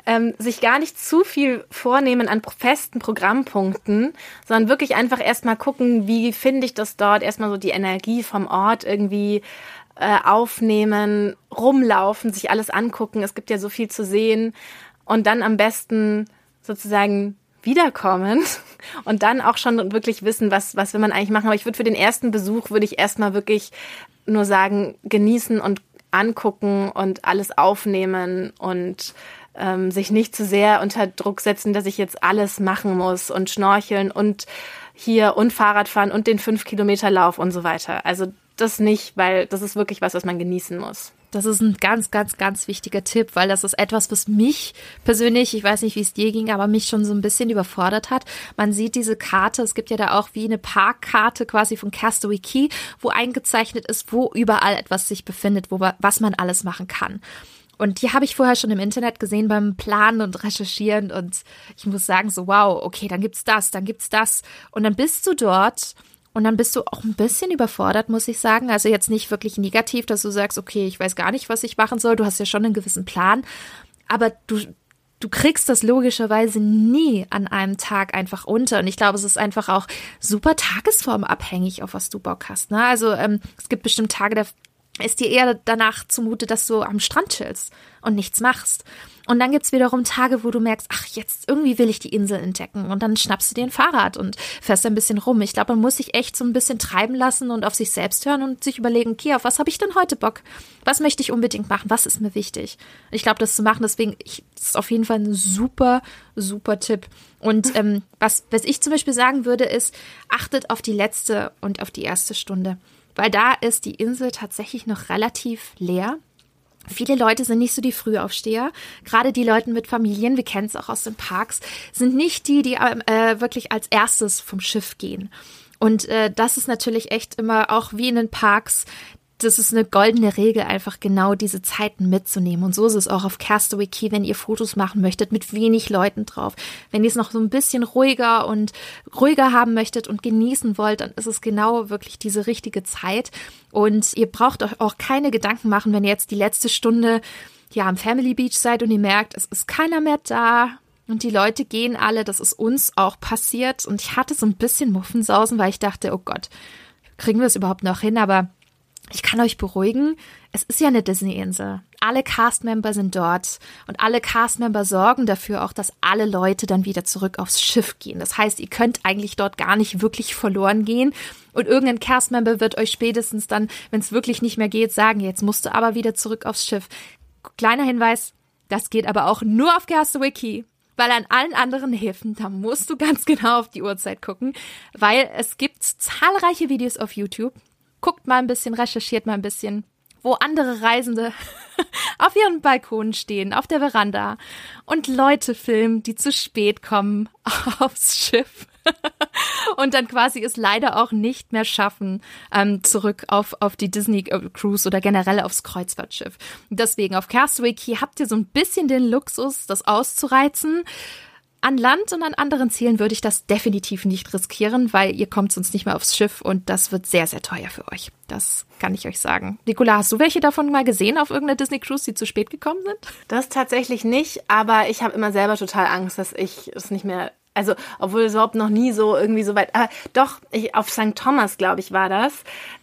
ähm, sich gar nicht zu viel vornehmen an festen Programmpunkten, sondern wirklich einfach erstmal gucken, wie finde ich das dort, erstmal so die Energie vom Ort irgendwie äh, aufnehmen, rumlaufen, sich alles angucken. Es gibt ja so viel zu sehen und dann am besten sozusagen wiederkommen und dann auch schon wirklich wissen, was, was will man eigentlich machen. Aber ich würde für den ersten Besuch, würde ich erstmal wirklich nur sagen, genießen und angucken und alles aufnehmen und ähm, sich nicht zu sehr unter Druck setzen, dass ich jetzt alles machen muss und schnorcheln und hier und Fahrradfahren und den fünf Kilometer Lauf und so weiter. Also das nicht, weil das ist wirklich was, was man genießen muss. Das ist ein ganz, ganz, ganz wichtiger Tipp, weil das ist etwas, was mich persönlich, ich weiß nicht, wie es dir ging, aber mich schon so ein bisschen überfordert hat. Man sieht diese Karte, es gibt ja da auch wie eine Parkkarte quasi von Castaway Key, wo eingezeichnet ist, wo überall etwas sich befindet, wo, was man alles machen kann. Und die habe ich vorher schon im Internet gesehen beim Planen und Recherchieren und ich muss sagen so, wow, okay, dann gibt's das, dann gibt's das. Und dann bist du dort und dann bist du auch ein bisschen überfordert, muss ich sagen. Also jetzt nicht wirklich negativ, dass du sagst, okay, ich weiß gar nicht, was ich machen soll. Du hast ja schon einen gewissen Plan. Aber du, du kriegst das logischerweise nie an einem Tag einfach unter. Und ich glaube, es ist einfach auch super tagesformabhängig, auf was du Bock hast. Ne? Also ähm, es gibt bestimmt Tage, da ist dir eher danach zumute, dass du am Strand chillst und nichts machst. Und dann gibt's wiederum Tage, wo du merkst, ach, jetzt irgendwie will ich die Insel entdecken. Und dann schnappst du dir ein Fahrrad und fährst ein bisschen rum. Ich glaube, man muss sich echt so ein bisschen treiben lassen und auf sich selbst hören und sich überlegen, okay, auf was habe ich denn heute Bock? Was möchte ich unbedingt machen? Was ist mir wichtig? Ich glaube, das zu machen, deswegen, ich, das ist auf jeden Fall ein super, super Tipp. Und ähm, was, was ich zum Beispiel sagen würde, ist, achtet auf die letzte und auf die erste Stunde. Weil da ist die Insel tatsächlich noch relativ leer. Viele Leute sind nicht so die Frühaufsteher. Gerade die Leute mit Familien, wir kennen es auch aus den Parks, sind nicht die, die äh, wirklich als erstes vom Schiff gehen. Und äh, das ist natürlich echt immer auch wie in den Parks das ist eine goldene Regel, einfach genau diese Zeiten mitzunehmen. Und so ist es auch auf Castaway Key, wenn ihr Fotos machen möchtet mit wenig Leuten drauf. Wenn ihr es noch so ein bisschen ruhiger und ruhiger haben möchtet und genießen wollt, dann ist es genau wirklich diese richtige Zeit. Und ihr braucht euch auch keine Gedanken machen, wenn ihr jetzt die letzte Stunde ja am Family Beach seid und ihr merkt, es ist keiner mehr da. Und die Leute gehen alle, das ist uns auch passiert. Und ich hatte so ein bisschen Muffensausen, weil ich dachte, oh Gott, kriegen wir es überhaupt noch hin? Aber ich kann euch beruhigen, es ist ja eine Disney-Insel. Alle Castmember sind dort und alle Castmember sorgen dafür auch, dass alle Leute dann wieder zurück aufs Schiff gehen. Das heißt, ihr könnt eigentlich dort gar nicht wirklich verloren gehen und irgendein Castmember wird euch spätestens dann, wenn es wirklich nicht mehr geht, sagen, jetzt musst du aber wieder zurück aufs Schiff. Kleiner Hinweis, das geht aber auch nur auf Key weil an allen anderen Häfen, da musst du ganz genau auf die Uhrzeit gucken, weil es gibt zahlreiche Videos auf YouTube, guckt mal ein bisschen, recherchiert mal ein bisschen, wo andere Reisende auf ihren Balkonen stehen, auf der Veranda und Leute filmen, die zu spät kommen aufs Schiff und dann quasi es leider auch nicht mehr schaffen, ähm, zurück auf, auf die Disney äh, Cruise oder generell aufs Kreuzfahrtschiff. Deswegen auf Castaway Key habt ihr so ein bisschen den Luxus, das auszureizen. An Land und an anderen Zielen würde ich das definitiv nicht riskieren, weil ihr kommt sonst nicht mehr aufs Schiff und das wird sehr, sehr teuer für euch. Das kann ich euch sagen. Nicola, hast du welche davon mal gesehen auf irgendeiner Disney Cruise, die zu spät gekommen sind? Das tatsächlich nicht, aber ich habe immer selber total Angst, dass ich es nicht mehr also, obwohl es überhaupt noch nie so irgendwie so weit. Aber doch, ich, auf St. Thomas, glaube ich, war das.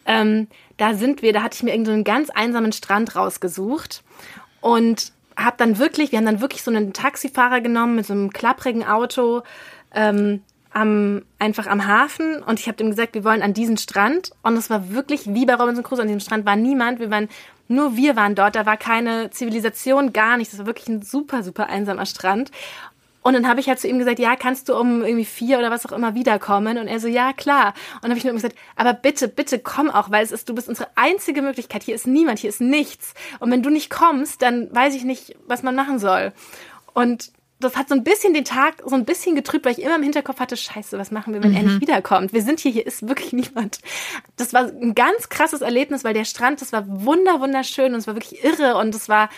Ähm, da sind wir, da hatte ich mir irgendeinen so ganz einsamen Strand rausgesucht. Und habe dann wirklich, wir haben dann wirklich so einen Taxifahrer genommen mit so einem klapprigen Auto ähm, am, einfach am Hafen. Und ich habe ihm gesagt, wir wollen an diesen Strand. Und es war wirklich wie bei Robinson Crusoe, an diesem Strand war niemand, wir waren, nur wir waren dort, da war keine Zivilisation, gar nichts, das war wirklich ein super, super einsamer Strand und dann habe ich halt zu ihm gesagt, ja, kannst du um irgendwie vier oder was auch immer wiederkommen? Und er so, ja, klar. Und dann habe ich nur gesagt, aber bitte, bitte komm auch, weil es ist, du bist unsere einzige Möglichkeit. Hier ist niemand, hier ist nichts. Und wenn du nicht kommst, dann weiß ich nicht, was man machen soll. Und das hat so ein bisschen den Tag so ein bisschen getrübt, weil ich immer im Hinterkopf hatte, scheiße, was machen wir, wenn mhm. er nicht wiederkommt? Wir sind hier, hier ist wirklich niemand. Das war ein ganz krasses Erlebnis, weil der Strand, das war wunder, wunderschön und es war wirklich irre und es war,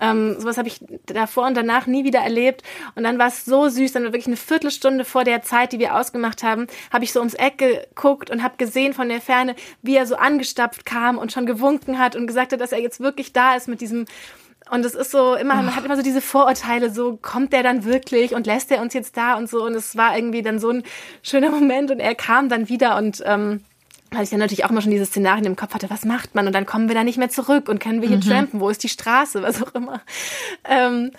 ähm, sowas habe ich davor und danach nie wieder erlebt. Und dann war es so süß, dann war wirklich eine Viertelstunde vor der Zeit, die wir ausgemacht haben, habe ich so ums Eck geguckt und habe gesehen von der Ferne, wie er so angestapft kam und schon gewunken hat und gesagt hat, dass er jetzt wirklich da ist mit diesem und es ist so immer, man hat immer so diese Vorurteile, so kommt der dann wirklich und lässt er uns jetzt da und so. Und es war irgendwie dann so ein schöner Moment und er kam dann wieder und ähm, weil ich dann natürlich auch immer schon diese Szenarien im Kopf hatte, was macht man? Und dann kommen wir da nicht mehr zurück und können wir hier mhm. trampen, wo ist die Straße, was auch immer. Ähm,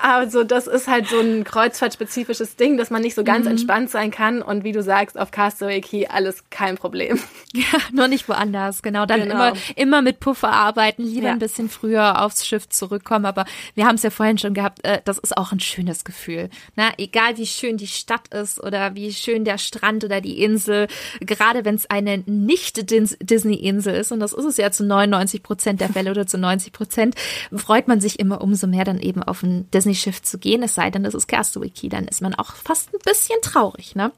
also das ist halt so ein kreuzfahrtspezifisches Ding, dass man nicht so ganz mhm. entspannt sein kann. Und wie du sagst, auf Castaway Key alles kein Problem. Ja, nur nicht woanders. Genau, dann genau. immer, immer mit Puffer arbeiten, lieber ja. ein bisschen früher aufs Schiff zurückkommen. Aber wir haben es ja vorhin schon gehabt, äh, das ist auch ein schönes Gefühl. Na, egal wie schön die Stadt ist oder wie schön der Strand oder die Insel, gerade wenn es eine nicht Disney-Insel ist, und das ist es ja zu 99 Prozent der Fälle oder zu 90 Prozent, freut man sich immer umso mehr dann eben auf ein Disney-Schiff zu gehen, es sei denn, das ist Castaway Key, dann ist man auch fast ein bisschen traurig, ne?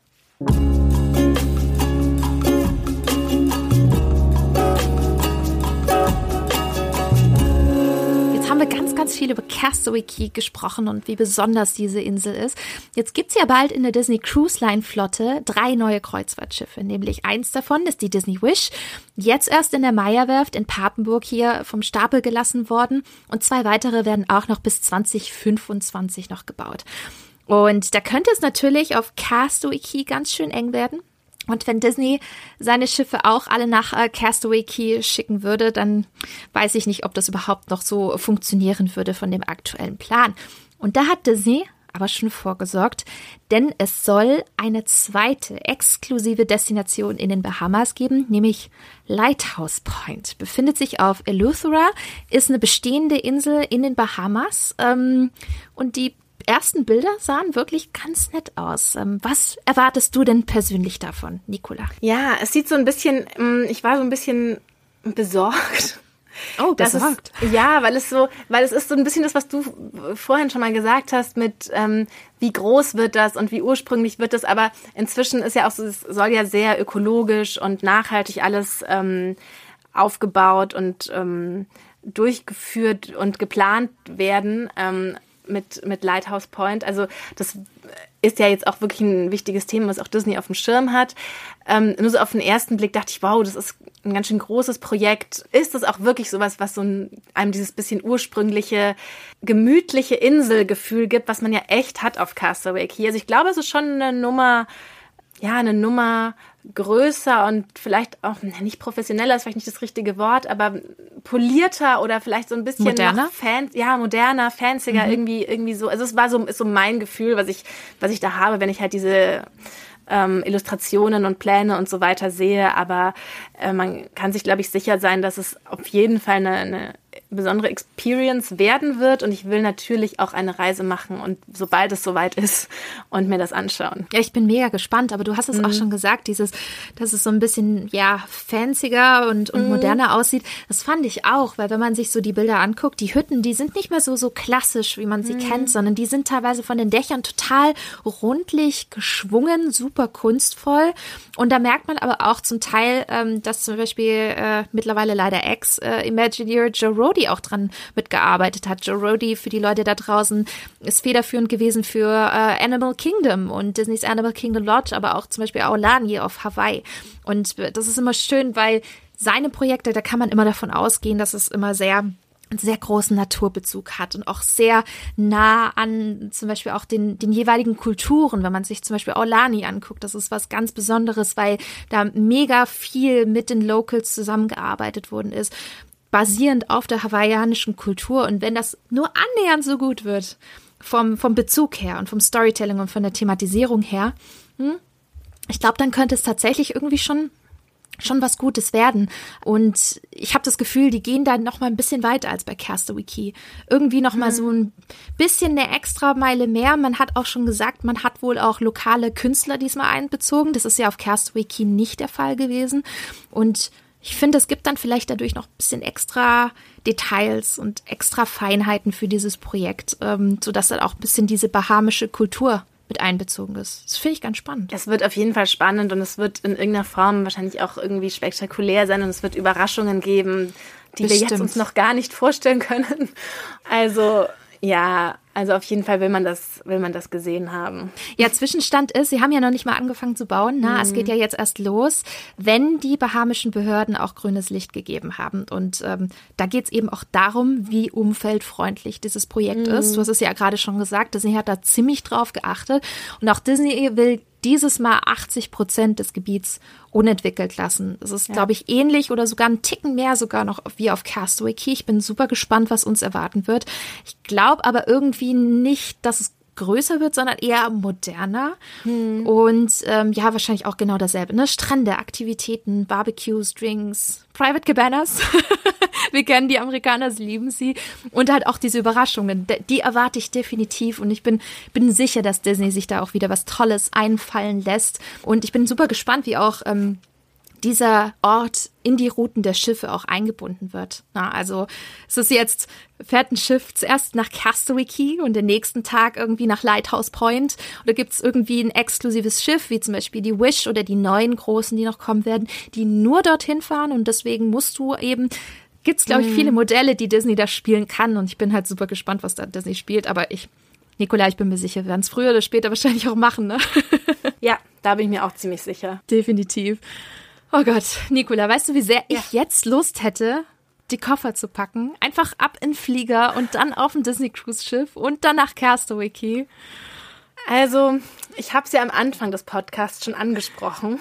Haben wir ganz, ganz viel über Castaway Key gesprochen und wie besonders diese Insel ist. Jetzt gibt's ja bald in der Disney Cruise Line Flotte drei neue Kreuzfahrtschiffe, nämlich eins davon ist die Disney Wish, jetzt erst in der Meierwerft in Papenburg hier vom Stapel gelassen worden und zwei weitere werden auch noch bis 2025 noch gebaut. Und da könnte es natürlich auf Castaway Key ganz schön eng werden. Und wenn Disney seine Schiffe auch alle nach äh, Castaway Key schicken würde, dann weiß ich nicht, ob das überhaupt noch so funktionieren würde von dem aktuellen Plan. Und da hat Disney aber schon vorgesorgt, denn es soll eine zweite exklusive Destination in den Bahamas geben, nämlich Lighthouse Point. Befindet sich auf Eleuthera, ist eine bestehende Insel in den Bahamas ähm, und die ersten Bilder sahen wirklich ganz nett aus. Ähm, was erwartest du denn persönlich davon, Nicola? Ja, es sieht so ein bisschen, mm, ich war so ein bisschen besorgt. Oh, besorgt. Es, ja, weil es so, weil es ist so ein bisschen das, was du vorhin schon mal gesagt hast, mit ähm, wie groß wird das und wie ursprünglich wird das. Aber inzwischen ist ja auch so, es soll ja sehr ökologisch und nachhaltig alles ähm, aufgebaut und ähm, durchgeführt und geplant werden ähm, mit, mit Lighthouse Point. Also das ist ja jetzt auch wirklich ein wichtiges Thema, was auch Disney auf dem Schirm hat. Ähm, nur so auf den ersten Blick dachte ich, wow, das ist ein ganz schön großes Projekt. Ist das auch wirklich sowas, was so ein, einem dieses bisschen ursprüngliche, gemütliche Inselgefühl gibt, was man ja echt hat auf Castaway Key? Also ich glaube, es ist schon eine Nummer, ja, eine Nummer größer und vielleicht auch nicht professioneller ist vielleicht nicht das richtige Wort, aber polierter oder vielleicht so ein bisschen moderner, fan, ja moderner, fancier mhm. irgendwie irgendwie so. Also es war so ist so mein Gefühl, was ich was ich da habe, wenn ich halt diese ähm, Illustrationen und Pläne und so weiter sehe. Aber äh, man kann sich, glaube ich, sicher sein, dass es auf jeden Fall eine, eine besondere Experience werden wird und ich will natürlich auch eine Reise machen und sobald es soweit ist und mir das anschauen. Ja, ich bin mega gespannt, aber du hast es mhm. auch schon gesagt, dieses, dass es so ein bisschen, ja, fancier und, und mhm. moderner aussieht. Das fand ich auch, weil wenn man sich so die Bilder anguckt, die Hütten, die sind nicht mehr so, so klassisch, wie man sie mhm. kennt, sondern die sind teilweise von den Dächern total rundlich geschwungen, super kunstvoll und da merkt man aber auch zum Teil, ähm, dass zum Beispiel äh, mittlerweile leider Ex-Imagineer äh, Joe Rody auch dran mitgearbeitet hat. Joe Rody für die Leute da draußen ist federführend gewesen für äh, Animal Kingdom und Disneys Animal Kingdom Lodge, aber auch zum Beispiel Aulani auf Hawaii. Und das ist immer schön, weil seine Projekte, da kann man immer davon ausgehen, dass es immer sehr einen sehr großen Naturbezug hat und auch sehr nah an zum Beispiel auch den, den jeweiligen Kulturen. Wenn man sich zum Beispiel Aulani anguckt, das ist was ganz Besonderes, weil da mega viel mit den Locals zusammengearbeitet worden ist basierend auf der hawaiianischen Kultur. Und wenn das nur annähernd so gut wird, vom, vom Bezug her und vom Storytelling und von der Thematisierung her, hm, ich glaube, dann könnte es tatsächlich irgendwie schon schon was Gutes werden. Und ich habe das Gefühl, die gehen da noch mal ein bisschen weiter als bei Castaway Key. Irgendwie noch mal mhm. so ein bisschen eine extra Meile mehr. Man hat auch schon gesagt, man hat wohl auch lokale Künstler diesmal einbezogen. Das ist ja auf Castaway Key nicht der Fall gewesen. Und ich finde, es gibt dann vielleicht dadurch noch ein bisschen extra Details und extra Feinheiten für dieses Projekt, ähm, sodass dann auch ein bisschen diese bahamische Kultur mit einbezogen ist. Das finde ich ganz spannend. Es wird auf jeden Fall spannend und es wird in irgendeiner Form wahrscheinlich auch irgendwie spektakulär sein und es wird Überraschungen geben, die Bestimmt. wir jetzt uns noch gar nicht vorstellen können. Also ja, also auf jeden Fall will man das, will man das gesehen haben. Ja, Zwischenstand ist, sie haben ja noch nicht mal angefangen zu bauen. Ne? Mhm. Es geht ja jetzt erst los, wenn die bahamischen Behörden auch grünes Licht gegeben haben. Und ähm, da geht es eben auch darum, wie umfeldfreundlich dieses Projekt mhm. ist. Du hast es ja gerade schon gesagt, Disney hat da ziemlich drauf geachtet. Und auch Disney will dieses Mal 80 Prozent des Gebiets unentwickelt lassen. Das ist, ja. glaube ich, ähnlich oder sogar ein Ticken mehr sogar noch wie auf Castaway Key. Ich bin super gespannt, was uns erwarten wird. Ich glaube aber irgendwie nicht, dass es größer wird, sondern eher moderner. Hm. Und ähm, ja, wahrscheinlich auch genau dasselbe. Ne? Strände, Aktivitäten, Barbecues, Drinks, Private Cabanas. Wir kennen die Amerikaner, sie lieben sie. Und halt auch diese Überraschungen, die erwarte ich definitiv. Und ich bin, bin sicher, dass Disney sich da auch wieder was Tolles einfallen lässt. Und ich bin super gespannt, wie auch ähm, dieser Ort in die Routen der Schiffe auch eingebunden wird. Na, also es ist jetzt, fährt ein Schiff zuerst nach Castaway Key und den nächsten Tag irgendwie nach Lighthouse Point. Oder gibt es irgendwie ein exklusives Schiff, wie zum Beispiel die Wish oder die neuen großen, die noch kommen werden, die nur dorthin fahren und deswegen musst du eben gibt es, glaube ich, mhm. viele Modelle, die Disney da spielen kann. Und ich bin halt super gespannt, was da Disney spielt. Aber ich, Nikola, ich bin mir sicher, wir werden es früher oder später wahrscheinlich auch machen, ne? ja, da bin ich mir auch ziemlich sicher. Definitiv. Oh Gott, Nicola, weißt du, wie sehr ja. ich jetzt Lust hätte, die Koffer zu packen? Einfach ab in Flieger und dann auf ein Disney Cruise Schiff und dann nach Castaway Key. Also, ich habe es ja am Anfang des Podcasts schon angesprochen.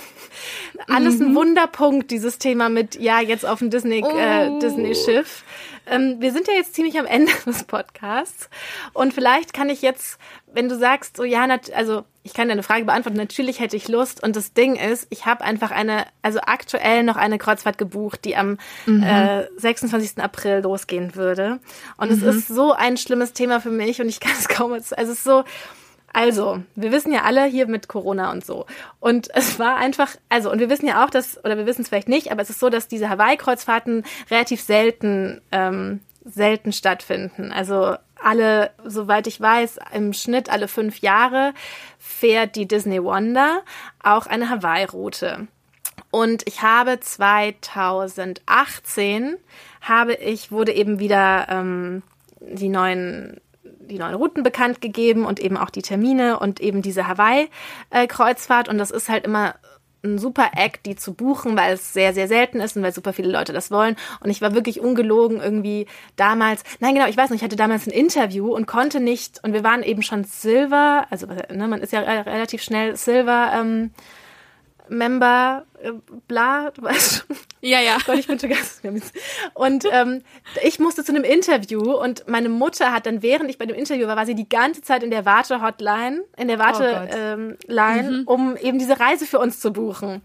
Alles mhm. ein Wunderpunkt, dieses Thema mit, ja, jetzt auf dem Disney, äh, oh. äh, Disney-Schiff. Ähm, wir sind ja jetzt ziemlich am Ende des Podcasts. Und vielleicht kann ich jetzt, wenn du sagst, so, ja, also ich kann deine Frage beantworten. Natürlich hätte ich Lust. Und das Ding ist, ich habe einfach eine, also aktuell noch eine Kreuzfahrt gebucht, die am mhm. äh, 26. April losgehen würde. Und mhm. es ist so ein schlimmes Thema für mich und ich kann es kaum, also es ist so, also, wir wissen ja alle hier mit Corona und so. Und es war einfach, also, und wir wissen ja auch, dass, oder wir wissen es vielleicht nicht, aber es ist so, dass diese Hawaii-Kreuzfahrten relativ selten, ähm, selten stattfinden. Also alle, soweit ich weiß, im Schnitt alle fünf Jahre fährt die Disney Wonder auch eine Hawaii-Route. Und ich habe 2018 habe ich, wurde eben wieder ähm, die neuen die neuen Routen bekannt gegeben und eben auch die Termine und eben diese Hawaii-Kreuzfahrt. Und das ist halt immer ein super Act, die zu buchen, weil es sehr, sehr selten ist und weil super viele Leute das wollen. Und ich war wirklich ungelogen irgendwie damals. Nein, genau, ich weiß nicht, ich hatte damals ein Interview und konnte nicht, und wir waren eben schon Silver, also ne, man ist ja relativ schnell Silver ähm, Member, äh, bla, du weißt schon. Ja, ja. Gott, ich bin schon ganz. Und ähm, ich musste zu einem Interview und meine Mutter hat dann, während ich bei dem Interview war, war sie die ganze Zeit in der Warte-Hotline, in der Warte-Line, oh ähm, mhm. um eben diese Reise für uns zu buchen.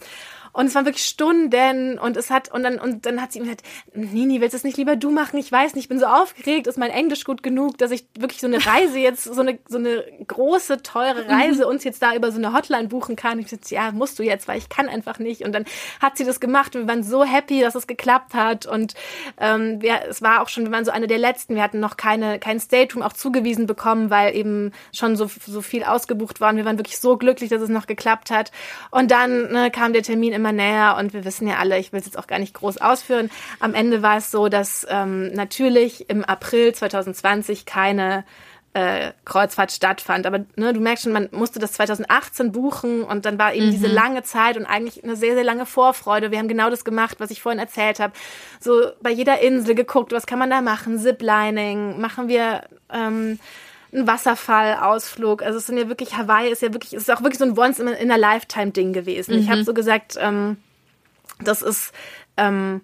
Und es waren wirklich Stunden und es hat, und dann, und dann hat sie ihm gesagt, Nini, willst du es nicht lieber du machen? Ich weiß nicht, ich bin so aufgeregt, ist mein Englisch gut genug, dass ich wirklich so eine Reise jetzt, so eine, so eine große, teure Reise mhm. uns jetzt da über so eine Hotline buchen kann. Ich gesagt, ja, musst du jetzt, weil ich kann einfach nicht. Und dann hat sie das gemacht und wir waren so happy, dass es geklappt hat. Und ähm, wir, es war auch schon, wir waren so eine der letzten. Wir hatten noch keine, kein Stateroom auch zugewiesen bekommen, weil eben schon so, so viel ausgebucht war. Und wir waren wirklich so glücklich, dass es noch geklappt hat. Und dann ne, kam der Termin im immer näher und wir wissen ja alle, ich will es jetzt auch gar nicht groß ausführen. Am Ende war es so, dass ähm, natürlich im April 2020 keine äh, Kreuzfahrt stattfand. Aber ne, du merkst schon, man musste das 2018 buchen und dann war eben mhm. diese lange Zeit und eigentlich eine sehr, sehr lange Vorfreude. Wir haben genau das gemacht, was ich vorhin erzählt habe. So bei jeder Insel geguckt, was kann man da machen? Ziplining, machen wir ähm, ein Wasserfallausflug. Also es sind ja wirklich, Hawaii ist ja wirklich, es ist auch wirklich so ein Once in a Lifetime Ding gewesen. Mhm. Ich habe so gesagt, ähm, das ist, ähm,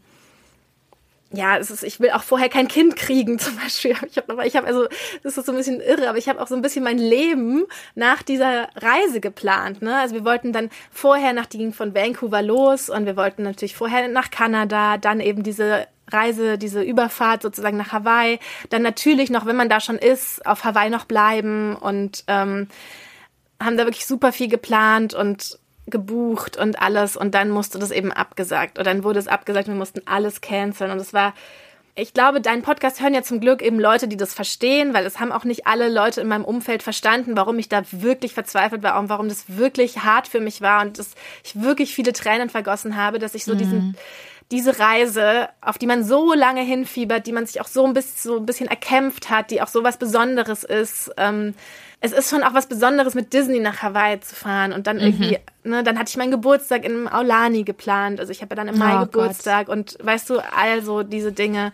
ja, es ist, ich will auch vorher kein Kind kriegen, zum Beispiel. Ich habe ich hab also, das ist so ein bisschen irre, aber ich habe auch so ein bisschen mein Leben nach dieser Reise geplant. Ne? Also wir wollten dann vorher nach, die ging von Vancouver los und wir wollten natürlich vorher nach Kanada, dann eben diese Reise, diese Überfahrt sozusagen nach Hawaii, dann natürlich noch, wenn man da schon ist, auf Hawaii noch bleiben und ähm, haben da wirklich super viel geplant und gebucht und alles und dann musste das eben abgesagt oder dann wurde es abgesagt und wir mussten alles canceln und es war ich glaube, deinen Podcast hören ja zum Glück eben Leute, die das verstehen, weil es haben auch nicht alle Leute in meinem Umfeld verstanden, warum ich da wirklich verzweifelt war und warum das wirklich hart für mich war und dass ich wirklich viele Tränen vergossen habe, dass ich so mhm. diesen diese Reise, auf die man so lange hinfiebert, die man sich auch so ein bisschen, so ein bisschen erkämpft hat, die auch so was Besonderes ist. Ähm, es ist schon auch was Besonderes, mit Disney nach Hawaii zu fahren. Und dann mhm. irgendwie, ne, dann hatte ich meinen Geburtstag in Aulani geplant. Also ich habe ja dann im Mai oh Geburtstag Gott. und weißt du, also diese Dinge.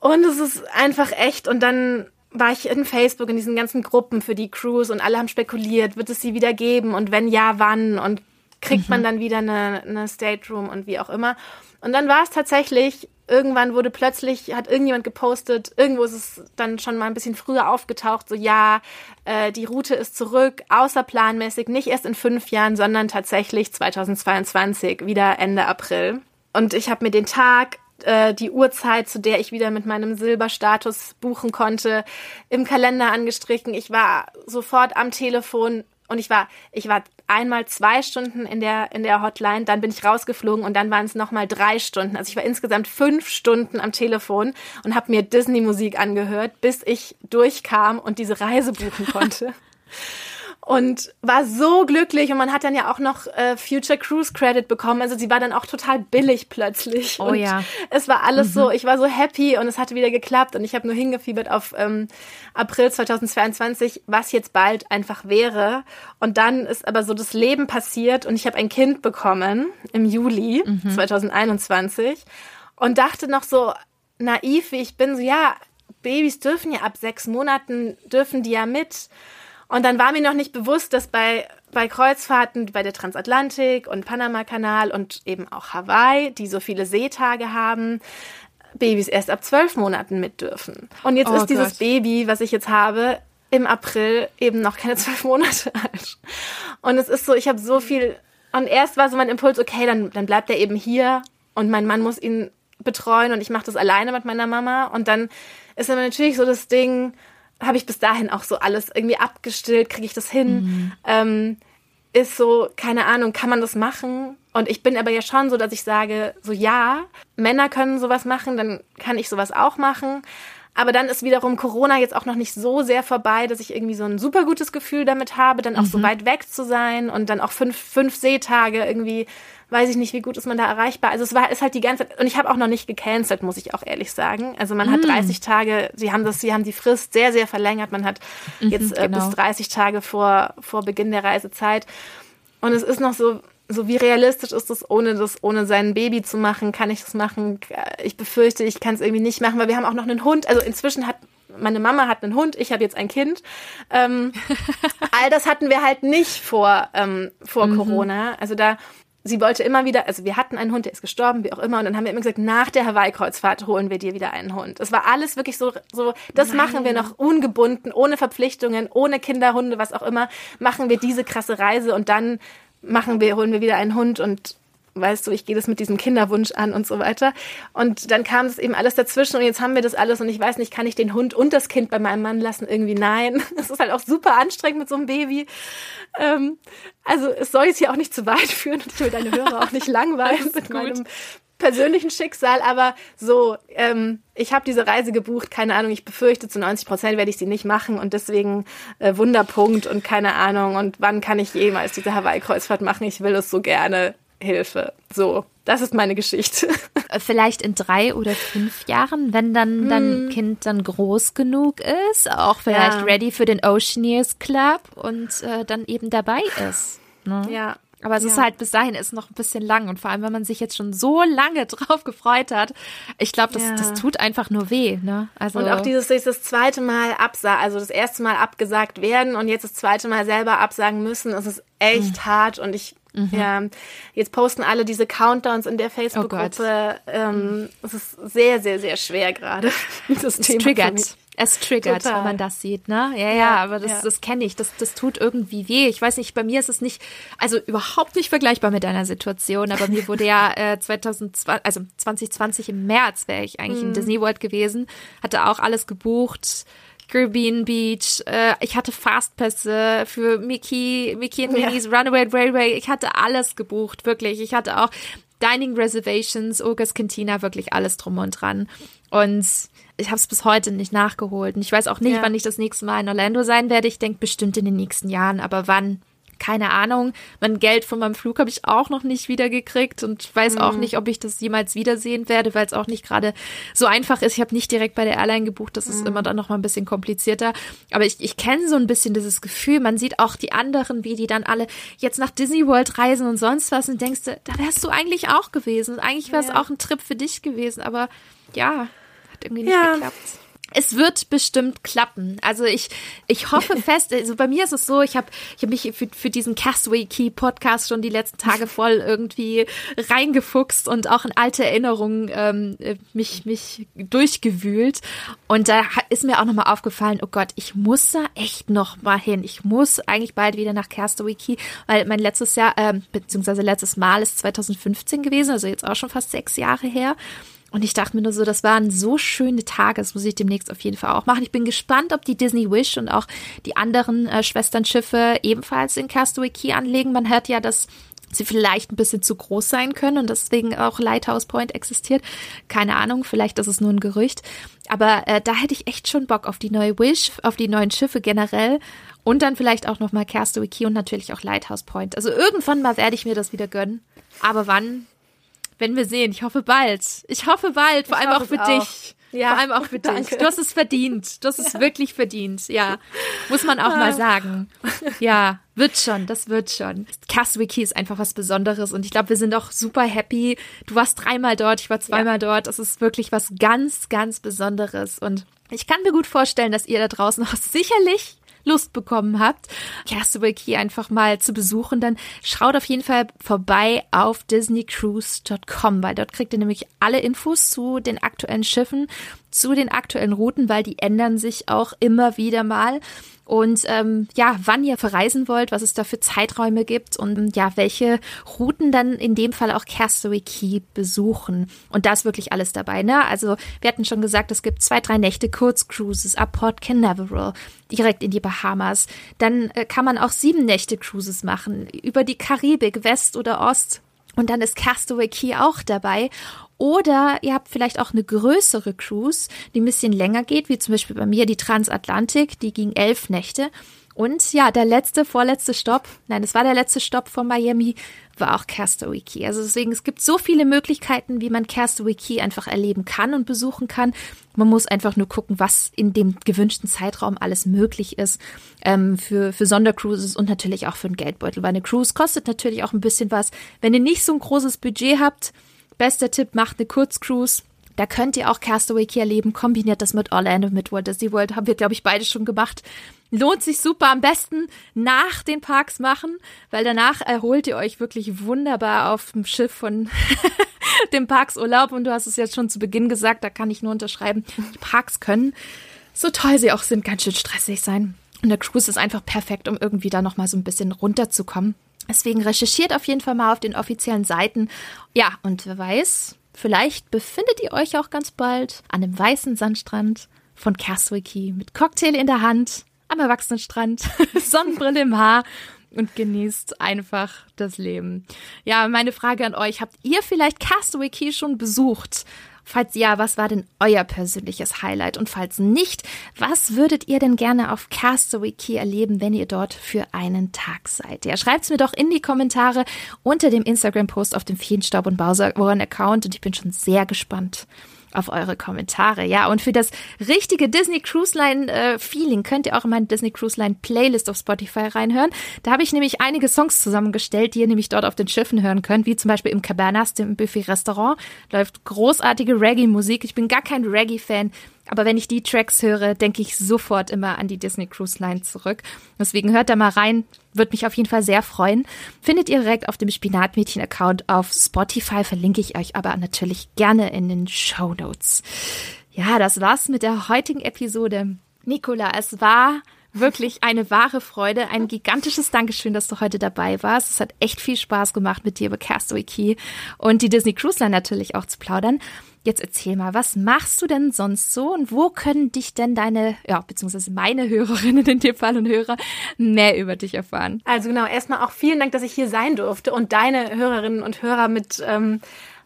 Und es ist einfach echt. Und dann war ich in Facebook in diesen ganzen Gruppen für die Cruise und alle haben spekuliert, wird es sie wieder geben und wenn ja, wann und kriegt mhm. man dann wieder eine, eine State Room und wie auch immer. Und dann war es tatsächlich, irgendwann wurde plötzlich, hat irgendjemand gepostet, irgendwo ist es dann schon mal ein bisschen früher aufgetaucht, so ja, äh, die Route ist zurück, außerplanmäßig, nicht erst in fünf Jahren, sondern tatsächlich 2022, wieder Ende April. Und ich habe mir den Tag äh, die Uhrzeit, zu der ich wieder mit meinem Silberstatus buchen konnte, im Kalender angestrichen. Ich war sofort am Telefon und ich war, ich war einmal zwei Stunden in der, in der Hotline, dann bin ich rausgeflogen und dann waren es nochmal drei Stunden. Also ich war insgesamt fünf Stunden am Telefon und habe mir Disney-Musik angehört, bis ich durchkam und diese Reise buchen konnte. und war so glücklich und man hat dann ja auch noch äh, Future Cruise Credit bekommen. Also sie war dann auch total billig plötzlich. Oh und ja. Es war alles mhm. so, ich war so happy und es hatte wieder geklappt und ich habe nur hingefiebert auf ähm, April 2022, was jetzt bald einfach wäre. Und dann ist aber so das Leben passiert und ich habe ein Kind bekommen im Juli mhm. 2021 und dachte noch so naiv, wie ich bin, so ja, Babys dürfen ja ab sechs Monaten dürfen die ja mit. Und dann war mir noch nicht bewusst, dass bei, bei Kreuzfahrten, bei der Transatlantik und Panama-Kanal und eben auch Hawaii, die so viele Seetage haben, Babys erst ab zwölf Monaten mit dürfen. Und jetzt oh ist dieses Gott. Baby, was ich jetzt habe, im April eben noch keine zwölf Monate alt. Und es ist so, ich habe so viel. Und erst war so mein Impuls, okay, dann, dann bleibt er eben hier und mein Mann muss ihn betreuen und ich mache das alleine mit meiner Mama. Und dann ist aber natürlich so das Ding, habe ich bis dahin auch so alles irgendwie abgestillt, kriege ich das hin? Mhm. Ähm, ist so, keine Ahnung, kann man das machen? Und ich bin aber ja schon so, dass ich sage, so ja, Männer können sowas machen, dann kann ich sowas auch machen. Aber dann ist wiederum Corona jetzt auch noch nicht so sehr vorbei, dass ich irgendwie so ein super gutes Gefühl damit habe, dann auch mhm. so weit weg zu sein und dann auch fünf, fünf Seetage irgendwie weiß ich nicht, wie gut ist man da erreichbar. Also es war ist halt die ganze Zeit, und ich habe auch noch nicht gecancelt, muss ich auch ehrlich sagen. Also man mm. hat 30 Tage, sie haben das, sie haben die Frist sehr, sehr verlängert. Man hat mhm, jetzt äh, genau. bis 30 Tage vor, vor Beginn der Reisezeit. Und es ist noch so, so wie realistisch ist es, ohne das, ohne sein Baby zu machen, kann ich das machen? Ich befürchte, ich kann es irgendwie nicht machen, weil wir haben auch noch einen Hund. Also inzwischen hat meine Mama hat einen Hund, ich habe jetzt ein Kind. Ähm, all das hatten wir halt nicht vor, ähm, vor mhm. Corona. Also da sie wollte immer wieder, also wir hatten einen Hund, der ist gestorben, wie auch immer, und dann haben wir immer gesagt, nach der Hawaii-Kreuzfahrt holen wir dir wieder einen Hund. Es war alles wirklich so, so, das Nein. machen wir noch ungebunden, ohne Verpflichtungen, ohne Kinderhunde, was auch immer, machen wir diese krasse Reise und dann machen wir, holen wir wieder einen Hund und weißt du, ich gehe das mit diesem Kinderwunsch an und so weiter. Und dann kam es eben alles dazwischen und jetzt haben wir das alles und ich weiß nicht, kann ich den Hund und das Kind bei meinem Mann lassen? Irgendwie nein. Es ist halt auch super anstrengend mit so einem Baby. Ähm, also es soll jetzt hier auch nicht zu weit führen und ich will deine Hörer auch nicht langweilen mit gut. meinem persönlichen Schicksal, aber so, ähm, ich habe diese Reise gebucht, keine Ahnung, ich befürchte, zu 90 Prozent werde ich sie nicht machen und deswegen äh, Wunderpunkt und keine Ahnung und wann kann ich jemals diese Hawaii-Kreuzfahrt machen, ich will es so gerne. Hilfe. So, das ist meine Geschichte. Äh, vielleicht in drei oder fünf Jahren, wenn dann dein hm. Kind dann groß genug ist, auch vielleicht ja. ready für den Oceaneers Club und äh, dann eben dabei ist. Ne? Ja. Aber es ja. ist halt bis dahin ist noch ein bisschen lang und vor allem, wenn man sich jetzt schon so lange drauf gefreut hat, ich glaube, das, ja. das tut einfach nur weh. Ne? Also und auch dieses das zweite Mal absagen, also das erste Mal abgesagt werden und jetzt das zweite Mal selber absagen müssen, das ist echt mhm. hart und ich Mhm. Ja, jetzt posten alle diese Countdowns in der Facebook-Gruppe. Oh ähm, es ist sehr, sehr, sehr schwer gerade. Das es Thema triggert. Es triggert, Total. wenn man das sieht, ne? Ja, ja, ja aber das, ja. das kenne ich. Das, das tut irgendwie weh. Ich weiß nicht, bei mir ist es nicht, also überhaupt nicht vergleichbar mit deiner Situation, aber mir wurde ja äh, 2020, also 2020 im März wäre ich eigentlich mhm. in Disney World gewesen, hatte auch alles gebucht Caribbean Beach, äh, ich hatte Fastpässe für Mickey, Mickey and Minnie's ja. Runaway Railway, ich hatte alles gebucht, wirklich. Ich hatte auch Dining Reservations, Urgas Cantina, wirklich alles drum und dran. Und ich habe es bis heute nicht nachgeholt. Und ich weiß auch nicht, ja. wann ich das nächste Mal in Orlando sein werde. Ich denke bestimmt in den nächsten Jahren, aber wann? Keine Ahnung. Mein Geld von meinem Flug habe ich auch noch nicht wiedergekriegt und weiß mhm. auch nicht, ob ich das jemals wiedersehen werde, weil es auch nicht gerade so einfach ist. Ich habe nicht direkt bei der Airline gebucht, das ist mhm. immer dann noch mal ein bisschen komplizierter. Aber ich, ich kenne so ein bisschen dieses Gefühl. Man sieht auch die anderen, wie die dann alle jetzt nach Disney World reisen und sonst was und denkst, da wärst du eigentlich auch gewesen. Eigentlich wäre es ja. auch ein Trip für dich gewesen, aber ja, hat irgendwie nicht ja. geklappt es wird bestimmt klappen. Also ich, ich hoffe fest, also bei mir ist es so, ich habe ich hab mich für, für diesen Castaway Key Podcast schon die letzten Tage voll irgendwie reingefuchst und auch in alte Erinnerungen ähm, mich, mich durchgewühlt. Und da ist mir auch nochmal aufgefallen, oh Gott, ich muss da echt noch mal hin. Ich muss eigentlich bald wieder nach Castaway Key, weil mein letztes Jahr, äh, beziehungsweise letztes Mal ist 2015 gewesen, also jetzt auch schon fast sechs Jahre her. Und ich dachte mir nur so, das waren so schöne Tage, das muss ich demnächst auf jeden Fall auch machen. Ich bin gespannt, ob die Disney Wish und auch die anderen äh, Schwesternschiffe ebenfalls in Castaway Key anlegen. Man hört ja, dass sie vielleicht ein bisschen zu groß sein können und deswegen auch Lighthouse Point existiert. Keine Ahnung, vielleicht ist es nur ein Gerücht. Aber äh, da hätte ich echt schon Bock auf die neue Wish, auf die neuen Schiffe generell und dann vielleicht auch nochmal Castaway Key und natürlich auch Lighthouse Point. Also irgendwann mal werde ich mir das wieder gönnen. Aber wann, wenn wir sehen. Ich hoffe bald. Ich hoffe bald, vor ich allem auch für auch. dich. Ja, vor allem auch für danke. dich. Du hast es verdient. Du hast es ja. wirklich verdient. Ja, muss man auch mal ah. sagen. Ja, wird schon, das wird schon. Castaway ist einfach was Besonderes und ich glaube, wir sind auch super happy. Du warst dreimal dort, ich war zweimal ja. dort. Das ist wirklich was ganz, ganz Besonderes und ich kann mir gut vorstellen, dass ihr da draußen auch sicherlich Lust bekommen habt, Castaway Key einfach mal zu besuchen, dann schaut auf jeden Fall vorbei auf disneycruise.com, weil dort kriegt ihr nämlich alle Infos zu den aktuellen Schiffen, zu den aktuellen Routen, weil die ändern sich auch immer wieder mal und ähm, ja, wann ihr verreisen wollt, was es da für Zeiträume gibt und ja, welche Routen dann in dem Fall auch Castaway Key besuchen. Und da ist wirklich alles dabei, ne? Also wir hatten schon gesagt, es gibt zwei, drei Nächte Kurzcruises ab Port Canaveral, direkt in die Bahamas. Dann äh, kann man auch sieben Nächte Cruises machen, über die Karibik, West oder Ost Und dann ist Castaway Key auch dabei. Oder ihr habt vielleicht auch eine größere Cruise, die ein bisschen länger geht, wie zum Beispiel bei mir die Transatlantik, die ging elf Nächte. Und ja, der letzte, vorletzte Stopp, nein, es war der letzte Stopp von Miami, war auch Castaway Key. Also deswegen, es gibt so viele Möglichkeiten, wie man Castaway Key einfach erleben kann und besuchen kann. Man muss einfach nur gucken, was in dem gewünschten Zeitraum alles möglich ist ähm, für, für Sondercruises und natürlich auch für einen Geldbeutel. Weil eine Cruise kostet natürlich auch ein bisschen was. Wenn ihr nicht so ein großes Budget habt, bester Tipp, macht eine Kurzcruise da könnt ihr auch Castaway Key erleben. Kombiniert das mit Orlando, mit Walt Disney World. Haben wir, glaube ich, beide schon gemacht. Lohnt sich super. Am besten nach den Parks machen, weil danach erholt ihr euch wirklich wunderbar auf dem Schiff von dem Parksurlaub. Und du hast es jetzt schon zu Beginn gesagt, da kann ich nur unterschreiben. Die Parks können, so toll sie auch sind, ganz schön stressig sein. Und der Cruise ist einfach perfekt, um irgendwie da nochmal so ein bisschen runterzukommen. Deswegen recherchiert auf jeden Fall mal auf den offiziellen Seiten. Ja, und wer weiß, Vielleicht befindet ihr euch auch ganz bald an dem weißen Sandstrand von Castaway mit Cocktail in der Hand, am Erwachsenenstrand, Sonnenbrille im Haar und genießt einfach das Leben. Ja, meine Frage an euch, habt ihr vielleicht Castaway Key schon besucht? Falls ja, was war denn euer persönliches Highlight? Und falls nicht, was würdet ihr denn gerne auf Castaway Key erleben, wenn ihr dort für einen Tag seid? Ja, schreibt's mir doch in die Kommentare unter dem Instagram-Post auf dem Feenstaub und Bauser-Account und ich bin schon sehr gespannt auf eure Kommentare. Ja, und für das richtige Disney Cruise Line äh, Feeling könnt ihr auch in meine Disney Cruise Line Playlist auf Spotify reinhören. Da habe ich nämlich einige Songs zusammengestellt, die ihr nämlich dort auf den Schiffen hören könnt, wie zum Beispiel im Cabanas, dem Buffet-Restaurant. Läuft großartige Reggae-Musik. Ich bin gar kein Reggae-Fan, aber wenn ich die Tracks höre, denke ich sofort immer an die Disney Cruise Line zurück. Deswegen hört da mal rein. Würde mich auf jeden Fall sehr freuen. Findet ihr direkt auf dem Spinatmädchen-Account auf Spotify. Verlinke ich euch aber natürlich gerne in den Show Notes. Ja, das war's mit der heutigen Episode. Nicola, es war wirklich eine wahre Freude. Ein gigantisches Dankeschön, dass du heute dabei warst. Es hat echt viel Spaß gemacht, mit dir über Castaway Key und die Disney Cruise Line natürlich auch zu plaudern. Jetzt erzähl mal, was machst du denn sonst so und wo können dich denn deine, ja, beziehungsweise meine Hörerinnen in dem Fall und Hörer mehr über dich erfahren? Also genau, erstmal auch vielen Dank, dass ich hier sein durfte und deine Hörerinnen und Hörer mit ähm,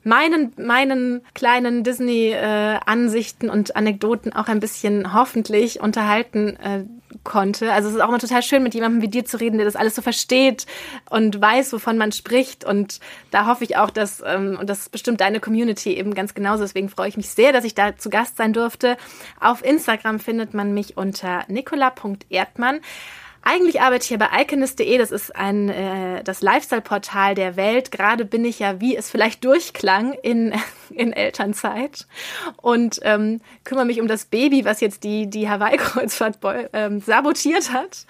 meinen, meinen kleinen Disney-Ansichten äh, und Anekdoten auch ein bisschen hoffentlich unterhalten äh, konnte. Also es ist auch immer total schön, mit jemandem wie dir zu reden, der das alles so versteht und weiß, wovon man spricht. Und da hoffe ich auch, dass, ähm, und das ist bestimmt deine Community eben ganz genauso. Deswegen freue ich mich sehr, dass ich da zu Gast sein durfte. Auf Instagram findet man mich unter nicola.erdmann. Eigentlich arbeite ich ja bei iconist.de, das ist ein äh, das Lifestyle-Portal der Welt. Gerade bin ich ja, wie es vielleicht durchklang, in, in Elternzeit und ähm, kümmere mich um das Baby, was jetzt die, die Hawaii-Kreuzfahrt ähm, sabotiert hat.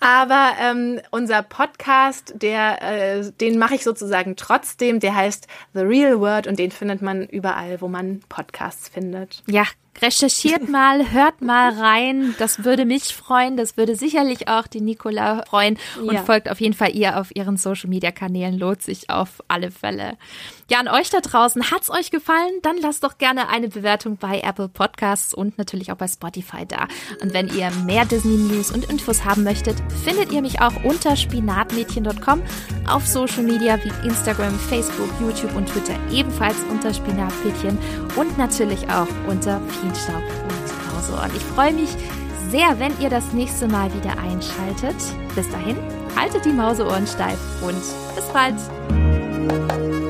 Aber ähm, unser Podcast, der, äh, den mache ich sozusagen trotzdem, der heißt The Real World und den findet man überall, wo man Podcasts findet. Ja, Recherchiert mal, hört mal rein. Das würde mich freuen. Das würde sicherlich auch die Nicola freuen. Und ja. folgt auf jeden Fall ihr auf ihren Social Media Kanälen. Lohnt sich auf alle Fälle. Ja, an euch da draußen. Hat's euch gefallen? Dann lasst doch gerne eine Bewertung bei Apple Podcasts und natürlich auch bei Spotify da. Und wenn ihr mehr Disney News und Infos haben möchtet, findet ihr mich auch unter spinatmädchen.com auf Social Media wie Instagram, Facebook, YouTube und Twitter ebenfalls unter Spinatmädchen und natürlich auch unter Feenstaub und Mauseohren. Ich freue mich sehr, wenn ihr das nächste Mal wieder einschaltet. Bis dahin, haltet die Mauseohren steif und bis bald.